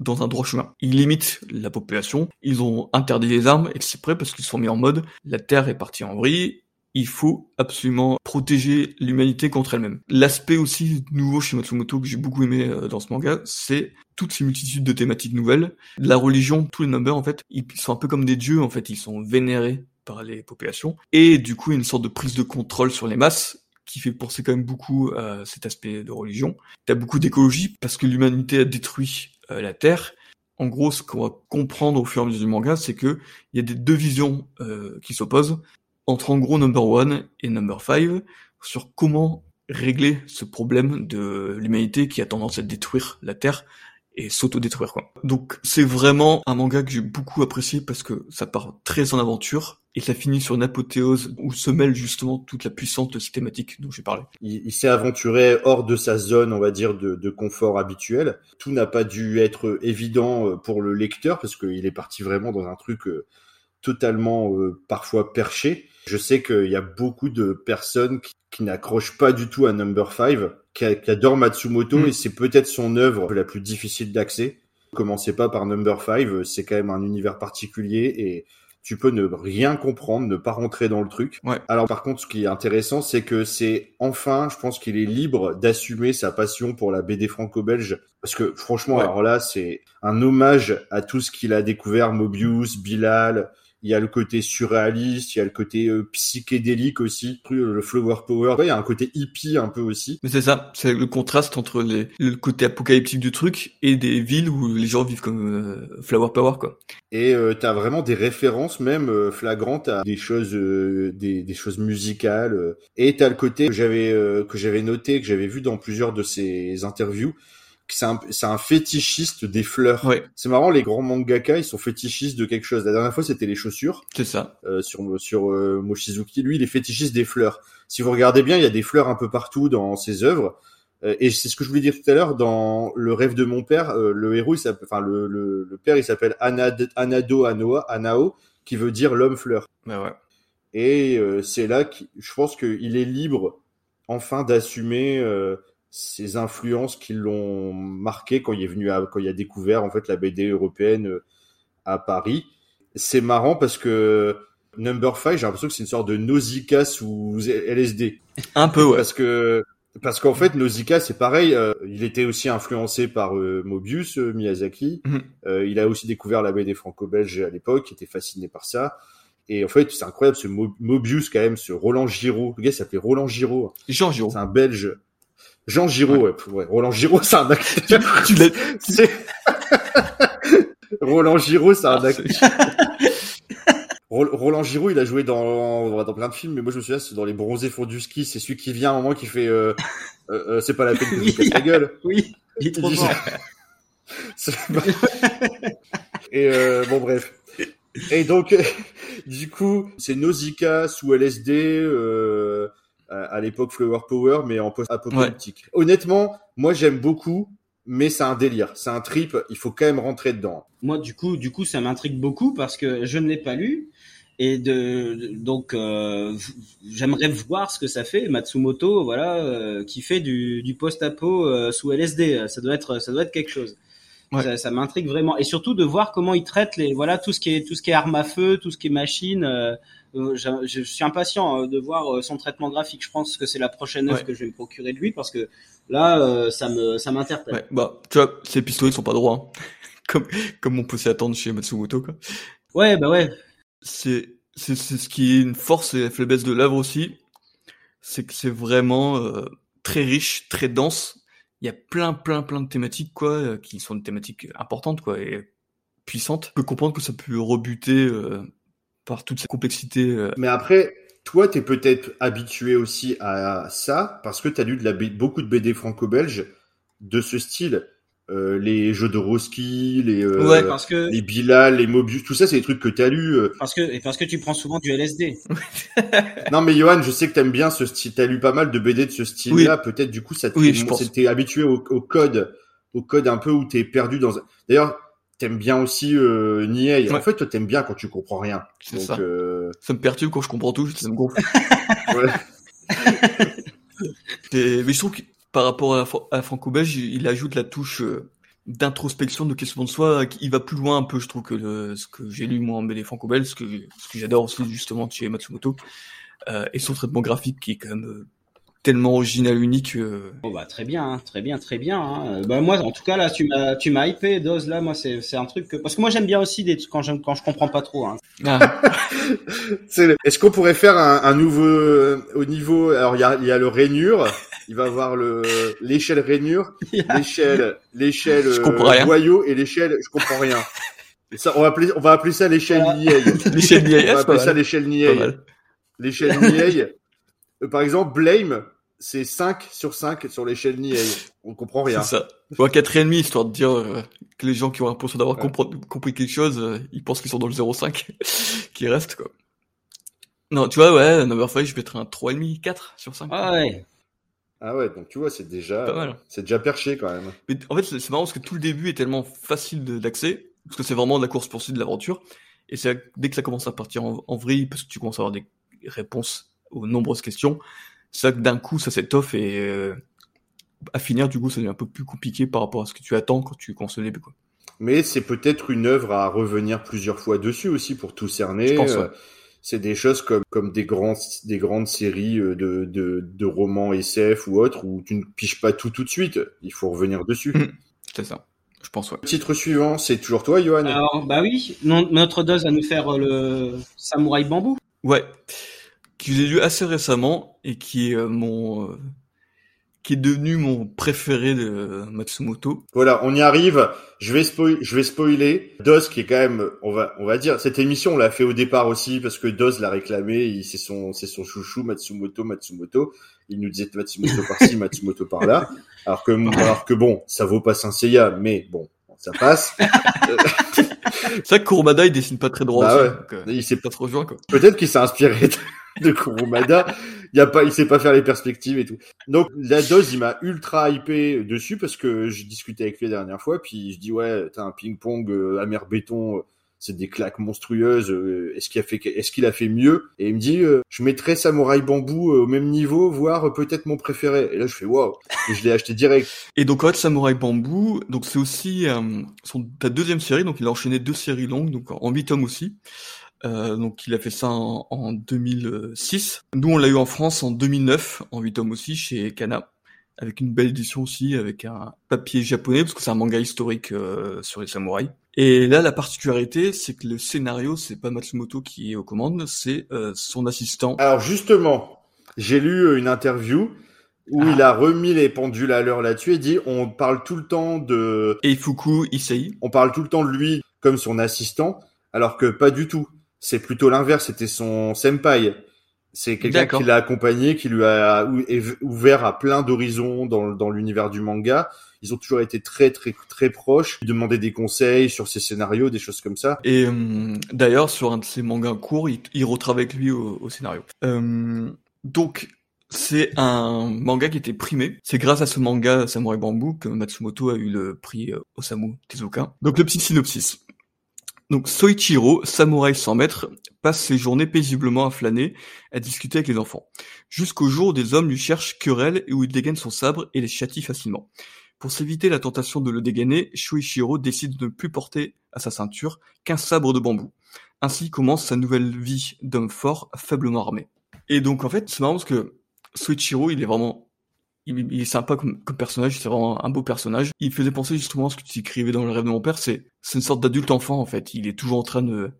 dans un droit chemin. Ils limitent la population, ils ont interdit les armes exprès parce qu'ils sont mis en mode la Terre est partie en vrille, il faut absolument protéger l'humanité contre elle-même. L'aspect aussi nouveau chez Matsumoto que j'ai beaucoup aimé euh, dans ce manga, c'est toutes ces multitudes de thématiques nouvelles. La religion, tous les numbers en fait, ils sont un peu comme des dieux en fait, ils sont vénérés par les populations et du coup une sorte de prise de contrôle sur les masses qui fait penser quand même beaucoup à cet aspect de religion. T'as beaucoup d'écologie parce que l'humanité a détruit euh, la Terre. En gros, ce qu'on va comprendre au fur et à mesure du manga, c'est que il y a des deux visions euh, qui s'opposent entre en gros Number One et Number Five sur comment régler ce problème de l'humanité qui a tendance à détruire la Terre et s'auto-détruire quoi. Donc c'est vraiment un manga que j'ai beaucoup apprécié parce que ça part très en aventure et ça finit sur une apothéose où se mêle justement toute la puissance de ces thématiques dont j'ai parlé. Il, s'est aventuré hors de sa zone, on va dire, de, de confort habituel. Tout n'a pas dû être évident euh, pour le lecteur parce qu'il est parti vraiment dans un truc euh, totalement euh, parfois perché. Je sais qu'il y a beaucoup de personnes qui, qui n'accrochent pas du tout à Number 5, qui, qui adorent Matsumoto mm. et c'est peut-être son œuvre la plus difficile d'accès. Commencez pas par Number 5, c'est quand même un univers particulier et tu peux ne rien comprendre, ne pas rentrer dans le truc. Ouais. Alors par contre, ce qui est intéressant, c'est que c'est enfin, je pense qu'il est libre d'assumer sa passion pour la BD franco-belge. Parce que franchement, Ouais. alors là, c'est un hommage à tout ce qu'il a découvert, Mobius, Bilal, il y a le côté surréaliste, il y a le côté euh, psychédélique aussi, le flower power, Ouais, il y a un côté hippie un peu aussi. Mais c'est ça, c'est le contraste entre les, le côté apocalyptique du truc et des villes où les gens vivent comme euh, Flower Power quoi. Et euh, t'as vraiment des références même flagrantes à des choses, des, des choses musicales. Et t'as le côté que j'avais que j'avais noté, que j'avais vu dans plusieurs de ses interviews, c'est un, c'est un fétichiste des fleurs. Ouais, C'est marrant, les grands mangaka, ils sont fétichistes de quelque chose. La dernière fois, c'était les chaussures c'est ça. euh, sur sur euh, Mochizuki. Lui, il est fétichiste des fleurs. Si vous regardez bien, il y a des fleurs un peu partout dans ses œuvres. Euh, et c'est ce que je voulais dire tout à l'heure dans Le rêve de mon père. euh, le héros, il s'appelle, enfin le, le, le père, il s'appelle Anad, Anado Anoa, Anao, qui veut dire l'homme fleur. Bah ouais. Et euh, c'est là que je pense qu'il est libre enfin d'assumer euh, ses influences qui l'ont marqué quand il est venu à, quand il a découvert en fait la BD européenne euh, à Paris. C'est marrant parce que Number 5, j'ai l'impression que c'est une sorte de Nausicaa sous LSD. Un peu ouais. Parce que parce qu'en fait Nausicaa c'est pareil, euh, il était aussi influencé par euh, Mobius, euh, Miyazaki. Mhm. Il a aussi découvert la BD franco-belge à l'époque, il était fasciné par ça. Et en fait, c'est incroyable ce Mo- Mobius quand même, ce Roland Giraud. Le gars s'appelait Roland Giraud. Jean Giraud. C'est un Belge. Jean Giraud, ouais. ouais. Roland Giraud, c'est un acteur. Tu l'as C'est- Roland Giraud, c'est un Ah, acteur. Ro- Roland Giraud, il a joué dans, dans plein de films, mais moi je me souviens, c'est dans Les Bronzés font du ski, c'est celui qui vient à un moment qui fait euh, euh, euh, c'est pas la peine je vous casse la gueule. Oui, il est trop fort. Et euh, bon bref. Et donc du coup, c'est Nausicaa sous LSD euh, à, l'époque Flower Power, mais en post-apocalyptique. Honnêtement, moi j'aime beaucoup, mais c'est un délire, c'est un trip. Il faut quand même rentrer dedans. Moi, du coup, du coup, ça m'intrigue beaucoup parce que je ne l'ai pas lu et de, donc euh, j'aimerais voir ce que ça fait Matsumoto, voilà, euh, qui fait du, du post-apo euh, sous LSD. Ça doit être, ça doit être quelque chose. Ouais. Ça, ça m'intrigue vraiment et surtout de voir comment il traite les, voilà, tout ce qui est, tout ce qui est arme à feu, tout ce qui est machine. euh, euh, je, je suis impatient euh, de voir euh, son traitement graphique. Je pense que c'est la prochaine œuvre Ouais. que je vais me procurer de lui parce que là, euh, ça me, ça m'interpelle. Ouais, bah, tu vois, ces pistolets sont pas droits. hein. Comme, comme on peut s'y attendre chez Matsumoto, quoi. Ouais, bah ouais. C'est, c'est, c'est ce qui est une force et la faiblesse de l'œuvre aussi. C'est que c'est vraiment euh, très riche, très dense. Il y a plein, plein, plein de thématiques, quoi, euh, qui sont des thématiques importantes, quoi, et puissantes. Je peux comprendre que ça peut rebuter euh, par toute cette complexité. euh. Mais après, toi, t'es peut-être habitué aussi à ça parce que t'as lu de la beaucoup de BD franco-belges de ce style. Euh, les jeux de Roski, les euh, Ouais, Parce que les Bilal, les Mobius, tout ça, c'est des trucs que t'as lu. euh. Parce que, et parce que tu prends souvent du LSD. Non, mais Johan, je sais que t'aimes bien ce style. T'as lu pas mal de BD de ce style-là. Peut-être du coup, ça te Oui, t'es habitué au, au code, au code un peu où t'es perdu dans. D'ailleurs, t'aimes bien aussi euh. En fait, toi, t'aimes bien quand tu comprends rien. Donc, ça. Ça me perturbe quand je comprends tout, ça me gonfle. ouais. Mais je trouve que par rapport à, à Franco-Belge, il il ajoute la touche euh, d'introspection, de question de soi, qui- il va plus loin un peu, je trouve, que le- ce que j'ai lu moi en BD Franco-Belge, ce que, ce que j'adore aussi justement chez Matsumoto. euh, et son traitement graphique qui est quand même euh, tellement original, unique. euh, Bon bah très bien, hein, très bien, très bien. Hein. Bah moi, en tout cas là, tu m'as, tu m'as hypé, Dose là. Moi, c'est, c'est un truc que parce que moi j'aime bien aussi des quand je quand je comprends pas trop. Hein. Ah, C'est le- Est-ce qu'on pourrait faire un, un nouveau euh, au niveau Alors il y a, il y a le rainure, il va avoir le l'échelle rainure, l'échelle l'échelle Je euh, comprends rien. boyau et l'échelle je comprends rien. Et ça on va appeler on va appeler ça l'échelle. Niei. L'échelle On Niei, va appeler ça l'échelle mal. L'échelle Niei. euh, par exemple Blame c'est 5 sur 5 sur l'échelle Niei. On comprend rien. C'est ça. Ou à 4,5, histoire de dire euh, que les gens qui ont l'impression d'avoir Ouais. compre- compris quelque chose, euh, ils pensent qu'ils sont dans le 0,5 qui reste, quoi. Non, tu vois, ouais, Numberfly, je mettrais un 3,5, 4 sur 5. Ah ouais. Ah ouais, donc tu vois, c'est déjà c'est déjà perché quand même. Mais en fait, c'est marrant parce que tout le début est tellement facile d'accès, parce que c'est vraiment de la course-poursuite de l'aventure. Et c'est dès que ça commence à partir en, en vrille, parce que tu commences à avoir des réponses aux nombreuses questions, c'est que d'un coup, ça s'étoffe et euh, à finir, du coup, ça devient un peu plus compliqué par rapport à ce que tu attends quand tu commences le début, quoi. Mais c'est peut-être une œuvre à revenir plusieurs fois dessus aussi pour tout cerner. Je pense, ouais. C'est des choses comme comme des grands des grandes séries euh, de de, de romans SF ou autres où tu ne piges pas tout tout de suite. Il faut revenir dessus. Mm. C'est ça. Je pense, ouais. Titre suivant, c'est toujours toi, Johan. Alors bah oui, non, notre Dose va nous faire euh, le samouraï bambou. Ouais. Que j'ai lu assez récemment et qui est euh, mon, euh, qui est devenu mon préféré de Matsumoto. Voilà, on y arrive. Je vais spoil, je vais spoiler. Doz qui est quand même, on va, on va dire, cette émission on l'a fait au départ aussi parce que Doz l'a réclamé. C'est son, c'est son chouchou Matsumoto, Matsumoto. Il nous disait Matsumoto par-ci, Matsumoto par-là. Alors que, alors que bon, ça vaut pas Saint Seiya, mais bon, ça passe. C'est vrai que Kurumada, il dessine pas très droit Bah aussi, ouais. donc, euh, Il s'est ça se rejoint, quoi. Peut-être qu'il s'est inspiré de, de Kurumada. Y a pas, il sait pas faire les perspectives et tout. Donc, la dose, il m'a ultra hypé dessus parce que je discutais avec lui la dernière fois, puis je dis, ouais, t'as un ping-pong, euh, amer béton, euh, c'est des claques monstrueuses, euh, est-ce qu'il a fait, est-ce qu'il a fait mieux? Et il me dit, euh, je mettrais Samouraï Bambou au même niveau, voire peut-être mon préféré. Et là, je fais, waouh. Je l'ai acheté direct. Et donc, en fait, Samurai Bamboo, donc c'est aussi son, ta deuxième série, donc il a enchaîné deux séries longues, donc en huit tomes aussi. Euh, donc il a fait ça en, en 2006. Nous, on l'a eu en France en 2009, en huit tomes aussi, chez Kana, avec une belle édition aussi, avec un papier japonais, parce que c'est un manga historique euh, sur les samouraïs. Et là, la particularité, c'est que le scénario, c'est pas Matsumoto qui est aux commandes, c'est euh, son assistant. Alors, justement, j'ai lu euh, une interview où Ah. il a remis les pendules à l'heure là-dessus et dit, on parle tout le temps de, Eifuku Issei. on parle tout le temps de lui comme son assistant, alors que pas du tout. C'est plutôt l'inverse, c'était son senpai. C'est quelqu'un qui l'a accompagné, qui lui a ouvert à plein d'horizons dans, dans l'univers du manga. Ils ont toujours été très très très proches, lui demandaient des conseils sur ses scénarios, des choses comme ça. Et euh, d'ailleurs, sur un de ses mangas courts, il, il retravaille avec lui au, au scénario. Euh, donc, c'est un manga qui était primé. C'est grâce à ce manga Samurai Bamboo que Matsumoto a eu le prix euh, Osamu Tezuka. Donc, le petit synopsis. Donc, Soichiro, samouraï sans maître, passe ses journées paisiblement à flâner, à discuter avec les enfants. Jusqu'au jour où des hommes lui cherchent querelle et où il dégaine son sabre et les châtie facilement. Pour s'éviter la tentation de le dégainer, Shuichiro décide de ne plus porter à sa ceinture qu'un sabre de bambou. Ainsi commence sa nouvelle vie d'homme fort, faiblement armé. Et donc en fait, c'est marrant parce que Soichiro, il est vraiment, il, est sympa comme, personnage, c'est vraiment un beau personnage. Il faisait penser justement à ce que tu écrivais dans le rêve de mon père, c'est c'est une sorte d'adulte enfant en fait. Il est toujours en train de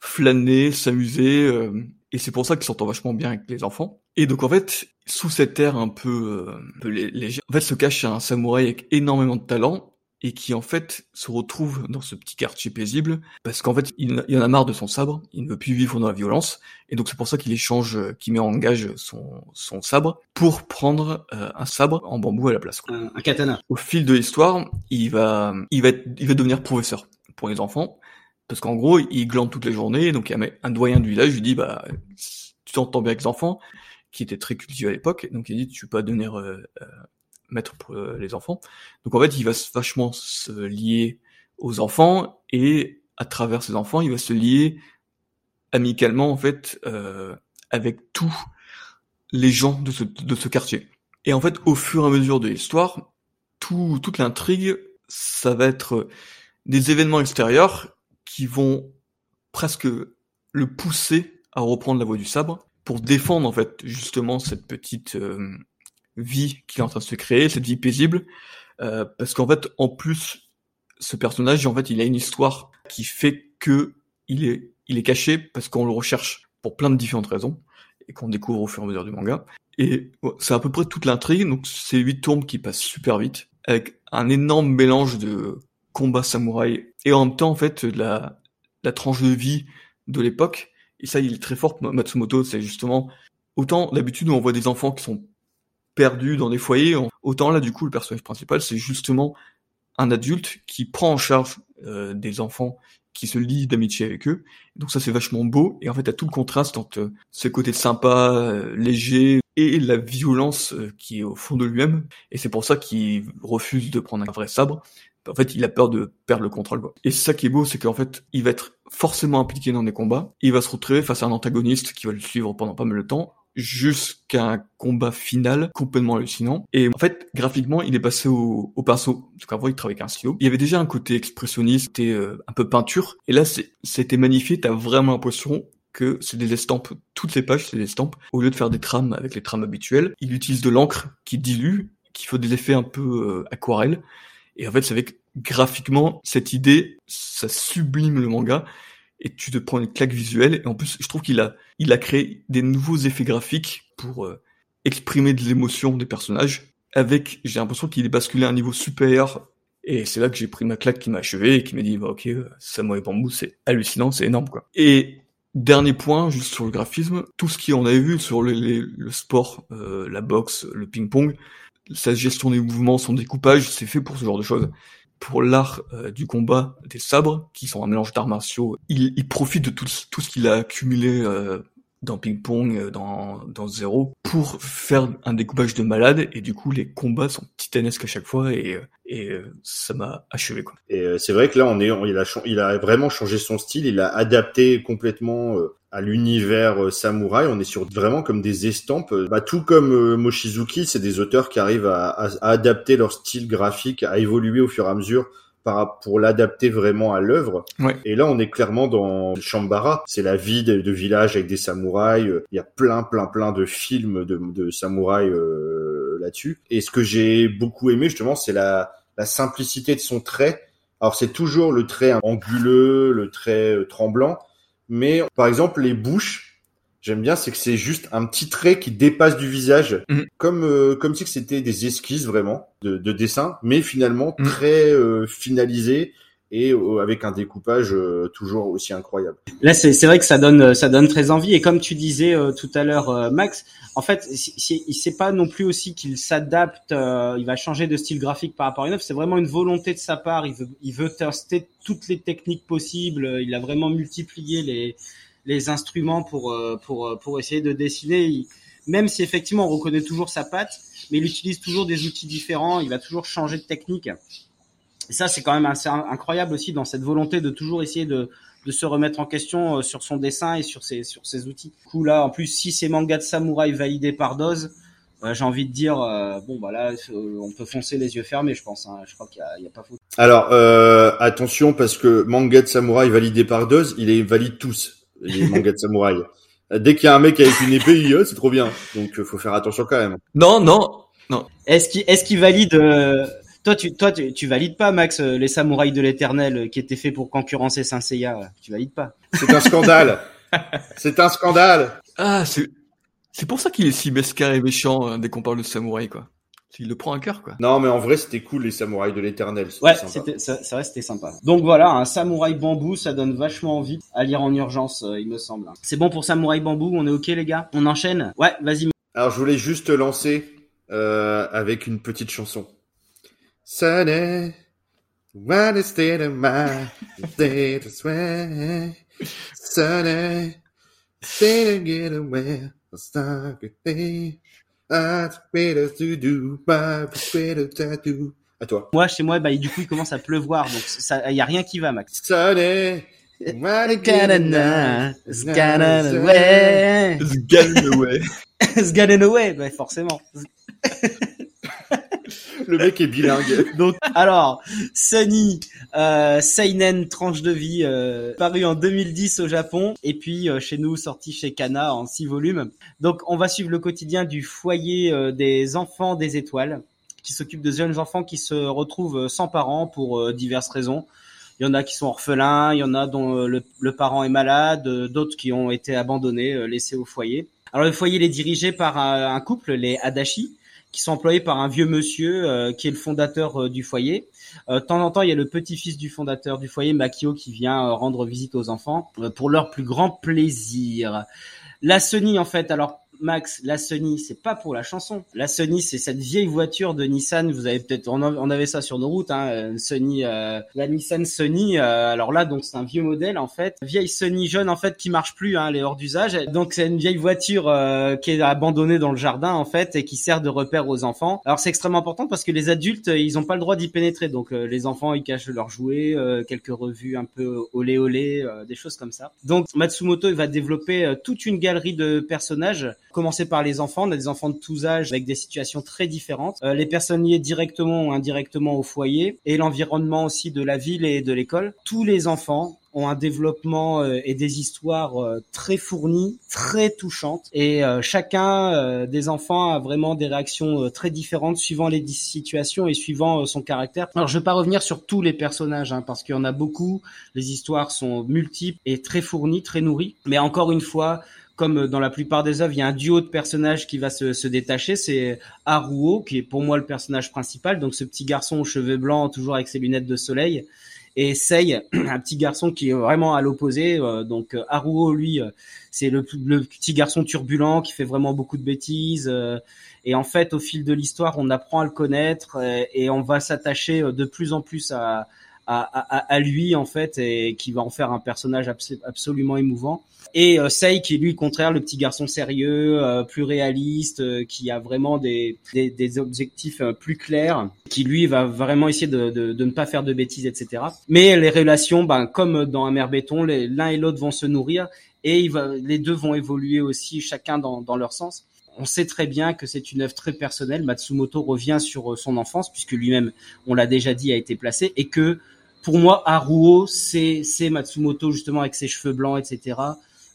flâner, s'amuser, euh, et c'est pour ça qu'il s'entend vachement bien avec les enfants. Et donc en fait, sous cette air un peu, euh, un peu lé- léger, en fait se cache un samouraï avec énormément de talent et qui en fait se retrouve dans ce petit quartier paisible parce qu'en fait il, il en a marre de son sabre, il ne veut plus vivre dans la violence et donc c'est pour ça qu'il échange, euh, qu'il met en gage son, son sabre pour prendre euh, un sabre en bambou à la place. quoi. Un, un katana. Au fil de l'histoire, il va, il va, être- il va devenir professeur pour les enfants parce qu'en gros il glande toute la journée donc il y a un doyen du village lui dit bah tu t'entends bien avec les enfants qui était très cultivé à l'époque donc il dit tu peux pas devenir euh, euh, maître pour euh, les enfants. Donc en fait il va vachement se lier aux enfants et à travers ces enfants il va se lier amicalement en fait euh, avec tous les gens de ce, de ce quartier. Et en fait au fur et à mesure de l'histoire tout, toute l'intrigue ça va être des événements extérieurs qui vont presque le pousser à reprendre la voie du sabre pour défendre en fait justement cette petite euh, vie qui est en train de se créer, cette vie paisible, euh, parce qu'en fait, en plus, ce personnage, en fait, il a une histoire qui fait que il est, il est caché parce qu'on le recherche pour plein de différentes raisons et qu'on découvre au fur et à mesure du manga. Et c'est à peu près toute l'intrigue, donc c'est huit tombes qui passent super vite, avec un énorme mélange de combat samouraï et en même temps en fait la, la tranche de vie de l'époque. Et ça, il est très fort, Matsumoto, c'est justement autant d'habitude on voit des enfants qui sont perdus dans des foyers, autant là du coup le personnage principal c'est justement un adulte qui prend en charge euh, des enfants qui se lient d'amitié avec eux. Donc ça c'est vachement beau et en fait à tout le contraste entre euh, ce côté sympa, euh, léger et la violence euh, qui est au fond de lui-même et c'est pour ça qu'il refuse de prendre un vrai sabre. En fait, il a peur de perdre le contrôle. Quoi. Et ça qui est beau, c'est qu'en fait, il va être forcément impliqué dans des combats. Il va se retrouver face à un antagoniste qui va le suivre pendant pas mal de temps jusqu'à un combat final complètement hallucinant. Et en fait, graphiquement, il est passé au, au pinceau. Donc avant, il travaillait avec un stylo. Il y avait déjà un côté expressionniste, c'était euh, un peu peinture. Et là, c'était magnifié. T'as vraiment l'impression que c'est des estampes. Toutes les pages, c'est des estampes. Au lieu de faire des trames avec les trames habituelles, il utilise de l'encre qui dilue, qui fait des effets un peu euh, aquarelle. Et en fait, c'est avec graphiquement cette idée, ça sublime le manga et tu te prends une claque visuelle. Et en plus, je trouve qu'il a, il a créé des nouveaux effets graphiques pour euh, exprimer de l'émotion des personnages. Avec, j'ai l'impression qu'il est basculé à un niveau supérieur. Et c'est là que j'ai pris ma claque qui m'a achevé et qui m'a dit, bah, ok, et Bambou, c'est hallucinant, c'est énorme, quoi. Et Dernier point, juste sur le graphisme, tout ce qu'on avait vu sur le sport, euh, la boxe, le ping-pong, sa gestion des mouvements, son découpage, c'est fait pour ce genre de choses pour l'art euh, du combat des sabres, qui sont un mélange d'arts martiaux. Il, il, profite de tout, tout ce qu'il a accumulé euh, dans Ping Pong, euh, dans, dans Zero, pour faire un découpage de malade, et du coup les combats sont titanesques à chaque fois, et, et ça m'a achevé. Quoi. Et c'est vrai que là, on est, il, a, il a vraiment changé son style, il a adapté complètement à l'univers samouraï. On est sur vraiment comme des estampes. Bah, tout comme Mochizuki, c'est des auteurs qui arrivent à, à, à, adapter leur style graphique, à évoluer au fur et à mesure par, pour l'adapter vraiment à l'œuvre. Ouais. Et là, on est clairement dans Shambara. C'est la vie de, de, village avec des samouraïs. Il y a plein, plein, plein de films de, de samouraïs euh, là-dessus. Et ce que j'ai beaucoup aimé, justement, c'est la, la simplicité de son trait. Alors, c'est toujours le trait anguleux, le trait euh, tremblant mais par exemple les bouches j'aime bien c'est que c'est juste un petit trait qui dépasse du visage mmh. comme euh, comme si c'était des esquisses vraiment de, de dessin mais finalement mmh. très euh, finalisé et euh, avec un découpage euh, toujours aussi incroyable. Là, c'est vrai que ça donne ça donne très envie. Et comme tu disais euh, tout à l'heure, Max, en fait, il sait pas non plus aussi qu'il s'adapte. il va changer de style graphique par rapport à une œuvre. C'est vraiment une volonté de sa part. Il veut tester toutes les techniques possibles. Il a vraiment multiplié les instruments pour essayer de dessiner. Même si effectivement on reconnaît toujours sa patte, mais il utilise toujours des outils différents. Il va toujours changer de technique. Et ça, c'est quand même assez incroyable aussi dans cette volonté de toujours essayer de, de se remettre en question sur son dessin et sur ses, sur ses outils. Du coup, là, en plus, si c'est manga de samouraï validé par Dose, euh, j'ai envie de dire, euh, bon, bah là, on peut foncer les yeux fermés, je pense. Hein. Je crois qu'il n'y a, a, pas faute. Alors, euh, attention, parce que manga de samouraï validé par Dose, il est valide tous, les mangas de samouraï. Dès qu'il y a un mec avec une épée, c'est trop bien. Donc, faut faire attention quand même. Non, non, non. Est-ce qu'il est qu'il valide toi, tu, toi, tu, tu valides pas, Max, euh, les samouraïs de l'éternel euh, qui étaient faits pour concurrencer Saint Seiya. Tu valides pas. C'est un scandale. c'est un scandale. Ah, c'est, c'est pour ça qu'il est si mesquin et méchant hein, dès qu'on parle de samouraï, quoi. Il le prend à cœur, quoi. Non, mais en vrai, c'était cool, les samouraïs de l'éternel. Ouais, c'était, c'est vrai, c'était sympa. Donc voilà, un samouraï bambou, ça donne vachement envie à lire en urgence, euh, il me semble. C'est bon pour samouraï bambou, on est ok, les gars? On enchaîne? Ouais, vas-y. Alors, je voulais juste lancer, euh, avec une petite chanson. Sunny, what is state of mind? Day to swear. Sunny, stay to get away. Start to do. À toi. Moi, chez moi, bah, du coup, il commence à pleuvoir, donc ça, y a rien qui va, Max. Sunny. It's getting away. It's getting away. It's getting away, bah, forcément. Le mec est bilingue. Donc, alors, Sunny, euh, Seinen, tranche de vie, euh, paru en 2010 au Japon, et puis euh, chez nous, sorti chez Kana en six volumes. Donc, on va suivre le quotidien du foyer des enfants des étoiles, qui s'occupe de jeunes enfants qui se retrouvent sans parents pour diverses raisons. Il y en a qui sont orphelins, il y en a dont le, parent est malade, d'autres qui ont été abandonnés, laissés au foyer. Alors le foyer est dirigé par un, un couple, les Adachi, qui sont employés par un vieux monsieur euh, qui est le fondateur euh, du foyer. Euh, temps en temps, il y a le petit-fils du fondateur du foyer, Makio, qui vient rendre visite aux enfants pour leur plus grand plaisir. La Sony, en fait, alors Max, la Sony, c'est pas pour la chanson. La Sony, c'est cette vieille voiture de Nissan. Vous avez peut-être, on, avait ça sur nos routes, hein, Sony, euh, la Nissan Sony. Euh, alors là, donc c'est un vieux modèle en fait, vieille Sony jaune en fait qui marche plus, hein, elle est hors d'usage. Donc c'est une vieille voiture euh, qui est abandonnée dans le jardin en fait et qui sert de repère aux enfants. Alors c'est extrêmement important parce que les adultes, ils ont pas le droit d'y pénétrer. Donc les enfants, ils cachent leurs jouets, quelques revues un peu olé olé, des choses comme ça. Donc Matsumoto, il va développer toute une galerie de personnages commencer par les enfants. On a des enfants de tous âges avec des situations très différentes. Euh, les personnes liées directement ou indirectement au foyer et l'environnement aussi de la ville et de l'école. Tous les enfants ont un développement euh, et des histoires euh, très fournies, très touchantes. Et chacun des enfants a vraiment des réactions très différentes suivant les situations et suivant son caractère. Alors je vais pas revenir sur tous les personnages hein, parce qu'il y en a beaucoup. Les histoires sont multiples et très fournies, très nourries. Mais encore une fois, comme dans la plupart des œuvres, il y a un duo de personnages qui va se, se détacher. C'est Haruo, qui est pour moi le personnage principal, donc ce petit garçon aux cheveux blancs, toujours avec ses lunettes de soleil, et Sei, un petit garçon qui est vraiment à l'opposé. Euh, donc Haruo, lui, euh, c'est le, le, petit garçon turbulent qui fait vraiment beaucoup de bêtises. Euh, et en fait, au fil de l'histoire, on apprend à le connaître et on va s'attacher de plus en plus à, à, à, à, lui en fait et qui va en faire un personnage absolument émouvant. Et euh, Sei qui lui contraire le petit garçon sérieux, euh, plus réaliste, euh, qui a vraiment des, des, des objectifs euh, plus clairs, qui lui va vraiment essayer de, de, de, ne pas faire de bêtises, etc. Mais les relations, ben, comme dans Amer Béton, l'un et l'autre vont se nourrir et il va, les deux vont évoluer aussi chacun dans, dans leur sens on sait très bien que c'est une œuvre très personnelle. Matsumoto revient sur son enfance, puisque lui-même, on l'a déjà dit, a été placé, et que pour moi, Haruo, c'est c'est Matsumoto justement avec ses cheveux blancs, etc.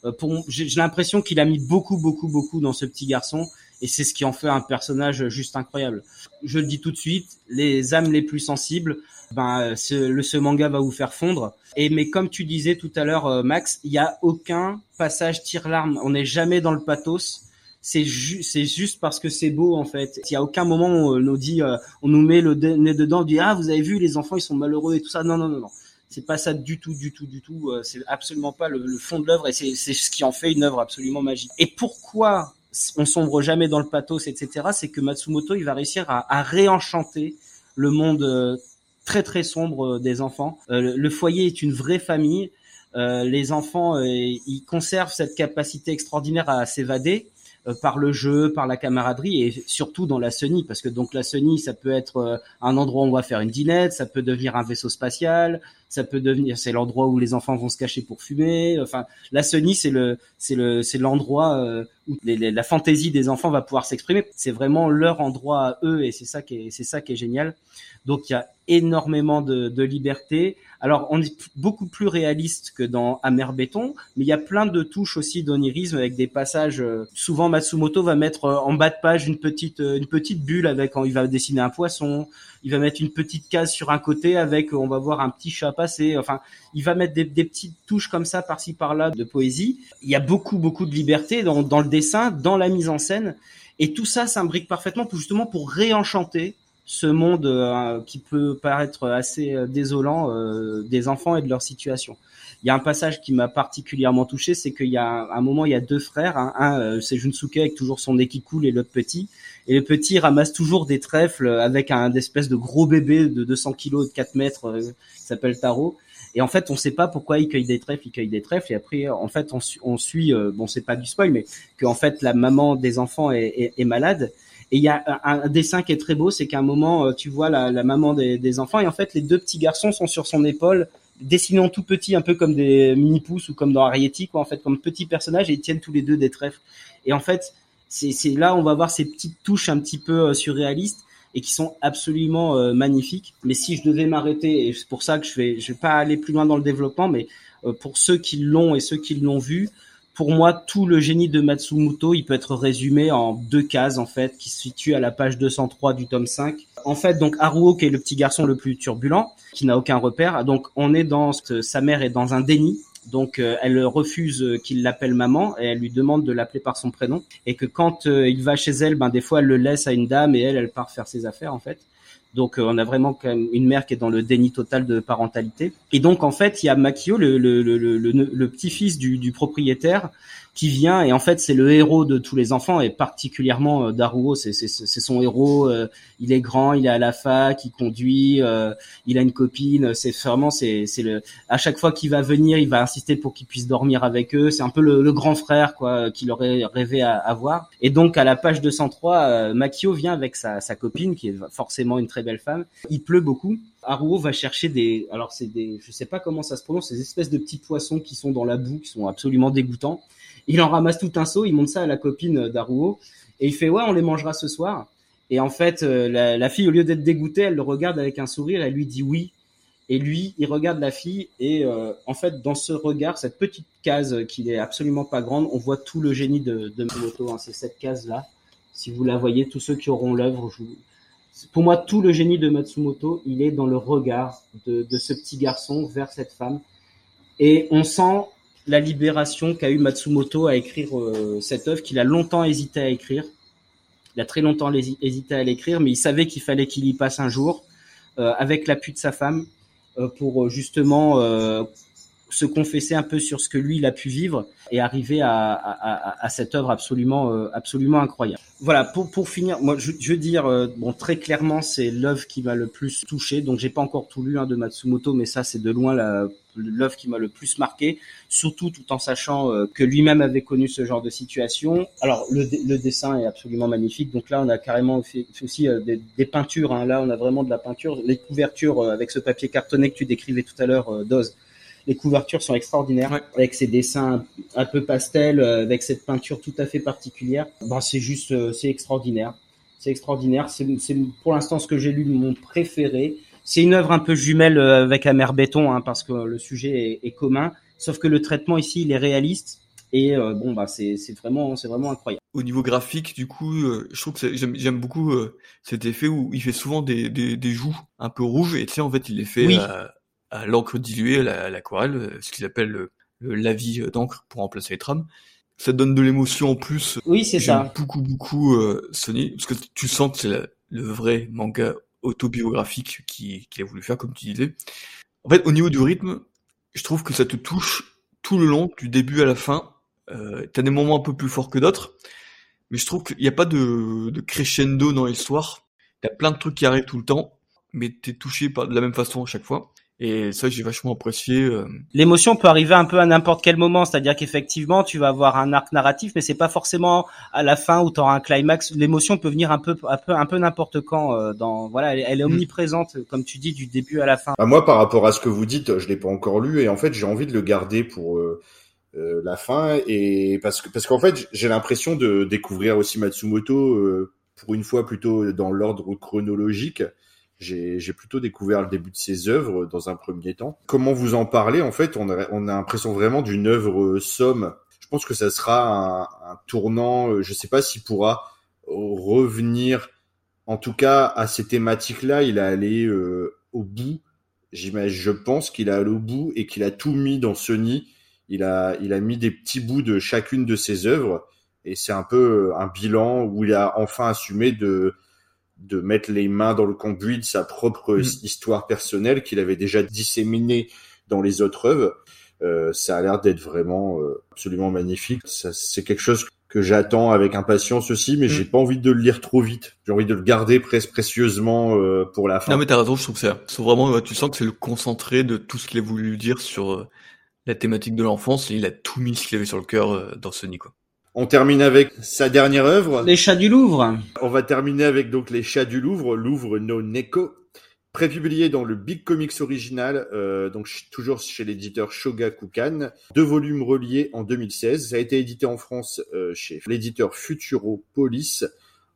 Euh, pour j'ai l'impression qu'il a mis beaucoup, beaucoup, beaucoup dans ce petit garçon, et c'est ce qui en fait un personnage juste incroyable. Je le dis tout de suite, les âmes les plus sensibles, ben ce, le ce manga va vous faire fondre. Et mais comme tu disais tout à l'heure, euh, Max, il y a aucun passage tire-larme. On n'est jamais dans le pathos c'est c'est juste parce que c'est beau en fait. Il y a aucun moment où on nous dit, euh, on nous met le nez dedans, on dit ah vous avez vu les enfants ils sont malheureux et tout ça. Non non non non, c'est pas ça du tout du tout du tout. Euh, c'est absolument pas le, fond de l'œuvre et c'est c'est ce qui en fait une œuvre absolument magique. Et pourquoi on sombre jamais dans le pathos etc. C'est que Matsumoto il va réussir à, à réenchanter le monde euh, très très sombre des enfants. le foyer est une vraie famille. les enfants, ils conservent cette capacité extraordinaire à s'évader euh, par le jeu, par la camaraderie et surtout dans la Sony parce que donc la Sony ça peut être euh, un endroit où on va faire une dînette, ça peut devenir un vaisseau spatial, ça peut devenir c'est l'endroit où les enfants vont se cacher pour fumer. Enfin la Sony c'est le c'est le c'est l'endroit euh, où la fantaisie des enfants va pouvoir s'exprimer. C'est vraiment leur endroit à eux et c'est ça qui est c'est ça qui est génial. Donc il y a énormément de, de liberté. Alors, on est beaucoup plus réaliste que dans Amer Béton, mais il y a plein de touches aussi d'onirisme avec des passages. Euh, souvent, Matsumoto va mettre euh, en bas de page une petite une petite bulle avec il va dessiner un poisson. Il va mettre une petite case sur un côté avec on va voir un petit chat passer. Enfin, il va mettre des, des petites touches comme ça par-ci par-là de poésie. Il y a beaucoup beaucoup de liberté dans, dans le dessin, dans la mise en scène, et tout ça s'imbrique parfaitement pour justement pour réenchanter ce monde euh, qui peut paraître assez euh, désolant euh, des enfants et de leur situation. Il y a un passage qui m'a particulièrement touché, c'est qu'il y a un, moment, il y a deux frères, hein. un c'est Junsuke avec toujours son nez qui coule et l'autre petit, et le petit ramasse toujours des trèfles avec un espèce de gros bébé de 200 kilos de 4 mètres qui s'appelle Taro. Et en fait, on sait pas pourquoi il cueille des trèfles, il cueille des trèfles. Et après, en fait, on, suit, bon, c'est pas du spoil, mais que fait, la maman des enfants est, malade et il y a un, dessin qui est très beau, c'est qu'à un moment, euh, tu vois la, maman des, enfants, et en fait, les deux petits garçons sont sur son épaule, dessinant tout petit, un peu comme des mini-pousses ou comme dans Arietti, quoi, en fait, comme petits personnages, et ils tiennent tous les deux des trèfles. Et en fait, c'est là on va voir ces petites touches un petit peu euh, surréalistes, et qui sont absolument euh, magnifiques. Mais si je devais m'arrêter, et c'est pour ça que je vais, je vais pas aller plus loin dans le développement, mais euh, pour ceux qui l'ont et ceux qui l'ont vu, pour moi, tout le génie de Matsumoto, il peut être résumé en deux cases en fait, qui se situent à la page 203 du tome 5. En fait, donc Haruo, qui est le petit garçon le plus turbulent, qui n'a aucun repère, donc on est dans sa mère est dans un déni donc euh, elle refuse qu'il l'appelle maman et elle lui demande de l'appeler par son prénom et que quand euh, il va chez elle, ben des fois elle le laisse à une dame et elle elle part faire ses affaires en fait. Donc euh, on a vraiment une mère qui est dans le déni total de parentalité. Et donc en fait il y a Makio, le, le, le, le petit-fils du, du, propriétaire, qui vient et en fait c'est le héros de tous les enfants et particulièrement euh, Daruo c'est son héros euh, il est grand il est à la fac il conduit euh, il a une copine c'est vraiment c'est c'est le à chaque fois qu'il va venir il va insister pour qu'il puisse dormir avec eux c'est un peu le, grand frère quoi qu'il aurait rêvé à avoir et donc à la page 203 Makio vient avec sa sa copine qui est forcément une très belle femme. Il pleut beaucoup. Haruo va chercher des, alors c'est des, je sais pas comment ça se prononce, ces espèces de petits poissons qui sont dans la boue, qui sont absolument dégoûtants. Il en ramasse tout un seau, il montre ça à la copine d'Aruo et il fait ouais, on les mangera ce soir. Et en fait, euh, la, fille, au lieu d'être dégoûtée, elle le regarde avec un sourire, elle lui dit oui. Et lui, il regarde la fille et euh, en fait, dans ce regard, cette petite case qui est absolument pas grande, on voit tout le génie de, de. Hein. c'est cette case-là. Si vous la voyez, tous ceux qui auront l'œuvre, pour moi, tout le génie de Matsumoto, il est dans le regard de ce petit garçon vers cette femme. Et on sent la libération qu'a eu Matsumoto à écrire euh, cette œuvre qu'il a longtemps hésité à écrire. Il a très longtemps hésité à l'écrire, mais il savait qu'il fallait qu'il y passe un jour euh, avec l'appui de sa femme euh, pour justement se confesser un peu sur ce que lui il a pu vivre et arriver à, à, à cette œuvre absolument absolument incroyable. Voilà pour pour finir, moi je, je veux dire bon très clairement c'est l'œuvre qui m'a le plus touché. Donc j'ai pas encore tout lu hein, de Matsumoto, mais ça c'est de loin la l'œuvre qui m'a le plus marqué, surtout tout en sachant euh, que lui-même avait connu ce genre de situation. Alors le, le, dessin est absolument magnifique, donc là on a carrément fait, aussi euh, des, des, peintures. Hein. Là on a vraiment de la peinture. Les couvertures euh, avec ce papier cartonné que tu décrivais tout à l'heure, Doz. Les couvertures sont extraordinaires avec ces dessins un peu pastel, avec cette peinture tout à fait particulière. Bon, c'est juste, c'est extraordinaire. C'est extraordinaire. C'est pour l'instant ce que j'ai lu mon préféré. C'est une œuvre un peu jumelle euh, avec Amer Béton, hein, parce que le sujet est, commun. Sauf que le traitement ici, il est réaliste. Et euh, bon, bah, c'est vraiment, c'est vraiment incroyable. Au niveau graphique, du coup, euh, je trouve que j'aime beaucoup cet effet où il fait souvent des, des, des, joues un peu rouges. Et tu sais, en fait, il les fait à, l'encre diluée, à l'aquarelle, ce qu'ils appellent le, le lavis d'encre pour remplacer les trames ça donne de l'émotion en plus. Oui, c'est ça. Beaucoup, beaucoup euh, Sony, parce que tu sens que c'est le vrai manga autobiographique qu'il a voulu faire, comme tu disais. En fait, au niveau du rythme, je trouve que ça te touche tout le long, du début à la fin. Euh, T'as des moments un peu plus forts que d'autres, mais je trouve qu'il n'y a pas de, de crescendo dans l'histoire. A plein de trucs qui arrivent tout le temps, mais t'es touché par, de la même façon à chaque fois. Et ça, j'ai vachement apprécié. Euh. L'émotion peut arriver un peu à n'importe quel moment, c'est-à-dire qu'effectivement, tu vas avoir un arc narratif, mais c'est pas forcément à la fin où tu auras un climax. L'émotion peut venir un peu, un peu, un peu n'importe quand. Euh, dans voilà, elle, est mm. omniprésente, comme tu dis, du début à la fin. Bah, moi, par rapport à ce que vous dites, je l'ai pas encore lu et en fait, j'ai envie de le garder pour euh, la fin et parce que parce qu'en fait, j'ai l'impression de découvrir aussi Matsumoto pour une fois plutôt dans l'ordre chronologique j'ai plutôt découvert le début de ses œuvres dans un premier temps. Comment vous en parlez En fait, on a, on a l'impression vraiment d'une œuvre somme. Je pense que ça sera un, un tournant. Euh, je ne sais pas s'il pourra revenir, en tout cas à ces thématiques-là. Il a allé euh, au bout. J'imagine, je pense qu'il a allé au bout et qu'il a tout mis dans Sony. Il a, il a mis des petits bouts de chacune de ses œuvres et c'est un peu un bilan où il a enfin assumé de de mettre les mains dans le conduit de sa propre mm. histoire personnelle qu'il avait déjà disséminée dans les autres œuvres. Euh, ça a l'air d'être vraiment euh, absolument magnifique. C'est quelque chose que j'attends avec impatience aussi, mais mm. j'ai pas envie de le lire trop vite. J'ai envie de le garder presque précieusement euh, pour la fin. Non mais t'as raison, je trouve que c'est vraiment, tu sens que c'est le concentré de tout ce qu'il a voulu dire sur la thématique de l'enfance et il a tout mis ce qu'il avait sur le cœur dans Sony quoi. On termine avec sa dernière œuvre. Les Chats du Louvre. On va terminer avec donc Les Chats du Louvre, Louvre no Neko, prépublié dans le Big Comics original, euh, donc toujours chez l'éditeur Shogakukan, deux volumes reliés en 2016. Ça a été édité en France euh, chez l'éditeur Futuropolis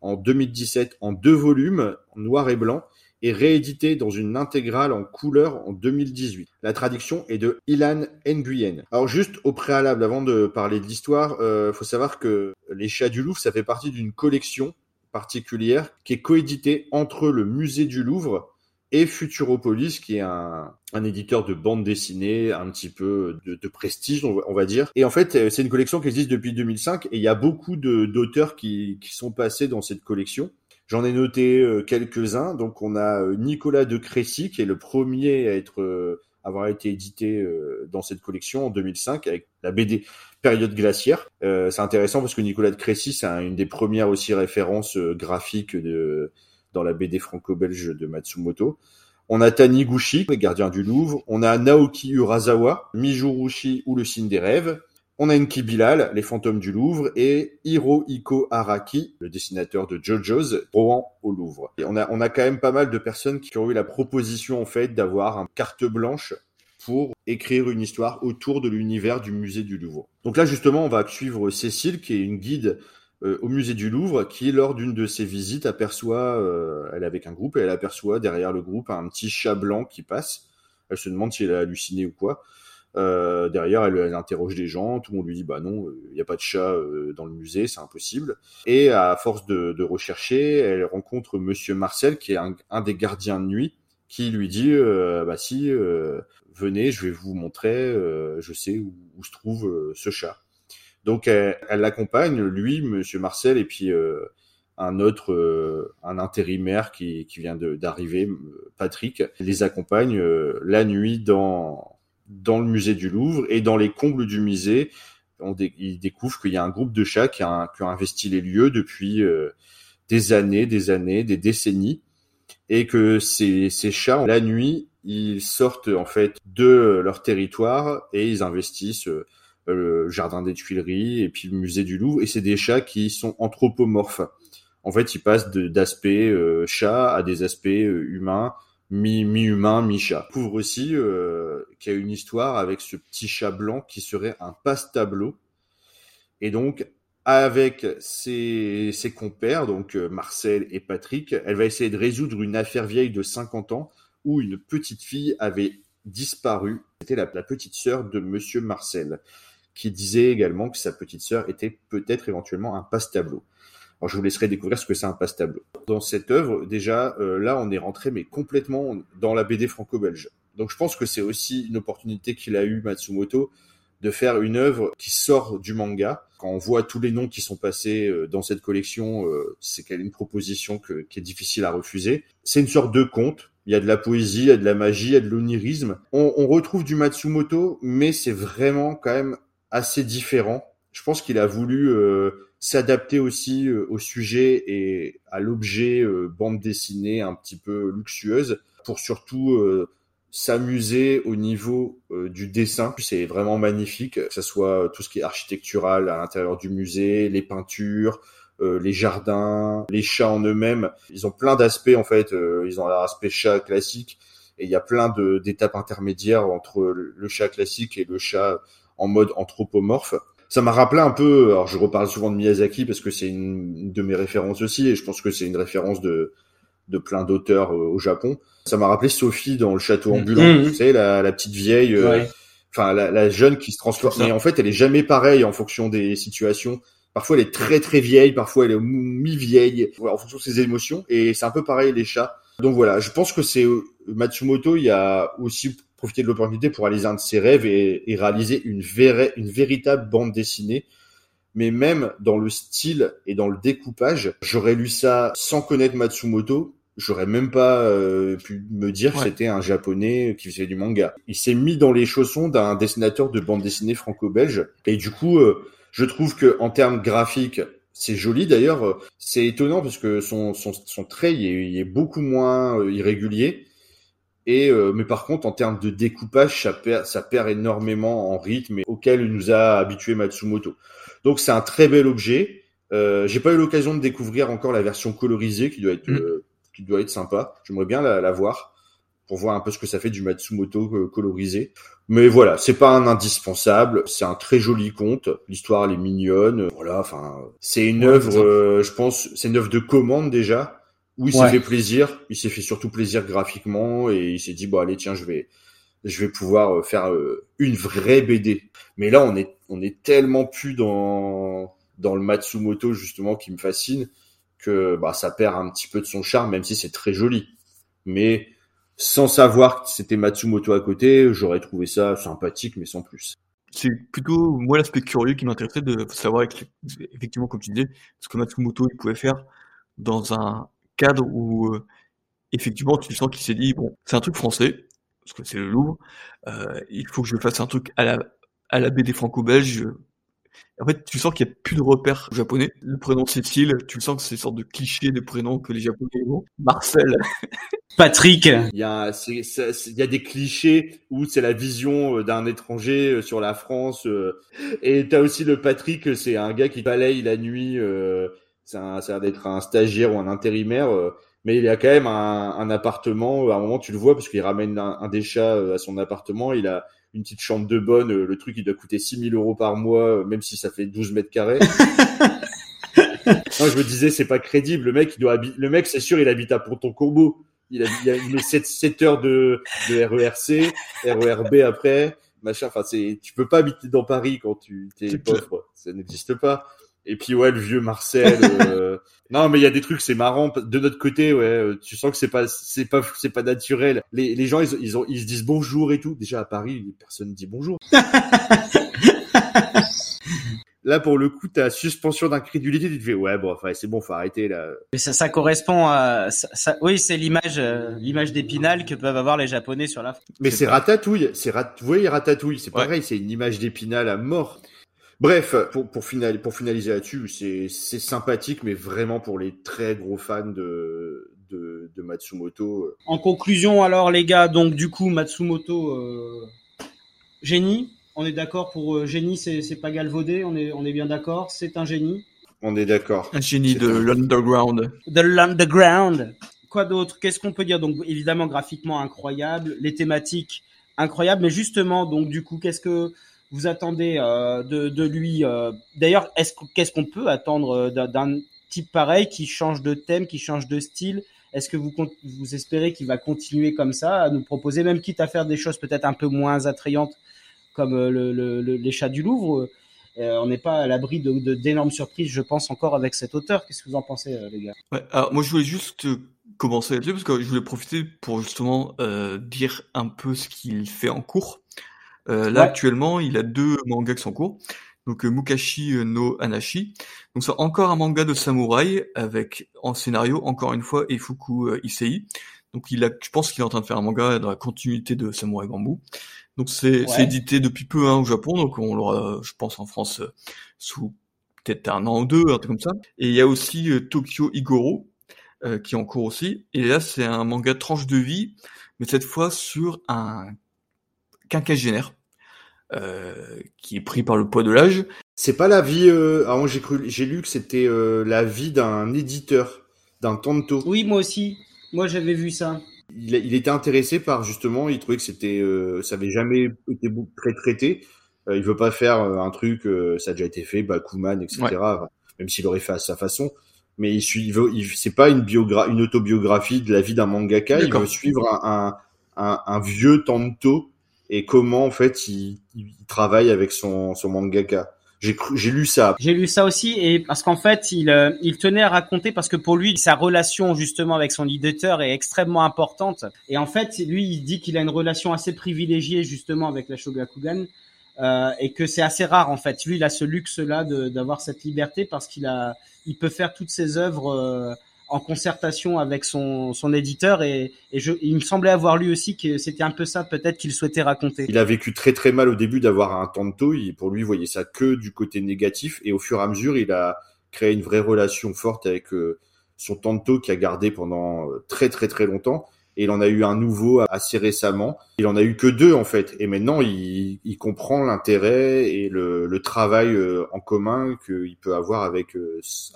en 2017 en deux volumes, noir et blanc, et réédité dans une intégrale en couleur en 2018. La traduction est de Ilan Nguyen. Alors juste au préalable, avant de parler de l'histoire, euh, faut savoir que Les Chats du Louvre, ça fait partie d'une collection particulière qui est coéditée entre le Musée du Louvre et Futuropolis, qui est un, un éditeur de bande dessinée un petit peu de, prestige, on va, on va, dire. Et en fait, euh, c'est une collection qui existe depuis 2005 et il y a beaucoup d'auteurs qui, qui sont passés dans cette collection. J'en ai noté euh, quelques-uns. Donc, on a euh, Nicolas de Crécy, qui est le premier à être euh, avoir été édité dans cette collection en 2005 avec la BD Période glaciaire. C'est intéressant parce que Nicolas de Crécy, c'est une des premières aussi références graphiques de dans la BD franco-belge de Matsumoto. On a Taniguchi, les gardiens du Louvre. On a Naoki Urasawa, Mijurushi ou le signe des rêves. On a Enki Bilal, Les fantômes du Louvre, et Hirohiko Araki, le dessinateur de JoJo's, Rohan au Louvre. Et on a, on a quand même pas mal de personnes qui ont eu la proposition, en fait, d'avoir une carte blanche pour écrire une histoire autour de l'univers du musée du Louvre. Donc là, justement, on va suivre Cécile, qui est une guide euh, au musée du Louvre, qui, lors d'une de ses visites, aperçoit, euh, elle est avec un groupe, et elle aperçoit derrière le groupe un petit chat blanc qui passe. Elle se demande si elle a halluciné ou quoi. Euh, derrière, elle, elle, interroge des gens, tout le monde lui dit bah non, il n'y a pas de chat euh, dans le musée, c'est impossible. Et à force de, de, rechercher, elle rencontre Monsieur Marcel, qui est un, un des gardiens de nuit, qui lui dit euh, bah si, euh, venez, je vais vous montrer, euh, je sais où, où, se trouve ce chat. Donc elle l'accompagne, lui, Monsieur Marcel, et puis un autre, un intérimaire qui, qui vient d'arriver, Patrick, les accompagne la nuit dans dans le musée du Louvre et dans les combles du musée, on dé ils découvrent qu'il y a un groupe de chats qui a, investi les lieux depuis euh, des années, des années, des décennies, et que ces, ces chats, la nuit, ils sortent en fait de leur territoire et ils investissent euh, le jardin des Tuileries et puis le musée du Louvre. Et c'est des chats qui sont anthropomorphes. En fait, ils passent d'aspects euh, chat à des aspects humains mi-humain, mi mi-chat. Couvre aussi euh, qu'il y a une histoire avec ce petit chat blanc qui serait un passe-tableau. Et donc, avec ses, compères, donc euh, Marcel et Patrick, elle va essayer de résoudre une affaire vieille de 50 ans où une petite fille avait disparu. C'était la, la petite sœur de Monsieur Marcel, qui disait également que sa petite sœur était peut-être éventuellement un passe-tableau. Alors, je vous laisserai découvrir ce que c'est un passe-tableau. Dans cette œuvre, déjà, euh, là, on est rentré, mais complètement dans la BD franco-belge. Donc, je pense que c'est aussi une opportunité qu'il a eu Matsumoto de faire une œuvre qui sort du manga. Quand on voit tous les noms qui sont passés euh, dans cette collection, euh, c'est qu'elle est une proposition que, qui est difficile à refuser. C'est une sorte de conte. Il y a de la poésie, il y a de la magie, il y a de l'onirisme. On, on retrouve du Matsumoto, mais c'est vraiment quand même assez différent. Je pense qu'il a voulu euh, s'adapter aussi euh, au sujet et à l'objet euh, bande dessinée un petit peu luxueuse pour surtout euh, s'amuser au niveau du dessin. C'est vraiment magnifique, que ce soit tout ce qui est architectural à l'intérieur du musée, les peintures, les jardins, les chats en eux-mêmes. Ils ont plein d'aspects en fait. ils ont leur aspect chat classique et il y a plein d'étapes intermédiaires entre le chat classique et le chat en mode anthropomorphe ça m'a rappelé un peu, alors je reparle souvent de Miyazaki parce que c'est une de mes références aussi, et je pense que c'est une référence de, de plein d'auteurs euh, au Japon. Ça m'a rappelé Sophie dans le château mmh. ambulant, mmh. tu sais, la, la petite vieille, euh, enfin euh, la, la, jeune qui se transforme. Mais en fait, elle est jamais pareille en fonction des situations. Parfois, elle est très très vieille, parfois elle est mi-vieille, en fonction de ses émotions. Et c'est un peu pareil les chats. Donc voilà, je pense que c'est euh, Matsumoto. Il y a aussi profiter de l'opportunité pour réaliser un de ses rêves et, et réaliser une, véritable bande dessinée. Mais même dans le style et dans le découpage, j'aurais lu ça sans connaître Matsumoto. J'aurais même pas euh, pu me dire ouais. que c'était un japonais qui faisait du manga. Il s'est mis dans les chaussons d'un dessinateur de bande dessinée franco-belge. Et du coup, euh, je trouve que en termes graphiques, c'est joli d'ailleurs. C'est étonnant parce que son, son, son trait il est, il est beaucoup moins euh, irrégulier. Et euh, mais par contre, en termes de découpage, ça perd, ça perd énormément en rythme et auquel nous a habitué Matsumoto. Donc c'est un très bel objet. Euh, J'ai pas eu l'occasion de découvrir encore la version colorisée qui doit être mm. euh, qui doit être sympa. J'aimerais bien la, la, voir. pour voir un peu ce que ça fait du Matsumoto euh, colorisé. Mais voilà, c'est pas un indispensable, c'est un très joli conte. L'histoire elle est mignonne, voilà. Enfin, c'est une œuvre, je pense, c'est une œuvre de commande déjà où il s'est fait plaisir. Il s'est fait surtout plaisir graphiquement et il s'est dit bon allez tiens je vais je vais pouvoir euh, faire euh, une vraie BD. Mais là on est on est tellement plus dans dans le Matsumoto justement qui me fascine que bah ça perd un petit peu de son charme même si c'est très joli. Mais sans savoir que c'était Matsumoto à côté, j'aurais trouvé ça sympathique mais sans plus. C'est plutôt moi l'aspect curieux qui m'intéressait de savoir effectivement comme tu disais ce que Matsumoto il pouvait faire dans un cadre où euh, effectivement tu sens qu'il s'est dit bon c'est un truc français parce que c'est le Louvre euh, il faut que je fasse un truc à la à la BD franco-belge en fait, tu sens qu'il n'y a plus de repères japonais. Le prénom Cécile, tu le sens que c'est une sorte de cliché de prénom que les japonais ont. Marcel. Patrick. Il y a, il y a des clichés où c'est la vision d'un étranger sur la France. Et t'as aussi le Patrick, c'est un gars qui balaye la nuit ça a l'air d'être un stagiaire ou un intérimaire, euh, mais il a quand même un, un, appartement. À un moment, tu le vois parce qu'il ramène un, des chats euh, à son appartement. Il a une petite chambre de bonne. Euh, le truc, il doit coûter 6000 euros par mois, même si ça fait 12 mètres carrés. je me disais, c'est pas crédible. Le mec, il doit le mec, c'est sûr, il habite à Ponton-Courbeau. Il, a, il, met 7, 7 heures de, de RERC, RERB après, machin. Enfin, c'est, tu peux pas habiter dans Paris quand tu es pauvre. Ça n'existe pas. Et puis ouais, le vieux Marcel. Euh, non, mais il y a des trucs, c'est marrant. De notre côté, ouais, euh, tu sens que c'est pas, c'est pas, c'est pas naturel. Les, les gens, ils, ils, ont, ils se disent bonjour et tout. Déjà à Paris, personne dit bonjour. là, pour le coup, ta suspension d'incrédulité, tu te fais ouais, bon, enfin, c'est bon, faut arrêter là. Mais ça, ça correspond à, ça, oui, c'est l'image, euh, l'image d'épinal que peuvent avoir les Japonais sur la. Mais c'est ratatouille, c'est rat, vous voyez ratatouille, c'est pareil, c'est une image d'épinal à mort. Bref, pour, pour, pour finaliser là-dessus, c'est sympathique, mais vraiment pour les très gros fans de, de, de, Matsumoto. Euh. En conclusion, alors les gars, donc du coup, Matsumoto, euh, génie. On est d'accord pour euh, génie, c'est pas galvaudé. On est, on est bien d'accord. C'est un génie. On est d'accord. Un génie de l'underground. De l'underground. Quoi d'autre? Qu'est-ce qu'on peut dire? Donc évidemment graphiquement incroyable, les thématiques incroyables, mais justement donc du coup qu'est-ce que vous attendez euh, de, lui euh, D'ailleurs, est-ce qu'est-ce qu'on peut attendre euh, d'un type pareil qui change de thème, qui change de style? Est-ce que vous vous espérez qu'il va continuer comme ça, à nous proposer, même quitte à faire des choses peut-être un peu moins attrayantes comme le, le, les chats du Louvre? On n'est pas à l'abri de d'énormes surprises, je pense encore avec cet auteur. Qu'est-ce que vous en pensez, les gars? Moi, je voulais juste commencer là-dessus parce que je voulais profiter pour justement dire un peu ce qu'il fait en cours. Euh, là, actuellement, il a deux mangas qui sont en cours. Donc, euh, Mukashi euh, no Anashi. Donc, c'est encore un manga de samouraï avec, en scénario, encore une fois, Ifuku Issei. Donc, il a, je pense qu'il est en train de faire un manga dans la continuité de Samurai Bamboo. Donc, c'est édité depuis peu hein, au Japon. Donc, on l'aura, je pense, en France sous peut-être un an ou deux, un truc comme ça. Et il y a aussi Tokyo Igoro, qui est en cours aussi. Et là, c'est un manga tranche de vie, mais cette fois sur un quinquagénaire, euh, qui est pris par le poids de l'âge. C'est pas la vie. Euh... Ah, j'ai cru, j'ai lu que c'était euh, la vie d'un éditeur, d'un tanto. Oui, moi aussi. Moi, j'avais vu ça. Il, il, était intéressé par justement, il trouvait que c'était, euh, ça avait jamais été très traité. Euh, il veut pas faire un truc, ça a déjà été fait, Bakuman, etc. Même s'il aurait fait à sa façon. Mais il suit, il veut, c'est pas une biographie, une autobiographie de la vie d'un mangaka. Il veut suivre un, un, un vieux tanto et comment en fait il, travaille avec son, son mangaka. J'ai lu ça. J'ai lu ça aussi et parce qu'en fait il euh, il tenait à raconter parce que pour lui sa relation justement avec son éditeur est extrêmement importante et en fait lui il dit qu'il a une relation assez privilégiée justement avec la Shogakukan euh, et que c'est assez rare en fait. Lui il a ce luxe là d'avoir cette liberté parce qu'il a il peut faire toutes ses œuvres euh, en concertation avec son, son éditeur et, et je, il me semblait avoir lu aussi que c'était un peu ça peut-être qu'il souhaitait raconter. Il a vécu très très mal au début d'avoir un tanto, il, pour lui il voyait ça que du côté négatif et au fur et à mesure il a créé une vraie relation forte avec euh, son tanto qui a gardé pendant euh, très très très longtemps et il en a eu un nouveau assez récemment. Il en a eu que deux en fait et maintenant il, comprend l'intérêt et le, le travail euh, en commun qu'il peut avoir avec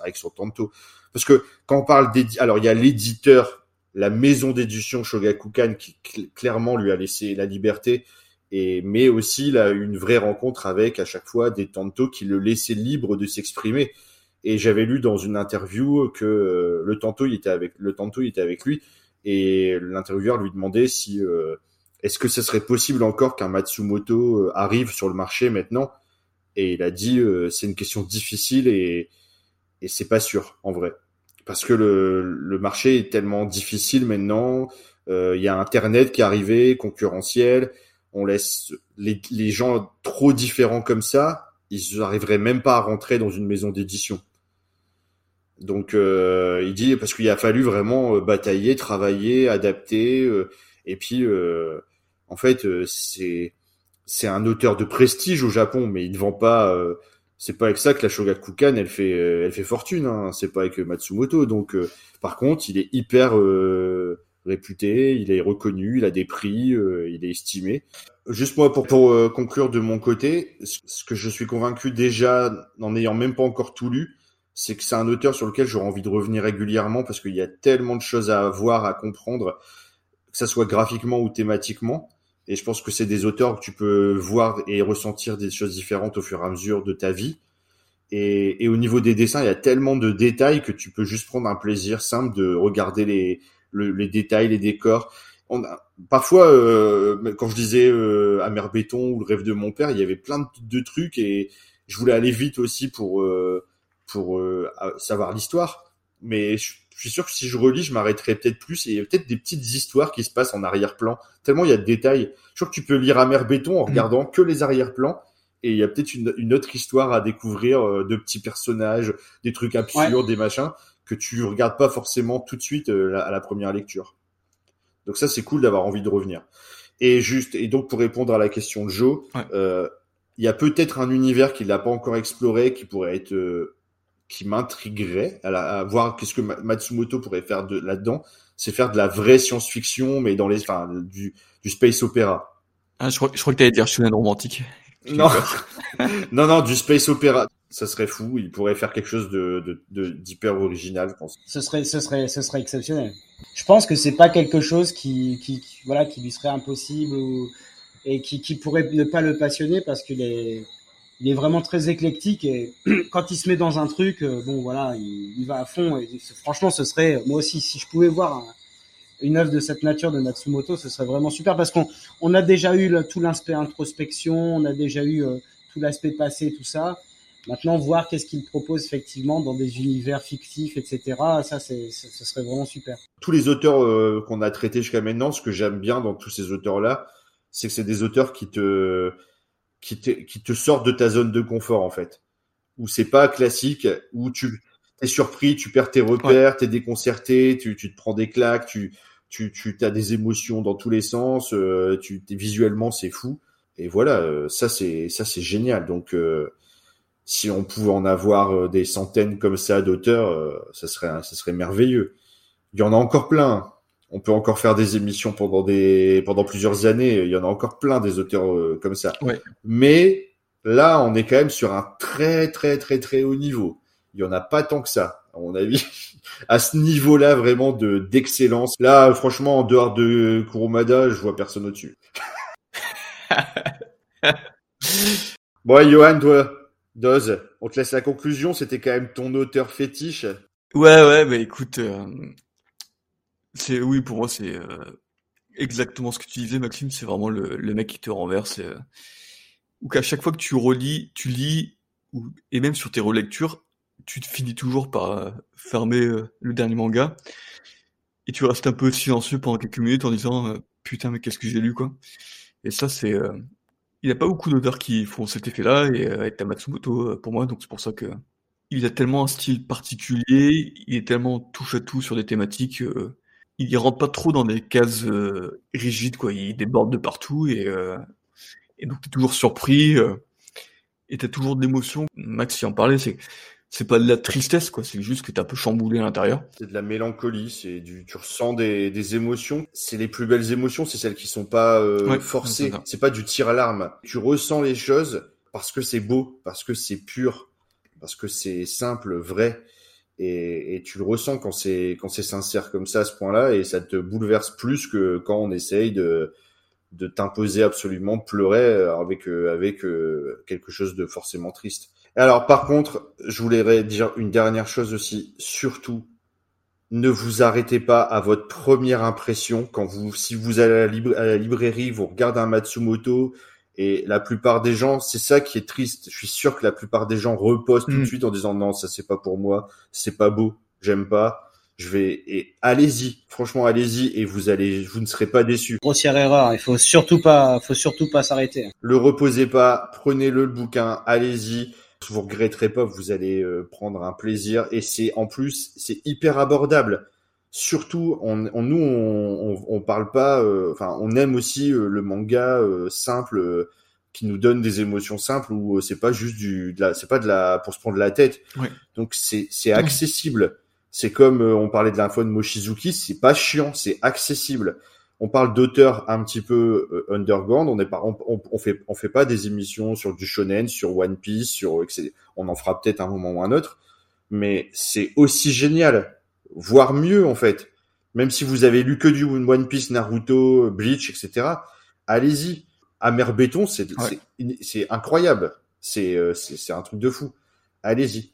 avec son tanto. Parce que quand on parle d'éditeur, alors il y a l'éditeur la maison d'édition Shogakukan qui clairement lui a laissé la liberté et mais aussi là une vraie rencontre avec à chaque fois des tantos qui le laissaient libre de s'exprimer. Et j'avais lu dans une interview que euh, le tanto il était avec le tanto il était avec lui et l'intervieweur lui demandait si euh, est-ce que ce serait possible encore qu'un Matsumoto euh, arrive sur le marché maintenant? Et il a dit c'est une question difficile et et c'est pas sûr en vrai parce que le, le marché est tellement difficile maintenant. Il y a Internet qui est arrivé, concurrentiel on laisse les, les, gens trop différents comme ça, ils n'arriveraient même pas à rentrer dans une maison d'édition. Donc euh, il dit parce qu'il a fallu vraiment euh, batailler, travailler, adapter, euh, et puis en fait c'est c'est un auteur de prestige au Japon, mais il ne vend pas. C'est pas avec ça que la Shogakukan elle fait elle fait fortune. Hein, c'est pas avec Matsumoto. Donc par contre il est hyper réputé, il est reconnu, il a des prix, euh, il est estimé. Juste moi pour, pour euh, conclure de mon côté, ce que je suis convaincu déjà, en n'ayant même pas encore tout lu, c'est que c'est un auteur sur lequel j'aurais envie de revenir régulièrement parce qu'il y a tellement de choses à voir, à comprendre, que ça soit graphiquement ou thématiquement. Et je pense que c'est des auteurs que tu peux voir et ressentir des choses différentes au fur et à mesure de ta vie. Et, et au niveau des dessins, il y a tellement de détails que tu peux juste prendre un plaisir simple de regarder les, les détails, les décors. Parfois, euh, quand je disais euh, Amer Béton ou le rêve de mon père, il y avait plein de, trucs et je voulais aller vite aussi pour euh, pour euh, savoir l'histoire. Mais je, suis sûr que si je relis, je m'arrêterai peut-être plus. Et il y a peut-être des petites histoires qui se passent en arrière-plan. Tellement il y a de détails. Je crois que tu peux lire Amer Béton en mmh. regardant que les arrière-plans et il y a peut-être une, une, autre histoire à découvrir de petits personnages, des trucs absurdes, des machins que tu regardes pas forcément tout de suite euh, à la première lecture. Donc ça, c'est cool d'avoir envie de revenir. Et juste, et donc pour répondre à la question de Joe, euh, il y a peut-être un univers qu'il n'a pas encore exploré, qui pourrait être, euh, qui m'intriguerait à, voir qu'est-ce que Matsumoto pourrait faire de là-dedans. C'est faire de la vraie science-fiction, mais dans les, enfin, du, du space opéra. Ah, je crois, je crois que t'allais dire Shonen romantique. Non, non, non, du space opéra ça serait fou. Il pourrait faire quelque chose de d'hyper original, je pense. Ce serait, ce serait, ce serait exceptionnel. Je pense que c'est pas quelque chose qui, qui, voilà, qui lui serait impossible ou, et qui, qui pourrait ne pas le passionner parce qu'il est, il est vraiment très éclectique et quand il se met dans un truc, euh, bon voilà, il, va à fond. Et franchement, ce serait, moi aussi, si je pouvais voir une œuvre de cette nature de Matsumoto, ce serait vraiment super parce qu'on on a déjà eu tout l'aspect introspection, on a déjà eu euh, tout l'aspect passé, tout ça. Maintenant, voir qu'est-ce qu'il propose effectivement dans des univers fictifs, etc. Ça, c'est, ce serait vraiment super. Tous les auteurs euh, qu'on a traités jusqu'à maintenant, ce que j'aime bien dans tous ces auteurs-là, c'est que c'est des auteurs qui te, qui te, qui te sortent de ta zone de confort en fait. Où c'est pas classique, où tu es surpris, tu perds tes repères, tu es déconcerté, tu, tu te prends des claques, tu, tu, tu as des émotions dans tous les sens, euh, tu visuellement c'est fou. Et voilà, euh, ça c'est ça c'est génial. Donc si on pouvait en avoir euh, des centaines comme ça d'auteurs, euh, ça serait, ça serait merveilleux. Il y en a encore plein. On peut encore faire des émissions pendant des, pendant plusieurs années. Il y en a encore plein des auteurs euh, comme ça. Mais là, on est quand même sur un très, très, très, très haut niveau. Il y en a pas tant que ça, à mon avis. à ce niveau-là, vraiment de d'excellence. Là, franchement, en dehors de Kurumada, je vois personne au-dessus. bon, Johan, toi, Doz, on te laisse la conclusion. C'était quand même ton auteur fétiche. Ouais, ouais, bah écoute, euh, c'est oui pour moi c'est euh, exactement ce que tu disais, Maxime. C'est vraiment le, mec qui te renverse, euh, ou qu'à chaque fois que tu relis, tu lis, et même sur tes relectures, tu te finis toujours par fermer le dernier manga et tu restes un peu silencieux pendant quelques minutes en disant putain mais qu'est-ce que j'ai lu quoi? Et ça c'est il n'y a pas beaucoup d'auteurs qui font cet effet-là, et euh, Matsumoto euh, pour moi, donc c'est pour ça que il a tellement un style particulier, il est tellement touche à tout sur des thématiques, euh, il y rentre pas trop dans des cases euh, rigides, quoi. Il déborde de partout et, et donc t'es toujours surpris et t'as toujours de l'émotion. Max y en parlait, c'est c'est pas de la tristesse, quoi. C'est juste que t'es un peu chamboulé à l'intérieur. C'est de la mélancolie. C'est du, tu ressens des, des émotions. C'est les plus belles émotions. C'est celles qui sont pas euh, forcées. C'est pas du tir à l'arme. Tu ressens les choses parce que c'est beau, parce que c'est pur, parce que c'est simple, vrai. Et, et tu le ressens quand c'est quand c'est sincère comme ça à ce point-là, et ça te bouleverse plus que quand on essaye de de t'imposer absolument pleurer avec avec quelque chose de forcément triste. Alors par contre, je voulais dire une dernière chose aussi, surtout ne vous arrêtez pas à votre première impression quand vous si vous allez à la, librairie, vous regardez un Matsumoto et la plupart des gens, c'est ça qui est triste. Je suis sûr que la plupart des gens repostent tout de mm. suite en disant non, ça c'est pas pour moi, c'est pas beau, j'aime pas. Je vais et allez-y, franchement allez-y et vous allez, vous ne serez pas déçus. Grossière erreur, il faut surtout pas, faut surtout pas s'arrêter. Le reposez pas, prenez-le le bouquin, allez-y vous regretterez pas, vous allez euh, prendre un plaisir et c'est en plus c'est hyper abordable. Surtout, on, nous on, on, parle pas, euh, enfin on aime aussi euh, le manga simple qui nous donne des émotions simples où c'est pas juste du, de la, c'est pas de la pour se prendre la tête. Donc c'est c'est accessible. C'est comme on parlait de l'info de Mochizuki, c'est pas chiant, c'est accessible on parle d'auteurs un petit peu euh, underground. On n'est pas, on, fait, on fait pas des émissions sur du shonen, sur One Piece, sur, on en fera peut-être un moment ou un autre, mais c'est aussi génial, voire mieux en fait. Même si vous avez lu que du One Piece, Naruto, Bleach, etc. Allez-y. Amer Béton, c'est incroyable. Euh, c'est un truc de fou. Allez-y.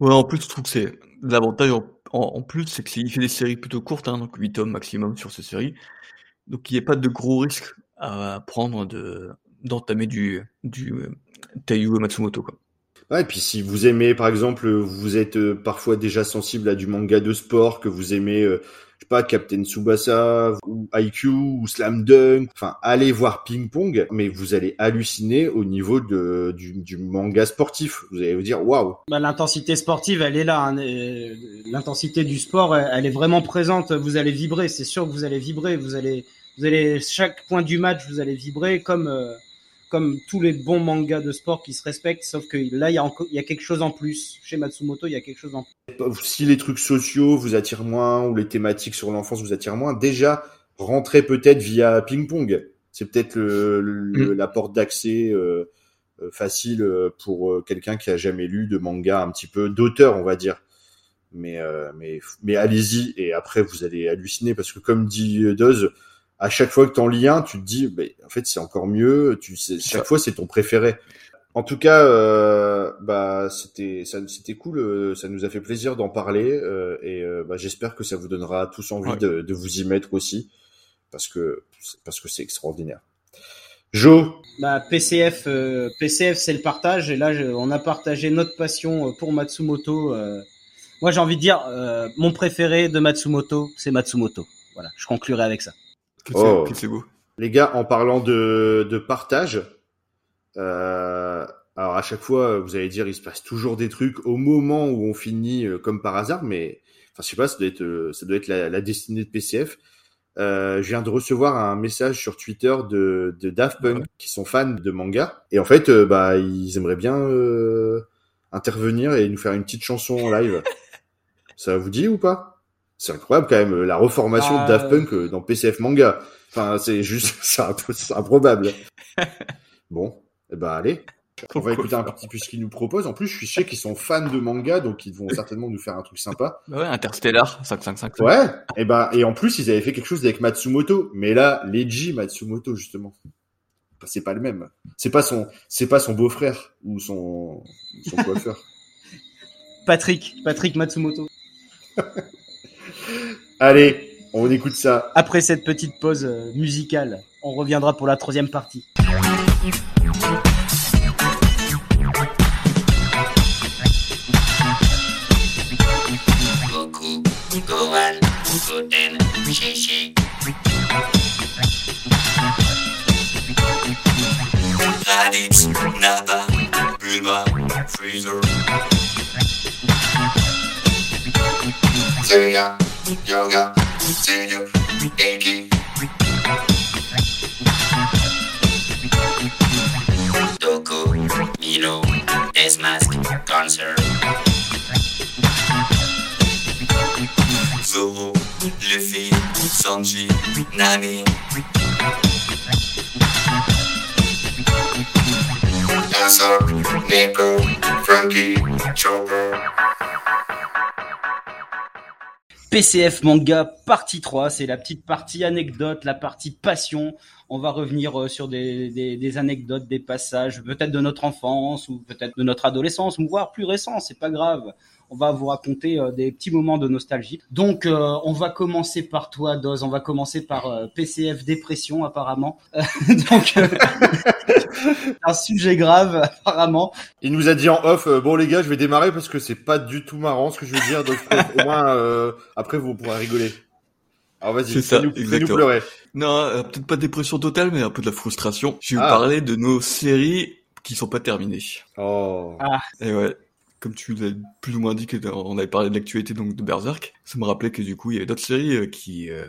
Ouais, en plus, je trouve que c'est l'avantage en, plus, c'est qu'il fait des séries plutôt courtes, hein, donc 8 tomes maximum sur ces séries. Donc il n'y a pas de gros risques à prendre de d'entamer du du euh, Matsumoto quoi. Ouais, et puis si vous aimez par exemple, vous êtes euh, parfois déjà sensible à du manga de sport, que vous aimez euh, je sais pas Captain Tsubasa ou IQ ou Slam Dunk, enfin allez voir Ping Pong, mais vous allez halluciner au niveau de du, du manga sportif. Vous allez vous dire waouh. Bah, l'intensité sportive, elle est là. Hein. L'intensité du sport, elle est vraiment présente. Vous allez vibrer, c'est sûr que vous allez vibrer. Vous allez vous allez chaque point du match, vous allez vibrer comme euh, comme tous les bons mangas de sport qui se respectent, sauf que là il y a encore il y a quelque chose en plus chez Matsumoto, il y a quelque chose en plus. Si les trucs sociaux vous attirent moins ou les thématiques sur l'enfance vous attirent moins, déjà rentrez peut-être via ping pong. C'est peut-être le, mm. la porte d'accès euh, euh, facile pour quelqu'un qui a jamais lu de manga un petit peu d'auteur, on va dire. Mais mais mais allez-y et après vous allez halluciner parce que comme dit Doz, à chaque fois que tu en lis un, tu te dis, bah, en fait, c'est encore mieux. Tu sais, chaque fois, c'est ton préféré. En tout cas, euh, bah c'était c'était cool, euh, ça nous a fait plaisir d'en parler euh, et euh, bah, j'espère que ça vous donnera tous envie de, de, vous y mettre aussi parce que parce que c'est extraordinaire. Jo? Bah PCF PCF c'est le partage et là on a partagé notre passion pour Matsumoto. moi j'ai envie de dire mon préféré de Matsumoto c'est Matsumoto. Voilà, je conclurai avec ça. Oh. Les gars, en parlant de, de partage, euh, alors à chaque fois, vous allez dire, il se passe toujours des trucs au moment où on finit euh, comme par hasard, mais enfin, je sais pas, ça doit être, euh, ça doit être la, la destinée de PCF. Euh, je viens de recevoir un message sur Twitter de, de Daft Punk qui sont fans de manga et en fait, euh, bah, ils aimeraient bien intervenir et nous faire une petite chanson en live. ça vous dit ou pas? C'est incroyable quand même la reformation de Daft Punk euh, dans PCF manga. Enfin, c'est juste, c'est improbable. bon, eh ben allez. On va écouter un petit peu ce qu'ils nous proposent. En plus, je suis sûr qu'ils sont fans de manga, donc ils vont certainement nous faire un truc sympa. Bah ouais, Interstellar, 555. Ouais. Et eh ben, et en plus, ils avaient fait quelque chose avec Matsumoto. Mais là, Leiji Matsumoto, justement. c'est pas le même. C'est pas son, c'est pas son beau-frère ou son, son coiffeur. Patrick, Patrick Matsumoto. Allez, on écoute ça. Après cette petite pause euh, musicale, on reviendra pour la troisième partie. Yoga, senior, Enki. Doku, Milo, S-Mask, Cancer. Zoro, Luffy, Sanji, Nami. Dancer, Nico, Frankie, Chopper. PCF Manga partie 3, c'est la petite partie anecdote, la partie passion. On va revenir euh, sur des, anecdotes, des passages, peut-être de notre enfance ou peut-être de notre adolescence, voire plus récent, c'est pas grave on va vous raconter euh, des petits moments de nostalgie. Donc, euh, on va commencer par toi, Doz. On va commencer par euh, PCF dépression, apparemment. Donc, un sujet grave, apparemment. Il nous a dit en off, bon les gars, je vais démarrer parce que c'est pas du tout marrant ce que je veux dire. Donc, au moins, après, vous pourrez rigoler. Alors vas-y, fais-nous fais pleurer. Non, peut-être pas de dépression totale, mais un peu de la frustration. Je vais vous ah. parler de nos séries qui sont pas terminées. Oh. Ah. Et ouais comme tu nous as plus ou moins dit qu'on avait parlé de l'actualité donc de Berserk, ça me rappelait que du coup il y avait d'autres séries euh, qui euh,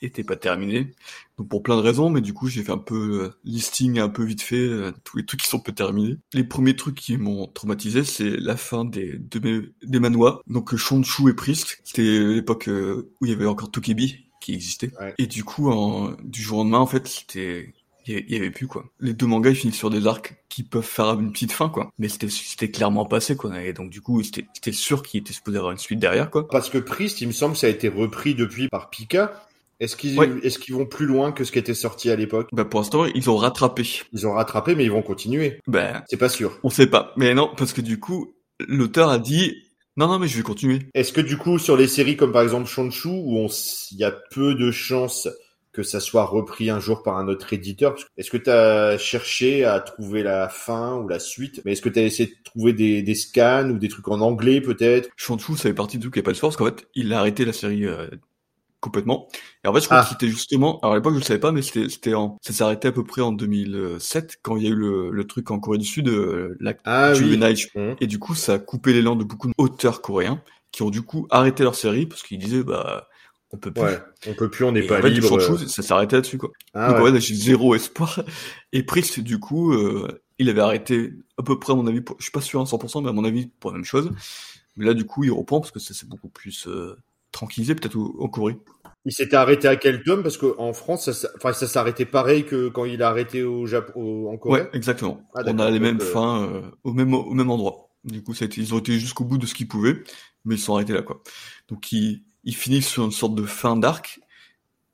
étaient pas terminées, donc pour plein de raisons, mais du coup j'ai fait un peu euh, listing un peu vite fait tous les trucs qui sont pas terminés. Les premiers trucs qui m'ont traumatisé, c'est la fin des de mes, des manois, donc Shonshu et Priest, c'était l'époque où il y avait encore Tokebi qui existait, et du coup en, du jour au lendemain en fait c'était il y avait plus quoi. Les deux mangas ils finissent sur des arcs qui peuvent faire une petite fin quoi. Mais c'était c'était clairement passé quoi. Et donc du coup c'était c'était sûr qu'il était supposé avoir une suite derrière quoi. Parce que Priest, il me semble, ça a été repris depuis par Pika. Est-ce qu'ils est-ce qu'ils vont plus loin que ce qui était sorti à l'époque? Bah pour l'instant ils ont rattrapé. Ils ont rattrapé mais ils vont continuer. Ben c'est pas sûr. On sait pas. Mais non parce que du coup l'auteur a dit non, non, mais je vais continuer. Est-ce que du coup, sur les séries comme par exemple Shonshu, où il y a peu de chances que ça soit repris un jour par un autre éditeur Est-ce que tu as cherché à trouver la fin ou la suite? Mais est-ce que tu as essayé de trouver des, des, scans ou des trucs en anglais peut-être? Shantou, ça fait partie du truc qui pas de force, qu'en fait, il a arrêté la série euh, complètement. Et en fait, je crois ah. que c'était justement, alors à l'époque je le savais pas, mais c'était, en, ça arrêté à peu près en 2007 quand il y a eu le, le truc en Corée du Sud, euh, la ah, Juvenile. Mmh. Et du coup, ça a coupé l'élan de beaucoup d'auteurs coréens qui ont du coup arrêté leur série parce qu'ils disaient, bah, on peut plus. Ouais, on peut plus, on n'est pas libre. Chose, ça s'arrêtait là-dessus, quoi. Ah, Donc, ouais, j'ai zéro espoir. Et Priest, du coup, euh, il avait arrêté à peu près, à mon avis, pour, je suis pas sûr à 100%, mais à mon avis, pour la même chose. Mais là, du coup, il reprend parce que ça s'est beaucoup plus euh, tranquillisé, peut-être en Corée. Il s'était arrêté à quel tome Parce qu'en France, ça, enfin, ça s'arrêtait pareil que quand il a arrêté au Japon, en Corée. Ouais, exactement. Ah, on a les mêmes euh, fins au même au même endroit. Du coup, ça a été, ils ont été jusqu'au bout de ce qu'ils pouvaient, mais ils sont arrêtés là, quoi. Donc, il, il finit sur une sorte de fin d'arc,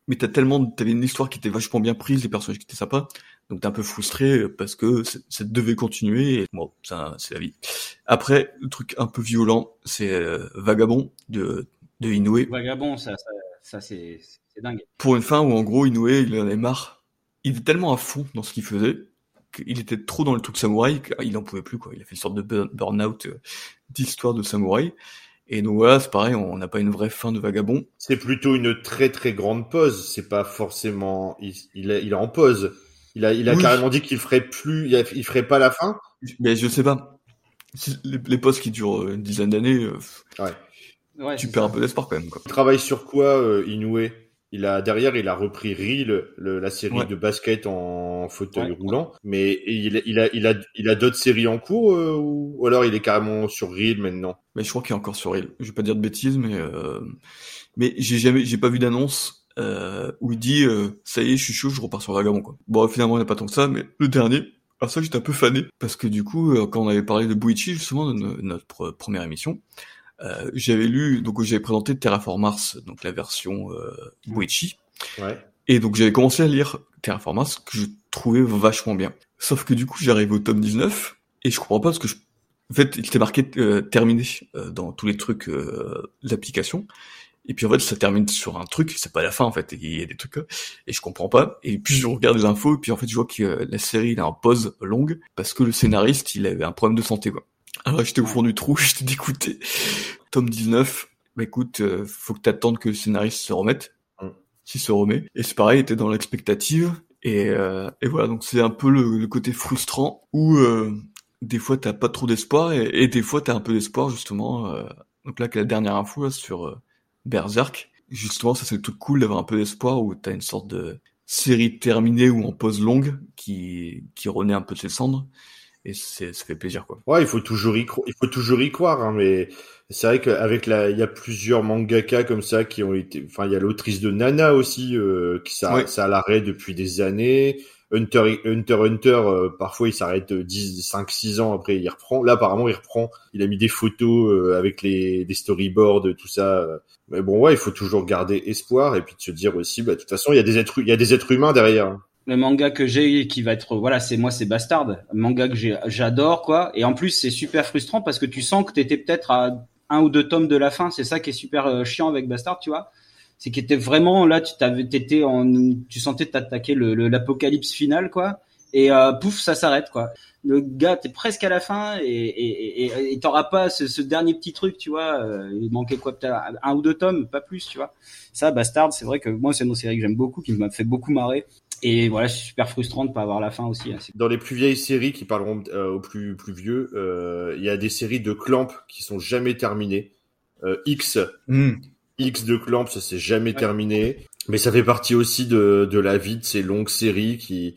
mais t'as tellement, t'avais une histoire qui était vachement bien prise, les personnages qui étaient sympas, donc t'es un peu frustré parce que ça devait continuer, et bon, ça, c'est la vie. Après, le truc un peu violent, c'est euh, Vagabond de, de Inoue. Vagabond, ça, ça, c'est, dingue. Pour une fin où en gros Inoue, il en avait marre. Il était tellement à fond dans ce qu'il faisait, qu'il était trop dans le truc samouraï qu'il en pouvait plus, quoi. Il a fait une sorte de burn-out euh, d'histoire de samouraï. Et donc voilà, c'est pareil, on n'a pas une vraie fin de vagabond. C'est plutôt une très très grande pause. C'est pas forcément, il, il, est, il est en pause. Il a, il a carrément dit qu'il ferait plus, il, ferait pas la fin. Mais je sais pas. Les, les pauses qui durent une dizaine d'années, euh, ouais. tu perds un peu d'espoir quand même. Quoi. Il travaille sur quoi, euh, Inoue? Il a derrière, il a repris Reel, la série de basket en fauteuil roulant. Mais il, il, a, il a, il a d'autres séries en cours euh, ou, alors il est carrément sur Reel maintenant? Mais je crois qu'il est encore sur Reel. Je vais pas dire de bêtises, mais euh, mais j'ai jamais, j'ai pas vu d'annonce euh, où il dit ça y est, je suis chaud, je repars sur Vagabond quoi. Bon, finalement, il n'y a pas tant que ça, mais le dernier. Alors ça, j'étais un peu fané parce que du coup, quand on avait parlé de Buichi justement de notre première émission, euh, j'avais lu, donc j'avais présenté Terraform Mars, donc la version euh, Boichi. Ouais. Et donc j'avais commencé à lire Terraform Mars, que je trouvais vachement bien. Sauf que du coup j'arrive au tome 19, et je comprends pas parce que je... En fait, il était marqué euh, terminé euh, dans tous les trucs euh, d'application. Et puis en fait, ça termine sur un truc, c'est pas la fin en fait, il y a des trucs et je comprends pas. Et puis je regarde les infos et puis en fait je vois que la série il a en pause longue parce que le scénariste il avait un problème de santé quoi. Ah j'étais au fond du trou, j'étais dégoûté. Tome 19, bah écoute, euh, faut que t'attendes que le scénariste se remette. Mm. S'il se remet. Et c'est pareil, t'es dans l'expectative. Et, euh, et voilà, donc c'est un peu le, côté frustrant où euh, des fois t'as pas trop d'espoir et, et, des fois t'as un peu d'espoir justement. Euh, donc là, que la dernière info là, sur euh, Berserk, justement, ça c'est le truc cool d'avoir un peu d'espoir où t'as une sorte de série terminée ou en pause longue qui qui renaît un peu de ses cendres et c'est ça fait plaisir quoi. Ouais, il faut toujours y il faut toujours y croire, hein, mais c'est vrai qu'avec la, il y a plusieurs mangaka comme ça qui ont été, enfin il y a l'autrice de Nana aussi euh, qui ça, ça à l'arrêt depuis des années. Hunter Hunter Hunter euh, parfois il s'arrête 10 5 6 ans après il reprend. Là apparemment il reprend. Il a mis des photos euh, avec les des storyboards tout ça. Mais bon ouais il faut toujours garder espoir et puis de se dire aussi bah de toute façon il y a des êtres il y a des êtres humains derrière le manga que j'ai qui va être voilà c'est moi c'est Bastard. Manga que j'adore quoi. Et en plus c'est super frustrant parce que tu sens que t'étais peut-être à un ou deux tomes de la fin. C'est ça qui est super euh, chiant avec Bastard tu vois. C'est qu'il était vraiment là tu t'avais t'étais en tu sentais t'attaquer le l'apocalypse final quoi. Et euh, pouf ça s'arrête quoi. Le gars t'es presque à la fin et et et t'auras pas ce, ce, dernier petit truc tu vois. Euh, il manquait quoi peut-être un ou deux tomes pas plus tu vois. Ça Bastard c'est vrai que moi c'est une série que j'aime beaucoup qui m'a fait beaucoup marrer et voilà, c'est super frustrant de pas avoir la fin aussi. Hein. Dans les plus vieilles séries qui parleront euh, aux plus plus vieux, euh, il y a des séries de Clamp qui sont jamais terminées. Euh, X, mm. X de Clamp, ça s'est jamais terminé. Mais ça fait partie aussi de, de la vie de ces longues séries qui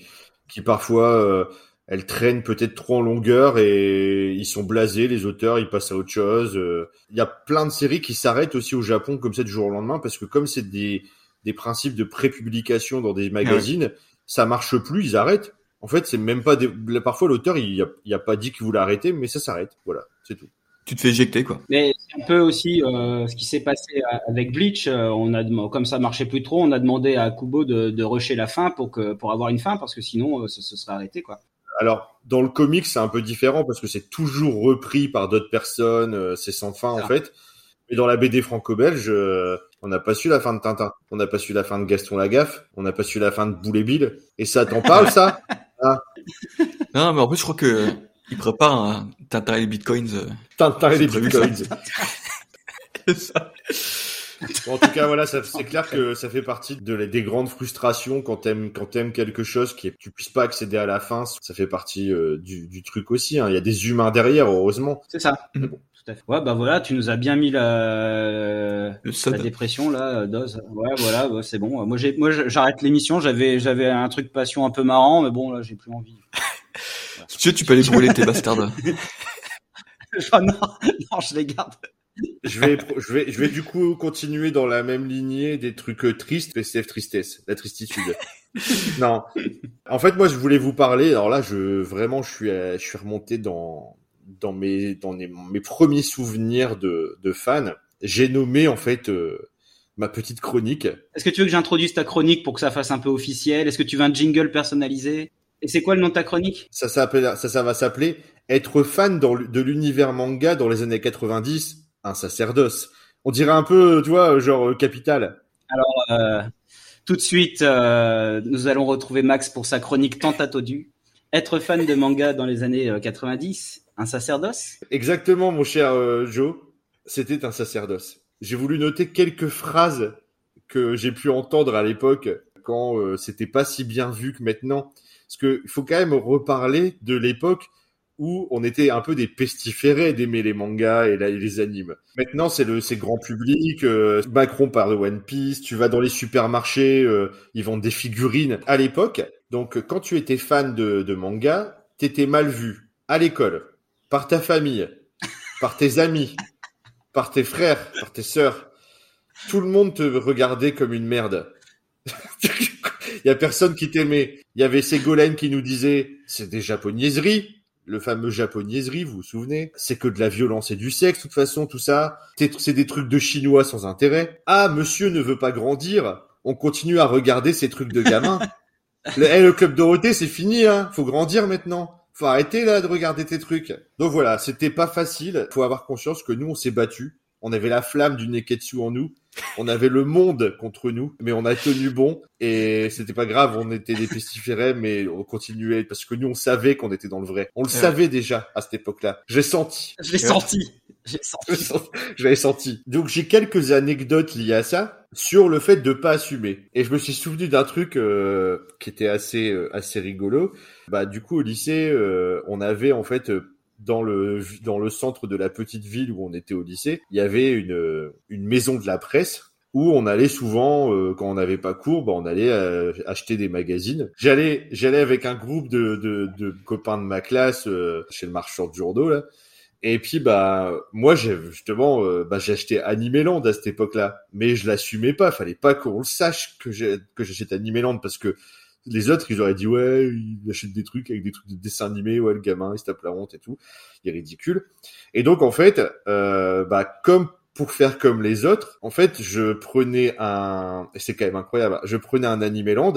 qui parfois euh, elles traînent peut-être trop en longueur et ils sont blasés les auteurs, ils passent à autre chose. Euh. Il y a plein de séries qui s'arrêtent aussi au Japon comme ça du jour au lendemain parce que comme c'est des des principes de prépublication dans des magazines, ça marche plus, ils arrêtent. En fait, c'est même pas des... parfois l'auteur il a, il a pas dit qu'il voulait arrêter, mais ça s'arrête. Voilà, c'est tout. Tu te fais éjecter quoi. Mais c'est un peu aussi euh, ce qui s'est passé avec Bleach. Euh, on a comme ça marchait plus trop, on a demandé à Kubo de, de rusher la fin pour que pour avoir une fin parce que sinon euh, se serait arrêté quoi. Alors dans le comics c'est un peu différent parce que c'est toujours repris par d'autres personnes, euh, c'est sans fin en fait. Mais dans la BD franco-belge, euh, on n'a pas su la fin de Tintin, on n'a pas su la fin de Gaston Lagaffe, on n'a pas su la fin de Boulet Bill. Et ça, t'en parles, ça? Ah. Non, mais en plus, je crois que il prépare un Tintin et les Bitcoins. Euh, Tintin et les Bitcoins. ça. en tout cas, voilà, c'est clair que ça fait partie de des grandes frustrations quand t'aimes quand t'aimes quelque chose qui tu puisses pas accéder à la fin. Ça fait partie euh, du, du, truc aussi. Hein. Il y a des humains derrière, heureusement. C'est ça. Bon. Ouais, bah voilà, tu nous as bien mis la, la dépression là, dose. Ouais, voilà, bah, c'est bon. Moi, j'ai, moi, j'arrête l'émission. J'avais, j'avais un truc passion un peu marrant, mais bon, là, j'ai plus envie. tu veux, tu peux aller brûler tes bastards. non, non, je les garde. je vais, je vais, je vais du coup continuer dans la même lignée des trucs euh, tristes, PCF tristesse, la tristitude. non. En fait, moi, je voulais vous parler. Alors là, je vraiment, je suis, je suis remonté dans dans mes dans mes, premiers souvenirs de, de fan, j'ai nommé en fait euh, ma petite chronique. Est-ce que tu veux que j'introduise ta chronique pour que ça fasse un peu officiel? Est-ce que tu veux un jingle personnalisé? Et c'est quoi le nom de ta chronique? Ça s'appelle ça ça va s'appeler être fan dans, de l'univers manga dans les années 90, un sacerdoce. On dirait un peu, tu vois, genre euh, capital. Alors euh, tout de suite, euh, nous allons retrouver Max pour sa chronique tant attendue. Être fan de manga dans les années 90, un sacerdoce? Exactement, mon cher euh, Joe. C'était un sacerdoce. J'ai voulu noter quelques phrases que j'ai pu entendre à l'époque quand euh, c'était pas si bien vu que maintenant. Parce que il faut quand même reparler de l'époque où on était un peu des pestiférés d'aimer les mangas et, les animes. Maintenant, c'est le grand public. Euh, Macron parle de One Piece. Tu vas dans les supermarchés, ils vendent des figurines. À l'époque, donc quand tu étais fan de, de manga, t'étais mal vu à l'école, par ta famille, par tes amis, par tes frères, par tes sœurs. Tout le monde te regardait comme une merde. Il y a personne qui t'aimait. Il y avait Ségolène qui nous disait c'est des japonaiseries. Le fameux japonaiserie, vous vous souvenez? C'est que de la violence et du sexe, de toute façon, tout ça. C'est des trucs de chinois sans intérêt. Ah, monsieur ne veut pas grandir. On continue à regarder ces trucs de gamins. le, eh, le club Dorothée, c'est fini, hein. Faut grandir maintenant faut arrêter là de regarder tes trucs. Donc voilà, c'était pas facile. Faut avoir conscience que nous, on s'est battu. On avait la flamme du Neketsu en nous. On avait le monde contre nous, mais on a tenu bon et c'était pas grave. On était des pestiférés, mais on continuait parce que nous, on savait qu'on était dans le vrai. On le savait déjà à cette époque-là. J'ai senti. Je l'ai senti. J'ai senti. J'avais senti. Donc j'ai quelques anecdotes liées à ça sur le fait de pas assumer. Et je me suis souvenu d'un truc euh, qui était assez euh, assez rigolo. Bah du coup au lycée, euh, on avait en fait dans le dans le centre de la petite ville où on était au lycée, il y avait une une maison de la presse où on allait souvent, euh, quand on n'avait pas cours, bah, on allait euh, acheter des magazines. J'allais, j'allais avec un groupe de, de, de copains de ma classe euh, chez le marchand de journaux là. Et puis bah moi j'ai justement bah, j'ai acheté Animeland à cette époque-là, mais je l'assumais pas. Fallait pas qu'on le sache que j'ai que j'achète Animeland parce que les autres ils auraient dit ouais il achète des trucs avec des trucs de dessin animé ouais le gamin il se tape la honte et tout, il est ridicule. Et donc en fait bah comme pour faire comme les autres, en fait, je prenais un, c'est quand même incroyable, je prenais un Animeland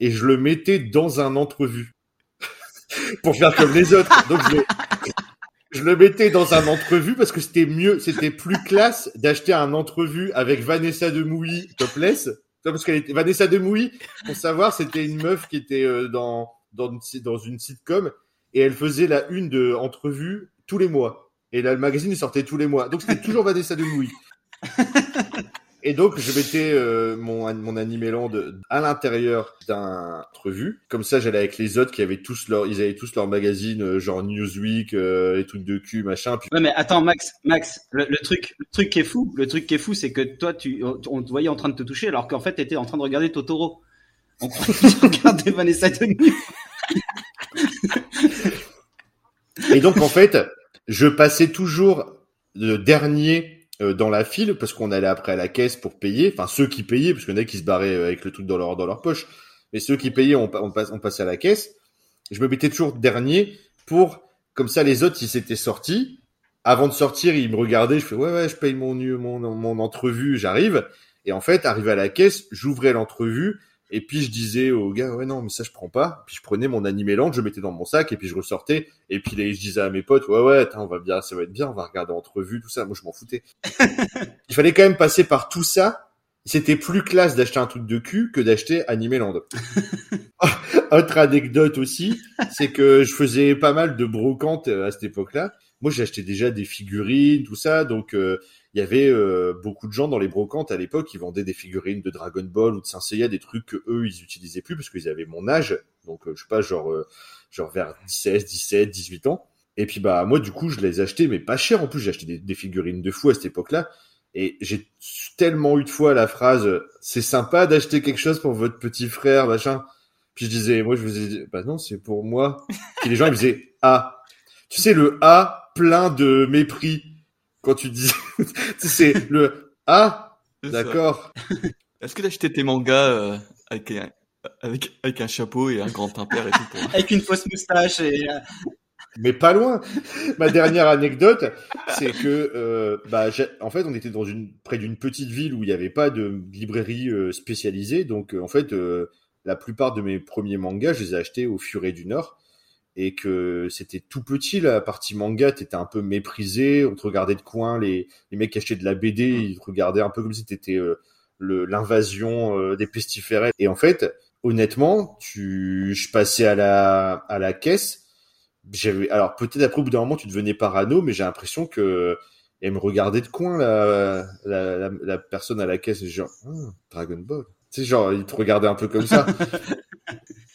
et je le mettais dans un entrevue pour faire comme les autres. Donc je, le mettais dans un entrevue parce que c'était mieux, c'était plus classe d'acheter un entrevue avec Vanessa de Mouilly topless. Parce qu'elle était Vanessa de Mouilly, pour savoir, c'était une meuf qui était euh, dans une, sitcom et elle faisait la une de entrevue tous les mois. Et là, le magazine, sortait tous les mois. Donc, c'était toujours Vanessa de Mouille. Et donc, je mettais euh, mon, mon Animeland à l'intérieur d'un revue. Comme ça, j'allais avec les autres qui avaient tous leur, ils avaient tous leur magazine, euh, genre Newsweek, euh, les trucs de cul, machin. Puis... Ouais, mais attends, Max, Max, le, truc, le truc qui est fou, le truc qui est fou, c'est que toi, tu, on te voyait en train de te toucher, alors qu'en fait, t'étais en train de regarder Totoro. On regardais Vanessa de. Et donc, en fait, je passais toujours le dernier dans la file parce qu'on allait après à la caisse pour payer. Enfin, ceux qui payaient, parce qu'il y en a qui se barraient euh, avec le truc dans leur dans leur poche. Mais ceux qui payaient, on, on, on passait à la caisse. Je me mettais toujours dernier pour comme ça les autres ils s'étaient sortis. Avant de sortir, ils me regardaient. Je fais ouais ouais, je paye mon mon mon entrevue, j'arrive. Et en fait, arrivé à la caisse, j'ouvrais l'entrevue et puis je disais au gars, ouais non, mais ça je prends pas. Puis je prenais mon Animeland, je mettais dans mon sac et puis je ressortais. Et puis je disais à mes potes, ouais ouais, on va bien, ça va être bien, on va regarder entrevue, tout ça. Moi je m'en foutais. Il fallait quand même passer par tout ça. C'était plus classe d'acheter un truc de cul que d'acheter Animeland. Autre anecdote aussi, c'est que je faisais pas mal de brocantes euh, à cette époque-là. Moi j'achetais déjà des figurines, tout ça, donc euh, il y avait euh, beaucoup de gens dans les brocantes à l'époque qui vendaient des figurines de Dragon Ball ou de Saint Seiya, des trucs que eux ils utilisaient plus parce qu'ils avaient mon âge, donc euh, je sais pas genre genre vers 16, 17, 18 ans. Et puis bah moi du coup je les achetais mais pas cher en plus, j'ai acheté des, figurines de fou à cette époque-là et j'ai tellement eu de fois la phrase c'est sympa d'acheter quelque chose pour votre petit frère machin. Puis je disais moi je faisais bah non, c'est pour moi. Puis les gens ils disaient ah. Tu sais le A plein de mépris quand tu dis, c'est le ah, d'accord. Est-ce que t'as acheté tes mangas euh, avec, un, avec, avec un chapeau et un grand impair et tout Avec une fausse moustache et. Euh, Mais pas loin. Ma dernière anecdote, c'est que, euh, bah, en fait, on était dans une près d'une petite ville où il n'y avait pas de librairie euh, spécialisée, donc en fait, la plupart de mes premiers mangas, je les ai achetés au Furet du Nord et que c'était tout petit la partie manga t'étais un peu méprisé on te regardait de coin les, les mecs qui achetaient de la BD mm. ils te regardaient un peu comme si t'étais euh, l'invasion euh, des pestiférés. Et en fait honnêtement tu je passais à la à la caisse j'avais alors peut-être après au bout d'un moment tu devenais parano mais j'ai l'impression que elle me regardait de coin la la, la, personne à la caisse genre ah, Dragon Ball. Tu sais genre il te regardait un peu comme ça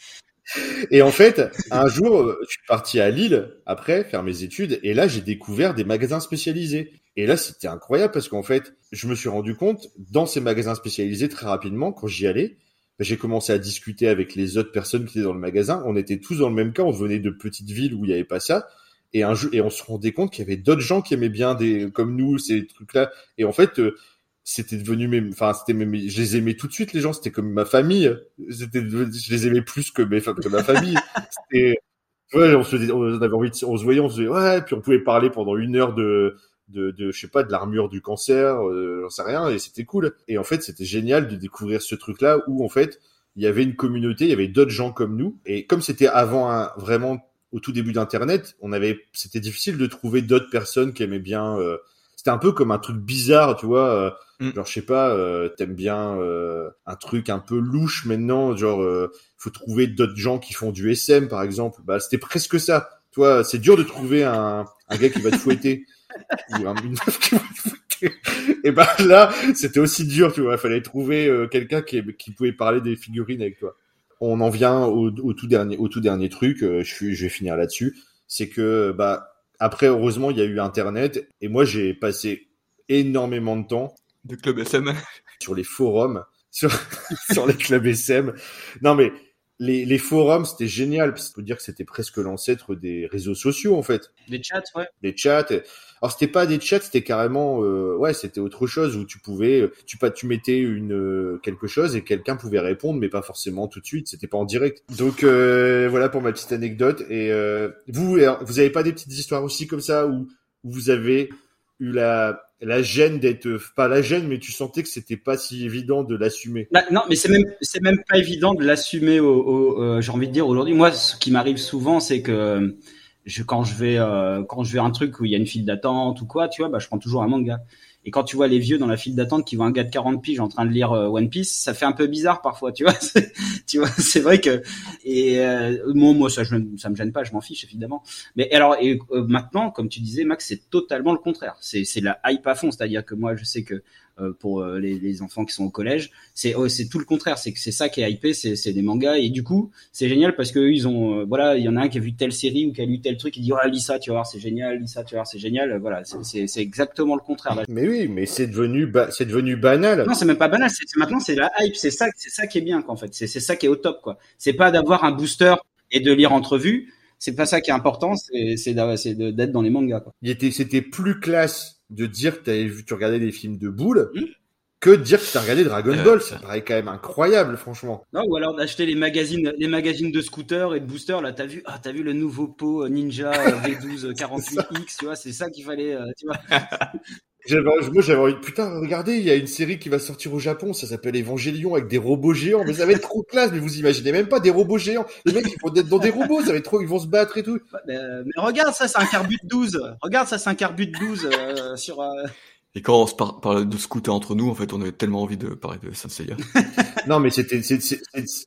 Et en fait, un jour, je suis parti à Lille après faire mes études et là, j'ai découvert des magasins spécialisés. Et là, c'était incroyable parce qu'en fait, je me suis rendu compte dans ces magasins spécialisés très rapidement quand j'y allais. J'ai commencé à discuter avec les autres personnes qui étaient dans le magasin. On était tous dans le même cas. On venait de petites villes où il n'y avait pas ça. Et un et on se rendait compte qu'il y avait d'autres gens qui aimaient bien des, comme nous, ces trucs-là. Et en fait, euh, c'était devenu mes enfin c'était mes, je les aimais tout de suite les gens c'était comme ma famille. C'était je les aimais plus que mes que ma famille. C'était ouais on se on avait envie de, on se voyait on se disait ouais puis on pouvait parler pendant une heure de de, de je sais pas de l'armure du cancer euh, j'en sais rien et c'était cool. Et en fait c'était génial de découvrir ce truc là où en fait il y avait une communauté il y avait d'autres gens comme nous. Et comme c'était avant un, vraiment au tout début d'internet on avait c'était difficile de trouver d'autres personnes qui aimaient bien euh, c'était un peu comme un truc bizarre, tu vois. Euh, mm. Genre, je sais pas, euh, t'aimes bien euh, un truc un peu louche maintenant, genre, euh, faut trouver d'autres gens qui font du SM, par exemple. Bah, c'était presque ça. Toi, c'est dur de trouver un, un gars qui va te fouetter ou meuf qui va te fouetter. Et bah là, c'était aussi dur, tu vois. Fallait trouver quelqu'un qui, pouvait parler des figurines avec toi. On en vient au, tout dernier, truc. je, je vais finir là-dessus. C'est que bah après, heureusement, il y a eu Internet et moi, j'ai passé énormément de temps De Club SM. Sur les forums, sur, sur les clubs SM. Non mais les, les forums, c'était génial. On peut dire que c'était presque l'ancêtre des réseaux sociaux, en fait. Des chats, ouais. Des chats. Alors, c'était pas des chats, c'était carrément, euh, ouais, c'était autre chose où tu pouvais, tu pas, tu mettais une euh, quelque chose et quelqu'un pouvait répondre, mais pas forcément tout de suite. C'était pas en direct. Donc euh, voilà pour ma petite anecdote. Et vous, vous avez pas des petites histoires aussi comme ça où vous avez eu la la gêne d'être pas la gêne mais tu sentais que c'était pas si évident de l'assumer. Bah, non mais c'est même même pas évident de l'assumer au, au euh, j'ai envie de dire aujourd'hui. Moi ce qui m'arrive souvent c'est que je quand je vais euh, quand je vais un truc où il y a une file d'attente ou quoi tu vois bah je prends toujours un manga et quand tu vois les vieux dans la file d'attente qui voient un gars de 40 piges en train de lire euh, One Piece, ça fait un peu bizarre parfois, tu vois. tu vois, c'est vrai que et euh, moi, moi ça, je, ça me gêne pas, je m'en fiche évidemment. Mais alors et euh, maintenant, comme tu disais, Max, c'est totalement le contraire. C'est c'est la hype à fond, c'est-à-dire que moi, je sais que pour euh, les, les, enfants qui sont au collège. C'est oh, c'est tout le contraire, c'est que c'est ça qui est hypé, c'est des mangas et du coup c'est génial parce que ils ont euh, voilà il y en a un qui a vu telle série ou qui a lu tel truc, il dit oh lis ça tu vas voir c'est génial, lis ça tu vas voir c'est génial. Voilà c'est c'est exactement le contraire. Mais oui mais c'est devenu c'est devenu banal. Non c'est même pas banal, c'est maintenant c'est la hype, c'est ça c'est ça qui est bien quoi, en fait, c'est c'est ça qui est au top quoi. C'est pas d'avoir un booster et de lire entrevue c'est pas ça qui est important, c'est d'être dans les mangas. Quoi. Il était, c'était plus classe de dire que tu regardais des films de boules. Hmm que de dire que t'as regardé Dragon euh, Ball, ça paraît quand même incroyable, franchement. Non, ou alors d'acheter les magazines, les magazines de scooter et de booster. Là, t'as vu, ah, t'as vu le nouveau pot Ninja V12 48X, tu vois, c'est ça qu'il fallait, euh, tu vois. J'avais, moi, j'avais envie de, putain, regardez, il y a une série qui va sortir au Japon, ça s'appelle Evangelion avec des robots géants, mais ça va être trop classe, mais vous imaginez même pas des robots géants. Les mecs, ils vont être dans des robots, ça va être trop, ils vont se battre et tout. Mais, mais regarde, ça, c'est un carbut 12. Regarde, ça, c'est un carbut 12, euh, sur, euh... Et quand on se parle de scooter entre nous, en fait, on avait tellement envie de parler de Saint Seiya. non, mais c'était,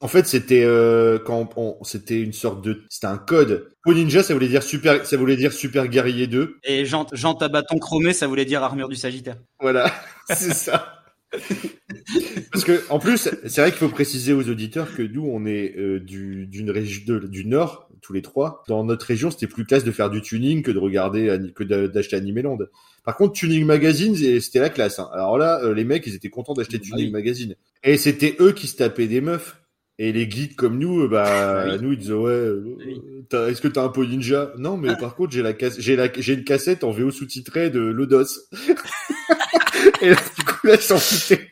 en fait, c'était euh, quand on, c'était une sorte de, c'était un code. Pour ninja, ça voulait dire super, ça voulait dire super guerrier 2. Et Jean, Jean à bâton chromé, ça voulait dire armure du Sagittaire. Voilà, c'est ça. Parce que en plus, c'est vrai qu'il faut préciser aux auditeurs que nous, on est euh, du, d'une région du Nord, tous les trois. Dans notre région, c'était plus classe de faire du tuning que de regarder, que d'acheter Animeland. Par contre, Tuning Magazine, c'était la classe. Hein. Alors là, euh, les mecs, ils étaient contents d'acheter bah Tuning Magazine. Et c'était eux qui se tapaient des meufs. Et les geeks comme nous, euh, bah, bah nous, ils disaient, ouais, euh, est-ce que t'as un pot ninja? Non, mais par contre, j'ai la j'ai la, j'ai une cassette en VO sous-titrée de Lodos. et là, du coup, là, ils s'en foutaient.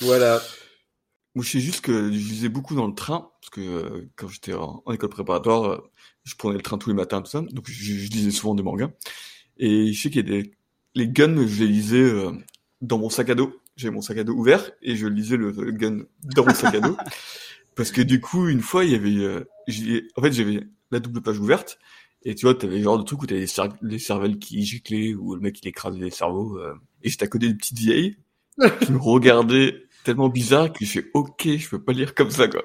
voilà. Moi, je sais juste que je lisais beaucoup dans le train, parce que quand j'étais en, école préparatoire, je prenais le train tous les matins, tout ça. Donc, je, je lisais souvent des mangas. Et je sais qu'il y a des les guns, je les lisais euh, dans mon sac à dos. J'avais mon sac à dos ouvert et je lisais le, gun dans mon sac à dos. Parce que du coup, une fois, il y avait, euh, en fait, j'avais la double page ouverte. Et tu vois, t'avais le genre de truc où t'avais des, cervelles qui giclaient, ou le mec il écrasait les cerveaux. Euh, et j'étais à côté d'une petite vieille qui me regardait tellement bizarre que je fais ok, je peux pas lire comme ça quoi.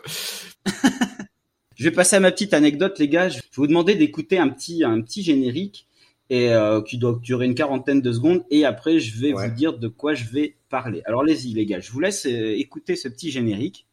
je vais passer à ma petite anecdote les gars. Je vais vous demander d'écouter un petit un petit générique et euh, qui doit durer une quarantaine de secondes et après je vais vous dire de quoi je vais parler. Alors allez-y les gars, je vous laisse euh, écouter ce petit générique.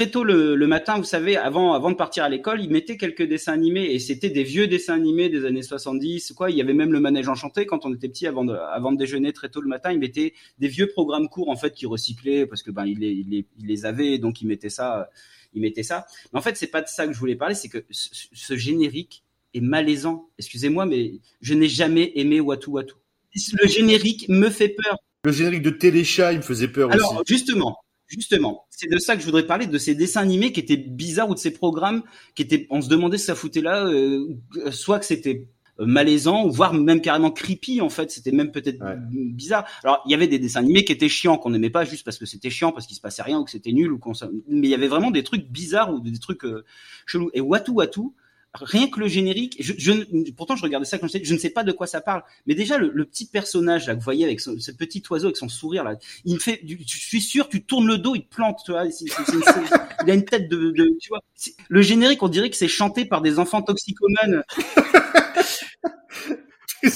Très tôt le, matin, vous savez, avant, avant de partir à l'école, ils mettaient quelques dessins animés et c'était des vieux dessins animés des années 70. Quoi, il y avait même le manège enchanté quand on était petit avant de, avant de déjeuner très tôt le matin. Ils mettaient des vieux programmes courts en fait qui recyclaient parce que ben ils les, ils les, avaient donc ils mettaient ça, ils mettaient ça. Mais en fait, c'est pas de ça que je voulais parler, c'est que ce, générique est malaisant. Excusez-moi, mais je n'ai jamais aimé Watu Watu. Le générique me fait peur. Le générique de Téléchat, il me faisait peur Alors, aussi. justement, Justement, c'est de ça que je voudrais parler, de ces dessins animés qui étaient bizarres ou de ces programmes qui étaient, on se demandait si ça foutait là, euh, soit que c'était euh, malaisant, voire même carrément creepy en fait, c'était même peut-être bizarre. Alors il y avait des dessins animés qui étaient chiants, qu'on n'aimait pas juste parce que c'était chiant, parce qu'il se passait rien ou que c'était nul ou qu'on, mais il y avait vraiment des trucs bizarres ou des trucs euh, chelous. Et Watu Watu, rien que le générique, je, je, pourtant je regardais ça quand j'étais, je ne sais pas de quoi ça parle, mais déjà le, le petit personnage là que vous voyez avec ce, ce, petit oiseau avec son sourire là, il me fait, je suis sûr, tu tournes le dos, il te plante, tu vois, il a une tête de, de tu vois, le générique on dirait que c'est chanté par des enfants toxicomanes.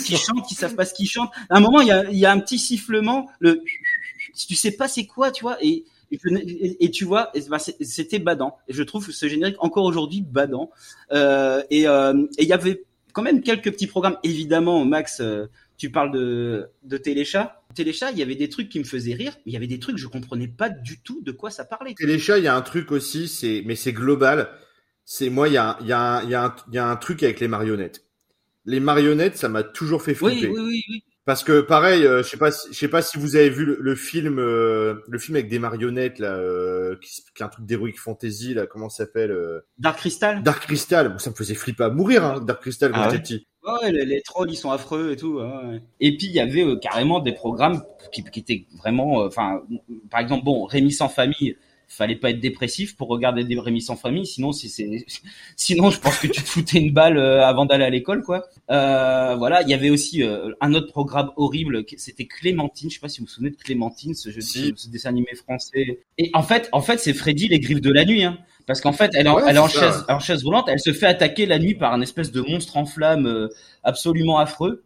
qui chantent, qui savent pas ce qu'ils chantent. À un moment, il y a, il y a un petit sifflement, le, tu sais pas c'est quoi, tu vois, et et, tu vois, bah, c'était badant. Et je trouve ce générique encore aujourd'hui badant. Euh, euh, et il y avait quand même quelques petits programmes. Évidemment, Max, euh, tu parles de, de Téléchat. Téléchat, il y avait des trucs qui me faisaient rire, mais il y avait des trucs je comprenais pas du tout de quoi ça parlait. Téléchat, il y a un truc aussi, c'est mais c'est global. C'est moi, il y a, il y, a, il y, a un, il y a un truc avec les marionnettes. Les marionnettes, ça m'a toujours fait flipper. Oui, oui, oui, oui. Parce que pareil, euh, je sais pas, si, je sais pas si vous avez vu le, film, euh, le film avec des marionnettes là, euh, qui, qui, est un truc d'heroic fantasy là, comment ça s'appelle Dark Crystal? Dark Crystal, ça me faisait flipper à mourir, hein, Dark Crystal quand ah j'étais petit. Ouais, les, les, trolls ils sont affreux et tout. Ouais. Et puis il y avait carrément des programmes qui, qui étaient vraiment, enfin, par exemple, bon, Rémi sans famille fallait pas être dépressif pour regarder des Rémi sans famille, sinon si c'est, sinon je pense que tu te foutais une balle euh, avant d'aller à l'école, quoi. Euh, voilà, il y avait aussi euh, un autre programme horrible, c'était Clémentine. Je sais pas si vous vous souvenez de Clémentine, ce, jeu, ce dessin animé français. Et en fait, en fait, c'est Freddy les griffes de la nuit, hein. Parce qu'en fait, elle, elle est en chaise, en chaise roulante, elle se fait attaquer la nuit par un espèce de monstre en flammes absolument affreux.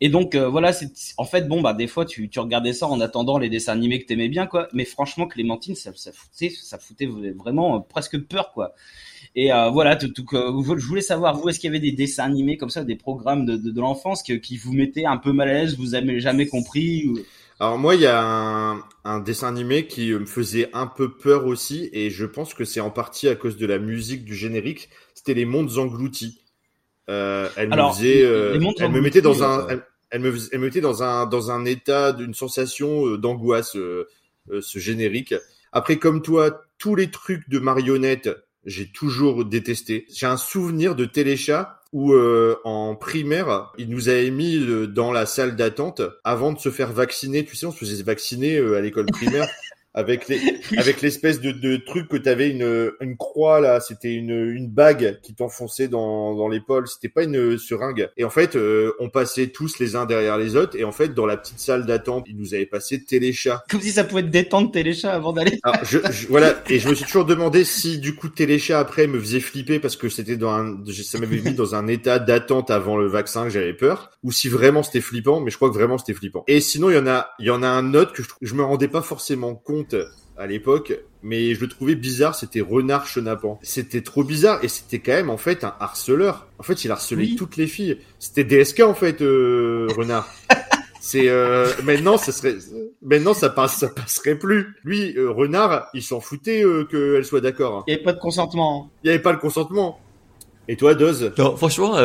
Et donc euh, voilà, c'est en fait bon bah des fois tu, regardais ça en attendant les dessins animés que t'aimais bien quoi. Mais franchement Clémentine ça, ça foutait ça foutait vraiment euh, presque peur quoi. Et euh, voilà, tout, je voulais savoir vous est-ce qu'il y avait des dessins animés comme ça, des programmes de, l'enfance qui, vous mettaient un peu mal à l'aise, vous avez jamais compris. Alors moi, il y a un, un, dessin animé qui me faisait un peu peur aussi, et je pense que c'est en partie à cause de la musique du générique. C'était les Mondes Engloutis. Euh, elle me faisait, euh, elle me mettait dans un, elle, elle, me, elle me mettait dans un dans un état d'une sensation euh, d'angoisse, euh, ce générique. Après, comme toi, tous les trucs de marionnettes, j'ai toujours détesté. J'ai un souvenir de Téléchat où euh, en primaire, il nous avait mis dans la salle d'attente avant de se faire vacciner. Tu sais, on se faisait vacciner à l'école primaire avec les, avec l'espèce de, de truc que t'avais une, une croix là, c'était une, une bague qui t'enfonçait dans, dans l'épaule, c'était pas une seringue. Et en fait, euh, on passait tous les uns derrière les autres, et en fait, dans la petite salle d'attente, ils nous avaient passé Téléchat. Comme si ça pouvait te détendre Téléchat avant d'aller. je, voilà, et je me suis toujours demandé si du coup Téléchat après me faisait flipper parce que c'était dans un, ça m'avait mis dans un état d'attente avant le vaccin que j'avais peur, ou si vraiment c'était flippant, mais je crois que vraiment c'était flippant. Et sinon, il y en a, il y en a un autre que je, je me rendais pas forcément compte à l'époque, mais je le trouvais bizarre, c'était Renard Chenapan. C'était trop bizarre et c'était quand même en fait un harceleur. En fait, il harcelait toutes les filles. C'était DSK en fait, euh, Renard. C'est euh, maintenant ça serait maintenant ça passe ça passerait plus. Lui euh, Renard, il s'en foutait euh, qu'elle soit d'accord. Hein. Il y avait pas de consentement. Il y avait pas le consentement. Et toi Doz? Non, franchement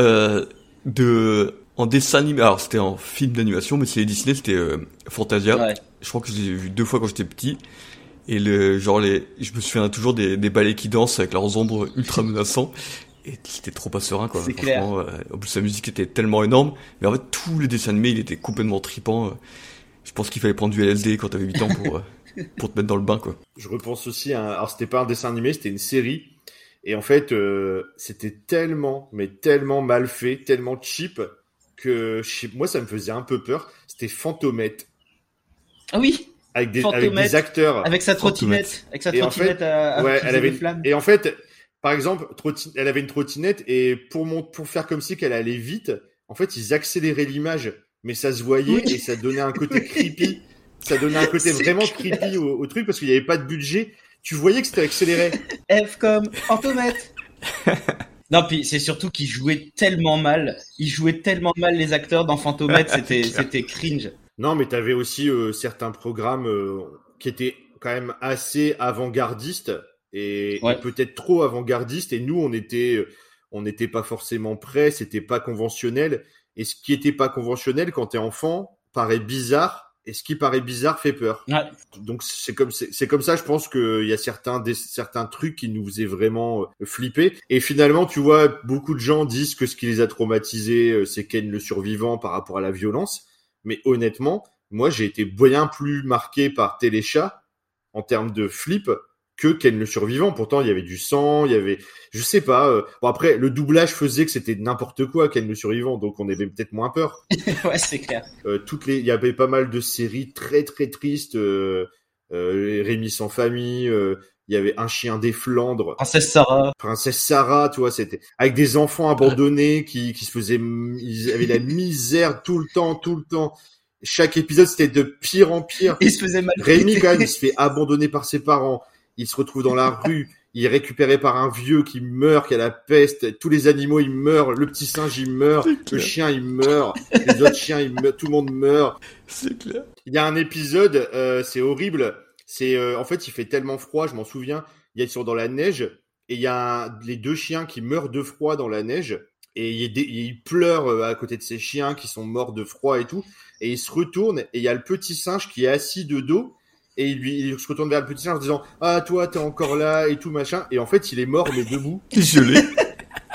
de en dessin animé, alors c'était en film d'animation, mais c'est Disney, c'était Fantasia. Ouais je crois que je l'ai vu deux fois quand j'étais petit. Et le, genre les, je me souviens toujours des, des ballets qui dansent avec leurs ombres ultra menaçants. Et c'était trop pas serein, quoi. C'est clair. Euh, en plus, sa musique était tellement énorme. Mais en fait, tout le dessin animé, il était complètement tripant. Je pense qu'il fallait prendre du LSD quand t'avais 8 ans pour, euh, pour te mettre dans le bain, quoi. Je repense aussi à, alors c'était pas un dessin animé, c'était une série. Et en fait, euh, c'était tellement, mais tellement mal fait, tellement cheap que moi, ça me faisait un peu peur. C'était Fantomette. Ah oui. Avec des, avec des acteurs. Avec sa trottinette. Avec sa trottinette à, ouais, elle avait, Et en fait, par exemple, elle avait une trottinette et pour mon, pour faire comme si qu'elle allait vite, en fait, ils accéléraient l'image, mais ça se voyait et ça donnait un côté creepy. Ça donnait un côté vraiment creepy au, au, truc parce qu'il n'y avait pas de budget. Tu voyais que c'était accéléré. F comme Fantomette. Non, puis c'est surtout qu'ils jouaient tellement mal. Ils jouaient tellement mal les acteurs dans Fantomette, c'était c'était cringe. Non, mais tu avais aussi euh, certains programmes euh, qui étaient quand même assez avant-gardistes et, peut-être trop avant-gardistes. Et nous, on était, on n'était pas forcément prêts. C'était pas conventionnel. Et ce qui était pas conventionnel quand t'es enfant paraît bizarre. Et ce qui paraît bizarre fait peur. Donc c'est comme c'est comme ça, je pense qu'il y a certains des, certains trucs qui nous faisaient vraiment euh, flipper. Et finalement, tu vois, beaucoup de gens disent que ce qui les a traumatisés, c'est Ken le survivant par rapport à la violence. Mais honnêtement, moi, j'ai été bien plus marqué par Téléchat en termes de flip que Ken le survivant. Pourtant, il y avait du sang, il y avait, je sais pas. euh, Bon après, le doublage faisait que c'était n'importe quoi Ken le survivant, donc on avait peut-être moins peur. ouais, c'est clair. Euh, toutes les, il y avait pas mal de séries très très tristes. Euh, euh, Rémi sans famille. Il y avait un chien des Flandres. Princesse Sarah. Princesse Sarah, tu vois, c'était avec des enfants abandonnés qui, qui se faisaient, ils avaient la misère tout le temps, tout le temps. Chaque épisode, c'était de pire en pire. Il se faisait mal. Rémi, quand même, il se fait abandonner par ses parents. Il se retrouve dans la rue. Il est récupéré par un vieux qui meurt, qui a la peste. Tous les animaux, ils meurent. Le petit singe, il meurt. Le chien, il meurt. Les autres chiens, ils meurent. Tout le monde meurt. C'est clair. Il y a un épisode, euh, c'est horrible. C'est euh, en fait, il fait tellement froid, je m'en souviens. Il y a- Ils sont dans la neige et il y a un- les deux chiens qui meurent de froid dans la neige et il, des- pleure euh, à côté de ces chiens qui sont morts de froid et tout. Et il se retourne et il y a le petit singe qui est assis de dos et il, lui, il se retourne vers le petit singe en disant ah toi t'es encore là et tout machin. Et en fait, il est mort mais debout. Gelé.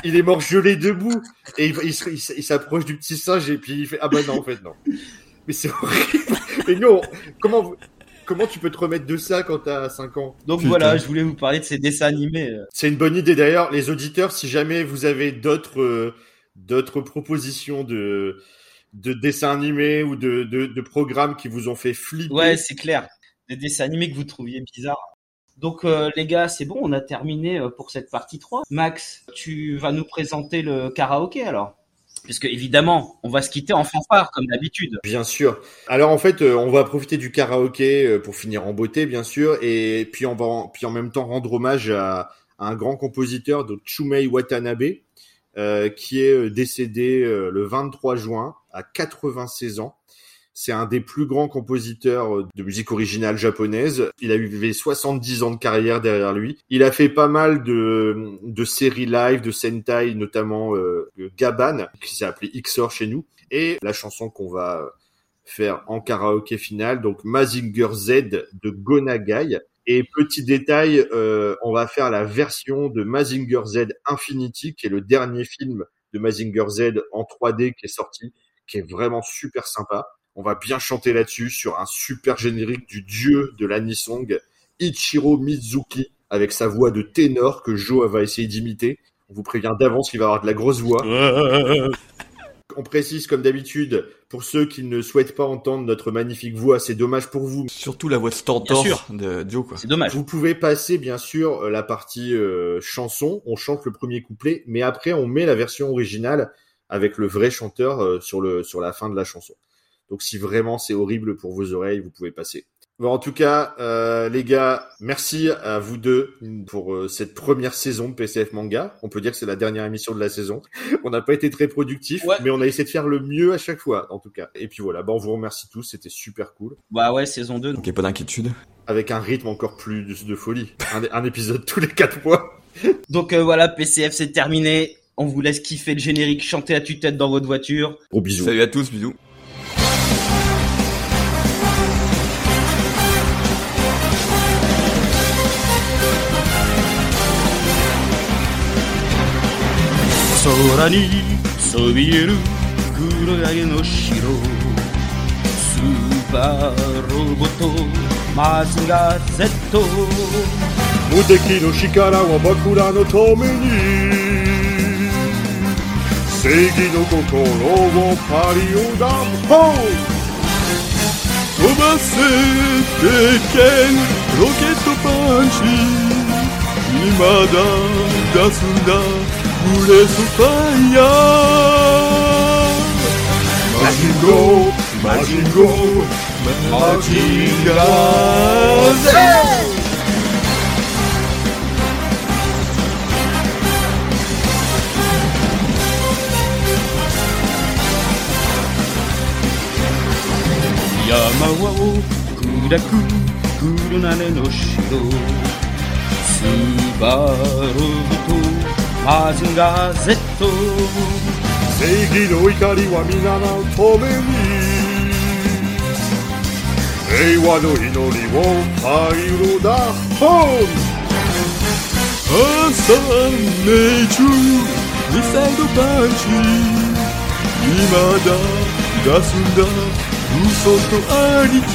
Il est mort gelé debout et il, il s'approche du petit singe et puis il fait ah bah non en fait non. Mais c'est horrible. Mais non, comment vous- comment tu peux te remettre de ça quand t'as 5 ans? Donc Putain. voilà, je voulais vous parler de ces dessins animés. euh. C'est une bonne idée d'ailleurs les auditeurs si jamais vous avez d'autres euh, d'autres propositions de de dessins animés ou de, de de programmes qui vous ont fait flipper. Ouais, c'est clair. Des dessins animés que vous trouviez bizarres. Donc euh, les gars, c'est bon, on a terminé pour cette partie 3. Max, tu vas nous présenter le karaoké alors? Puisque évidemment, on va se quitter en fanfare comme d'habitude. Bien sûr. Alors en fait, euh, on va profiter du karaoké euh, pour finir en beauté, bien sûr, et puis on va en, puis en même temps rendre hommage à, un grand compositeur, de Chumei Watanabe, euh, qui est décédé le 23 juin à 96 ans. C'est un des plus grands compositeurs euh, de musique originale japonaise. Il a eu 70 ans de carrière derrière lui. Il a fait pas mal de, de séries live, de Sentai, notamment euh, Gaban, qui s'est appelé XOR chez nous. Et la chanson qu'on va faire en karaoké final, donc Mazinger Z de Gonagai. Et petit détail, euh, on va faire la version de Mazinger Z Infinity, qui est le dernier film de Mazinger Z en 3D qui est sorti, qui est vraiment super sympa. On va bien chanter là-dessus sur un super générique du dieu de l'anisong, Ichiro Mizuki, avec sa voix de ténor que Joe va essayer d'imiter. On vous prévient d'avance qu'il va avoir de la grosse voix. On précise comme d'habitude, pour ceux qui ne souhaitent pas entendre notre magnifique voix, c'est dommage pour vous. Surtout la voix Bien stentor sûr. de Joe, quoi. C'est dommage. Vous pouvez passer bien sûr la partie euh, chanson, on chante le premier couplet, mais après on met la version originale avec le vrai chanteur euh, sur le sur la fin de la chanson. Donc si vraiment c'est horrible pour vos oreilles, vous pouvez passer. Bon, en tout cas, euh, les gars, merci à vous deux pour euh, cette première saison de PCF Manga. On peut dire que c'est la dernière émission de la saison. On n'a pas été très productif, Ouais. mais on a essayé de faire le mieux à chaque fois, en tout cas. Et puis voilà, bah, on vous remercie tous, c'était super cool. Bah ouais, saison 2. Donc, y a pas d'inquiétude. Avec un rythme encore plus de, de folie. Un, un épisode tous les quatre mois. Donc euh, voilà, PCF c'est terminé. On vous laisse kiffer le générique, chanter à tue-tête dans votre voiture. Gros bisous. Salut à tous, bisous. 空にそびえる黒柳の城。スーパーロボットマズガ Z 無敵の力は僕らのために正義の心をパリオダポン飛ばせ鉄拳ロケットパンチ今だ出すんだ。ブレスファイヤーマジンゴーマジンゴーマジンガー Z 山を砕く黒金の城スーパーロボットマズガ Z 正義の怒りは皆のために平和の祈りをパイロダポン朝命中ミサイルパンチ今だ出すんだ嘘とありけ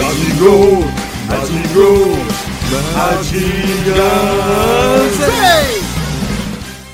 マジンゴー Mazingo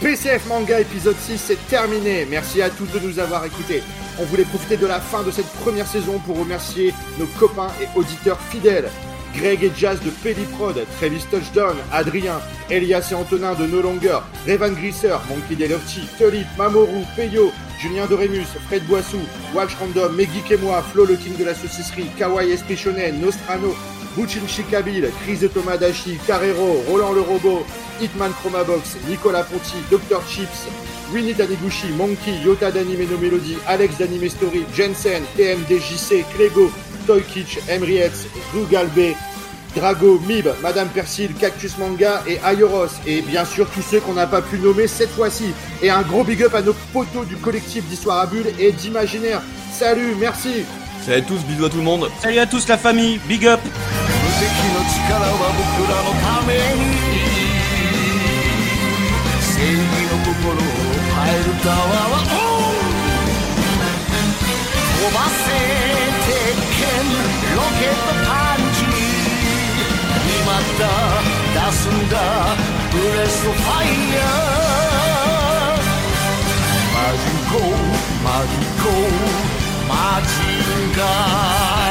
PCF Manga épisode 6 c'est terminé. Merci à tous de nous avoir écoutés. On voulait profiter de la fin de cette première saison pour remercier nos copains et auditeurs fidèles. Greg et Jazz de Pelliprod, Travis Touchdown, Adrien, Elias et Antonin de No Longer, Revan Grisser, Monkey Delovchi, Tulip, Mamoru, Peyo, Julien Doremus, Fred Boissou, Walsh Random, Megik et Flo le King de la saucisserie, Kawaii Esprit Nostrano, Buchin Chikabil, Chris de Tomadashi, Carrero, Roland le Robot, Hitman Chromabox, Nicolas Ponti, Dr. Chips, Winnie Taniguchi, Monkey, Yota d'Anime No Melody, Alex d'Anime Story, Jensen, TMDJC, Clego, Toy Kitsch, Emrietz, Rugalbe, Drago, Mib, Madame Persil, Cactus Manga et Ayoros. Et bien sûr tous ceux qu'on n'a pas pu nommer cette fois-ci. Et un gros big up à nos potos du collectif d'Histoire à Bulles et d'Imaginaire. Salut, merci Salut à tous, bisous à tout le monde. Salut à tous la famille, big up 마지막